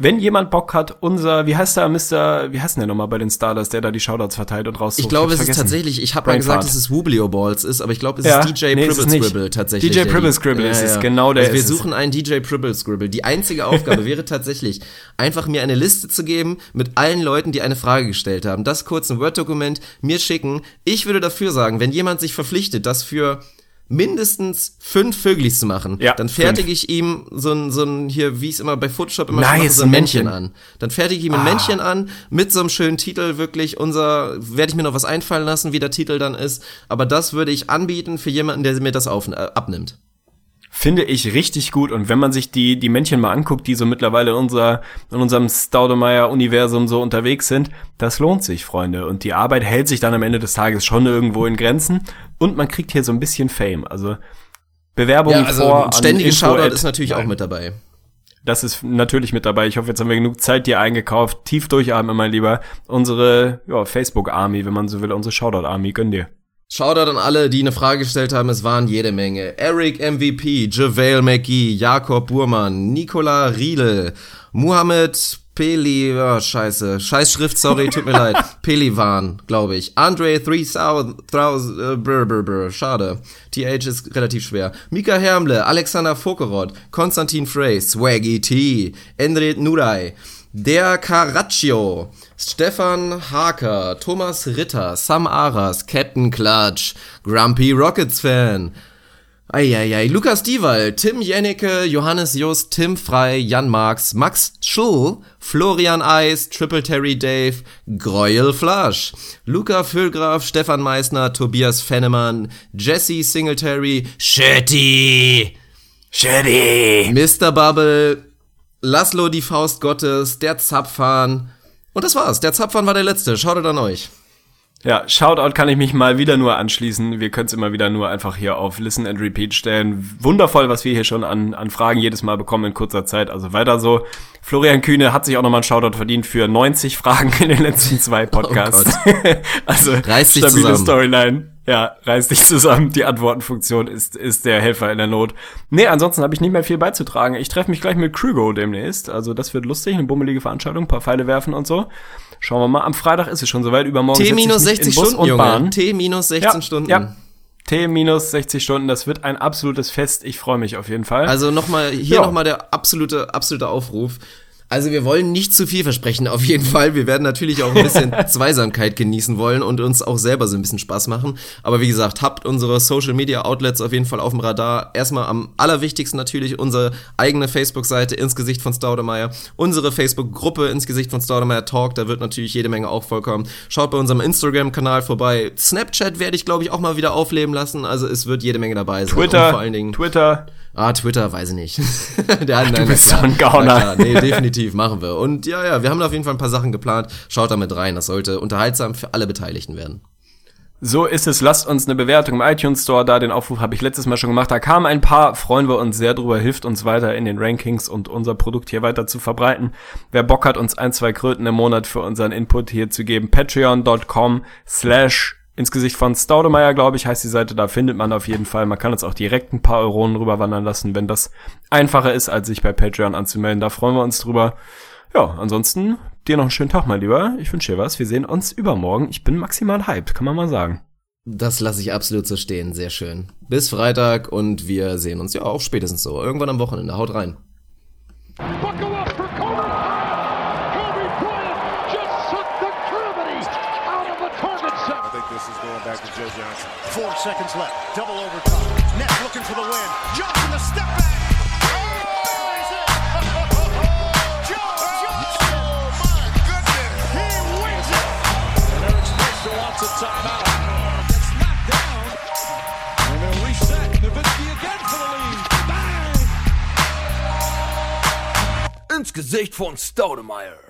Wenn jemand Bock hat, unser, wie heißt der, Mr., wie heißt denn der nochmal bei den Starters, der da die Shoutouts verteilt und raus. Ich glaube, es ist tatsächlich, ich habe mal gesagt, dass es Wooblio Balls ist, aber ich glaube, es ja, ist DJ nee, Pribble Scribble tatsächlich. DJ Pribble Scribble ja, ist es, genau der also wir suchen einen DJ Pribble Scribble. Die einzige Aufgabe wäre tatsächlich, einfach mir eine Liste zu geben mit allen Leuten, die eine Frage gestellt haben. Das kurz ein Word-Dokument mir schicken. Ich würde dafür sagen, wenn jemand sich verpflichtet, das für mindestens fünf Vöglis zu machen, ja, dann fertige ich ihm so ein, so ein, hier, wie ich es immer bei Photoshop immer nice, so ein Männchen. Männchen an. Dann fertige ich ihm ein ah. Männchen an, mit so einem schönen Titel, wirklich unser, werde ich mir noch was einfallen lassen, wie der Titel dann ist, aber das würde ich anbieten für jemanden, der mir das auf, äh, abnimmt. Finde ich richtig gut. Und wenn man sich die, die Männchen mal anguckt, die so mittlerweile in, unser, in unserem Staudemeyer-Universum so unterwegs sind, das lohnt sich, Freunde. Und die Arbeit hält sich dann am Ende des Tages schon irgendwo in Grenzen. Und man kriegt hier so ein bisschen Fame. Also Bewerbungen ja, also vor. Ständige Shoutout ist natürlich auch mit dabei. Das ist natürlich mit dabei. Ich hoffe, jetzt haben wir genug Zeit dir eingekauft. Tief durchatmen, mein Lieber. Unsere ja, Facebook-Army, wenn man so will, unsere Shoutout-Army, gönn dir. Shoutout an alle, die eine Frage gestellt haben. Es waren jede Menge. Eric MVP, JaVale McGee, Jakob Burmann, Nicola Riedel, Muhammad Peli, oh, scheiße, scheiß Schrift, sorry, tut mir leid. Pelivan, glaube ich. Andre 3000, uh, brr, brr, brr, schade. TH ist relativ schwer. Mika Hermle, Alexander Fokerot, Konstantin Frey, Swaggy T, Endrit Nurai, der Caraccio, Stefan Harker, Thomas Ritter, Sam Aras, Captain Clutch, Grumpy Rockets Fan, Eieiei, Lukas Dieval, Tim Jennecke, Johannes Just, Tim Frei, Jan Marx, Max Schull, Florian Eis, Triple Terry Dave, Greuel Flasch, Luca Füllgraf, Stefan Meissner, Tobias Fennemann, Jesse Singletary, Shetty, Shetty, Mr. Bubble, Laszlo die Faust Gottes, der Zapfhahn, und das war's. Der Zapfhahn war der letzte. Schaut an euch. Ja, Shoutout kann ich mich mal wieder nur anschließen. Wir können es immer wieder nur einfach hier auf Listen and Repeat stellen. Wundervoll, was wir hier schon an, an Fragen jedes Mal bekommen in kurzer Zeit. Also weiter so. Florian Kühne hat sich auch nochmal einen Shoutout verdient für 90 Fragen in den letzten zwei oh Podcasts. Oh also Reiß dich stabile zusammen. Storyline. Ja, reiß dich zusammen. Die Antwortenfunktion ist, ist der Helfer in der Not. Nee, ansonsten habe ich nicht mehr viel beizutragen. Ich treffe mich gleich mit Krügo demnächst. Also das wird lustig, eine bummelige Veranstaltung, ein paar Pfeile werfen und so. Schauen wir mal. Am Freitag ist es schon soweit. Übermorgen T minus 60 Stunden, Junge. Bahn. T minus 16 ja, Stunden. Ja. T minus 60 Stunden, das wird ein absolutes Fest. Ich freue mich auf jeden Fall. Also nochmal, hier ja. nochmal der absolute, absolute Aufruf. Also wir wollen nicht zu viel versprechen, auf jeden Fall. Wir werden natürlich auch ein bisschen Zweisamkeit genießen wollen und uns auch selber so ein bisschen Spaß machen. Aber wie gesagt, habt unsere Social Media Outlets auf jeden Fall auf dem Radar. Erstmal am allerwichtigsten natürlich unsere eigene Facebook-Seite ins Gesicht von Staudemeyer, unsere Facebook-Gruppe ins Gesicht von Staudemeyer Talk, da wird natürlich jede Menge auch vollkommen. Schaut bei unserem Instagram-Kanal vorbei. Snapchat werde ich, glaube ich, auch mal wieder aufleben lassen. Also es wird jede Menge dabei sein. Twitter, und vor allen Dingen, Twitter. Ah, Twitter, weiß ich nicht. Der, Ach, nein, du bist so ein Gauner. Nee, definitiv, machen wir. Und ja, ja, wir haben auf jeden Fall ein paar Sachen geplant. Schaut da mit rein. Das sollte unterhaltsam für alle Beteiligten werden. So ist es. Lasst uns eine Bewertung im iTunes Store da. Den Aufruf habe ich letztes Mal schon gemacht. Da kamen ein paar. Freuen wir uns sehr drüber. Hilft uns weiter in den Rankings und unser Produkt hier weiter zu verbreiten. Wer Bock hat, uns ein, zwei Kröten im Monat für unseren Input hier zu geben, patreon.com slash ins Gesicht von Staudemeyer, glaube ich, heißt die Seite. Da findet man auf jeden Fall. Man kann uns auch direkt ein paar Euronen rüberwandern lassen, wenn das einfacher ist, als sich bei Patreon anzumelden. Da freuen wir uns drüber. Ja, ansonsten dir noch einen schönen Tag, mein Lieber. Ich wünsche dir was. Wir sehen uns übermorgen. Ich bin maximal hyped, kann man mal sagen. Das lasse ich absolut so stehen. Sehr schön. Bis Freitag und wir sehen uns ja auch spätestens so. Irgendwann am Wochenende. Haut rein. Buckle Joe Johnson. Four seconds left. Double overtime. Nets looking for the win. Johnson the step back. Joe Johnson. He wins it. And Eric Spencer wants a timeout. Gets knocked down. And they'll reset. Nowitzki again for the lead. Bang! Ins Gesicht von Staudemeyer.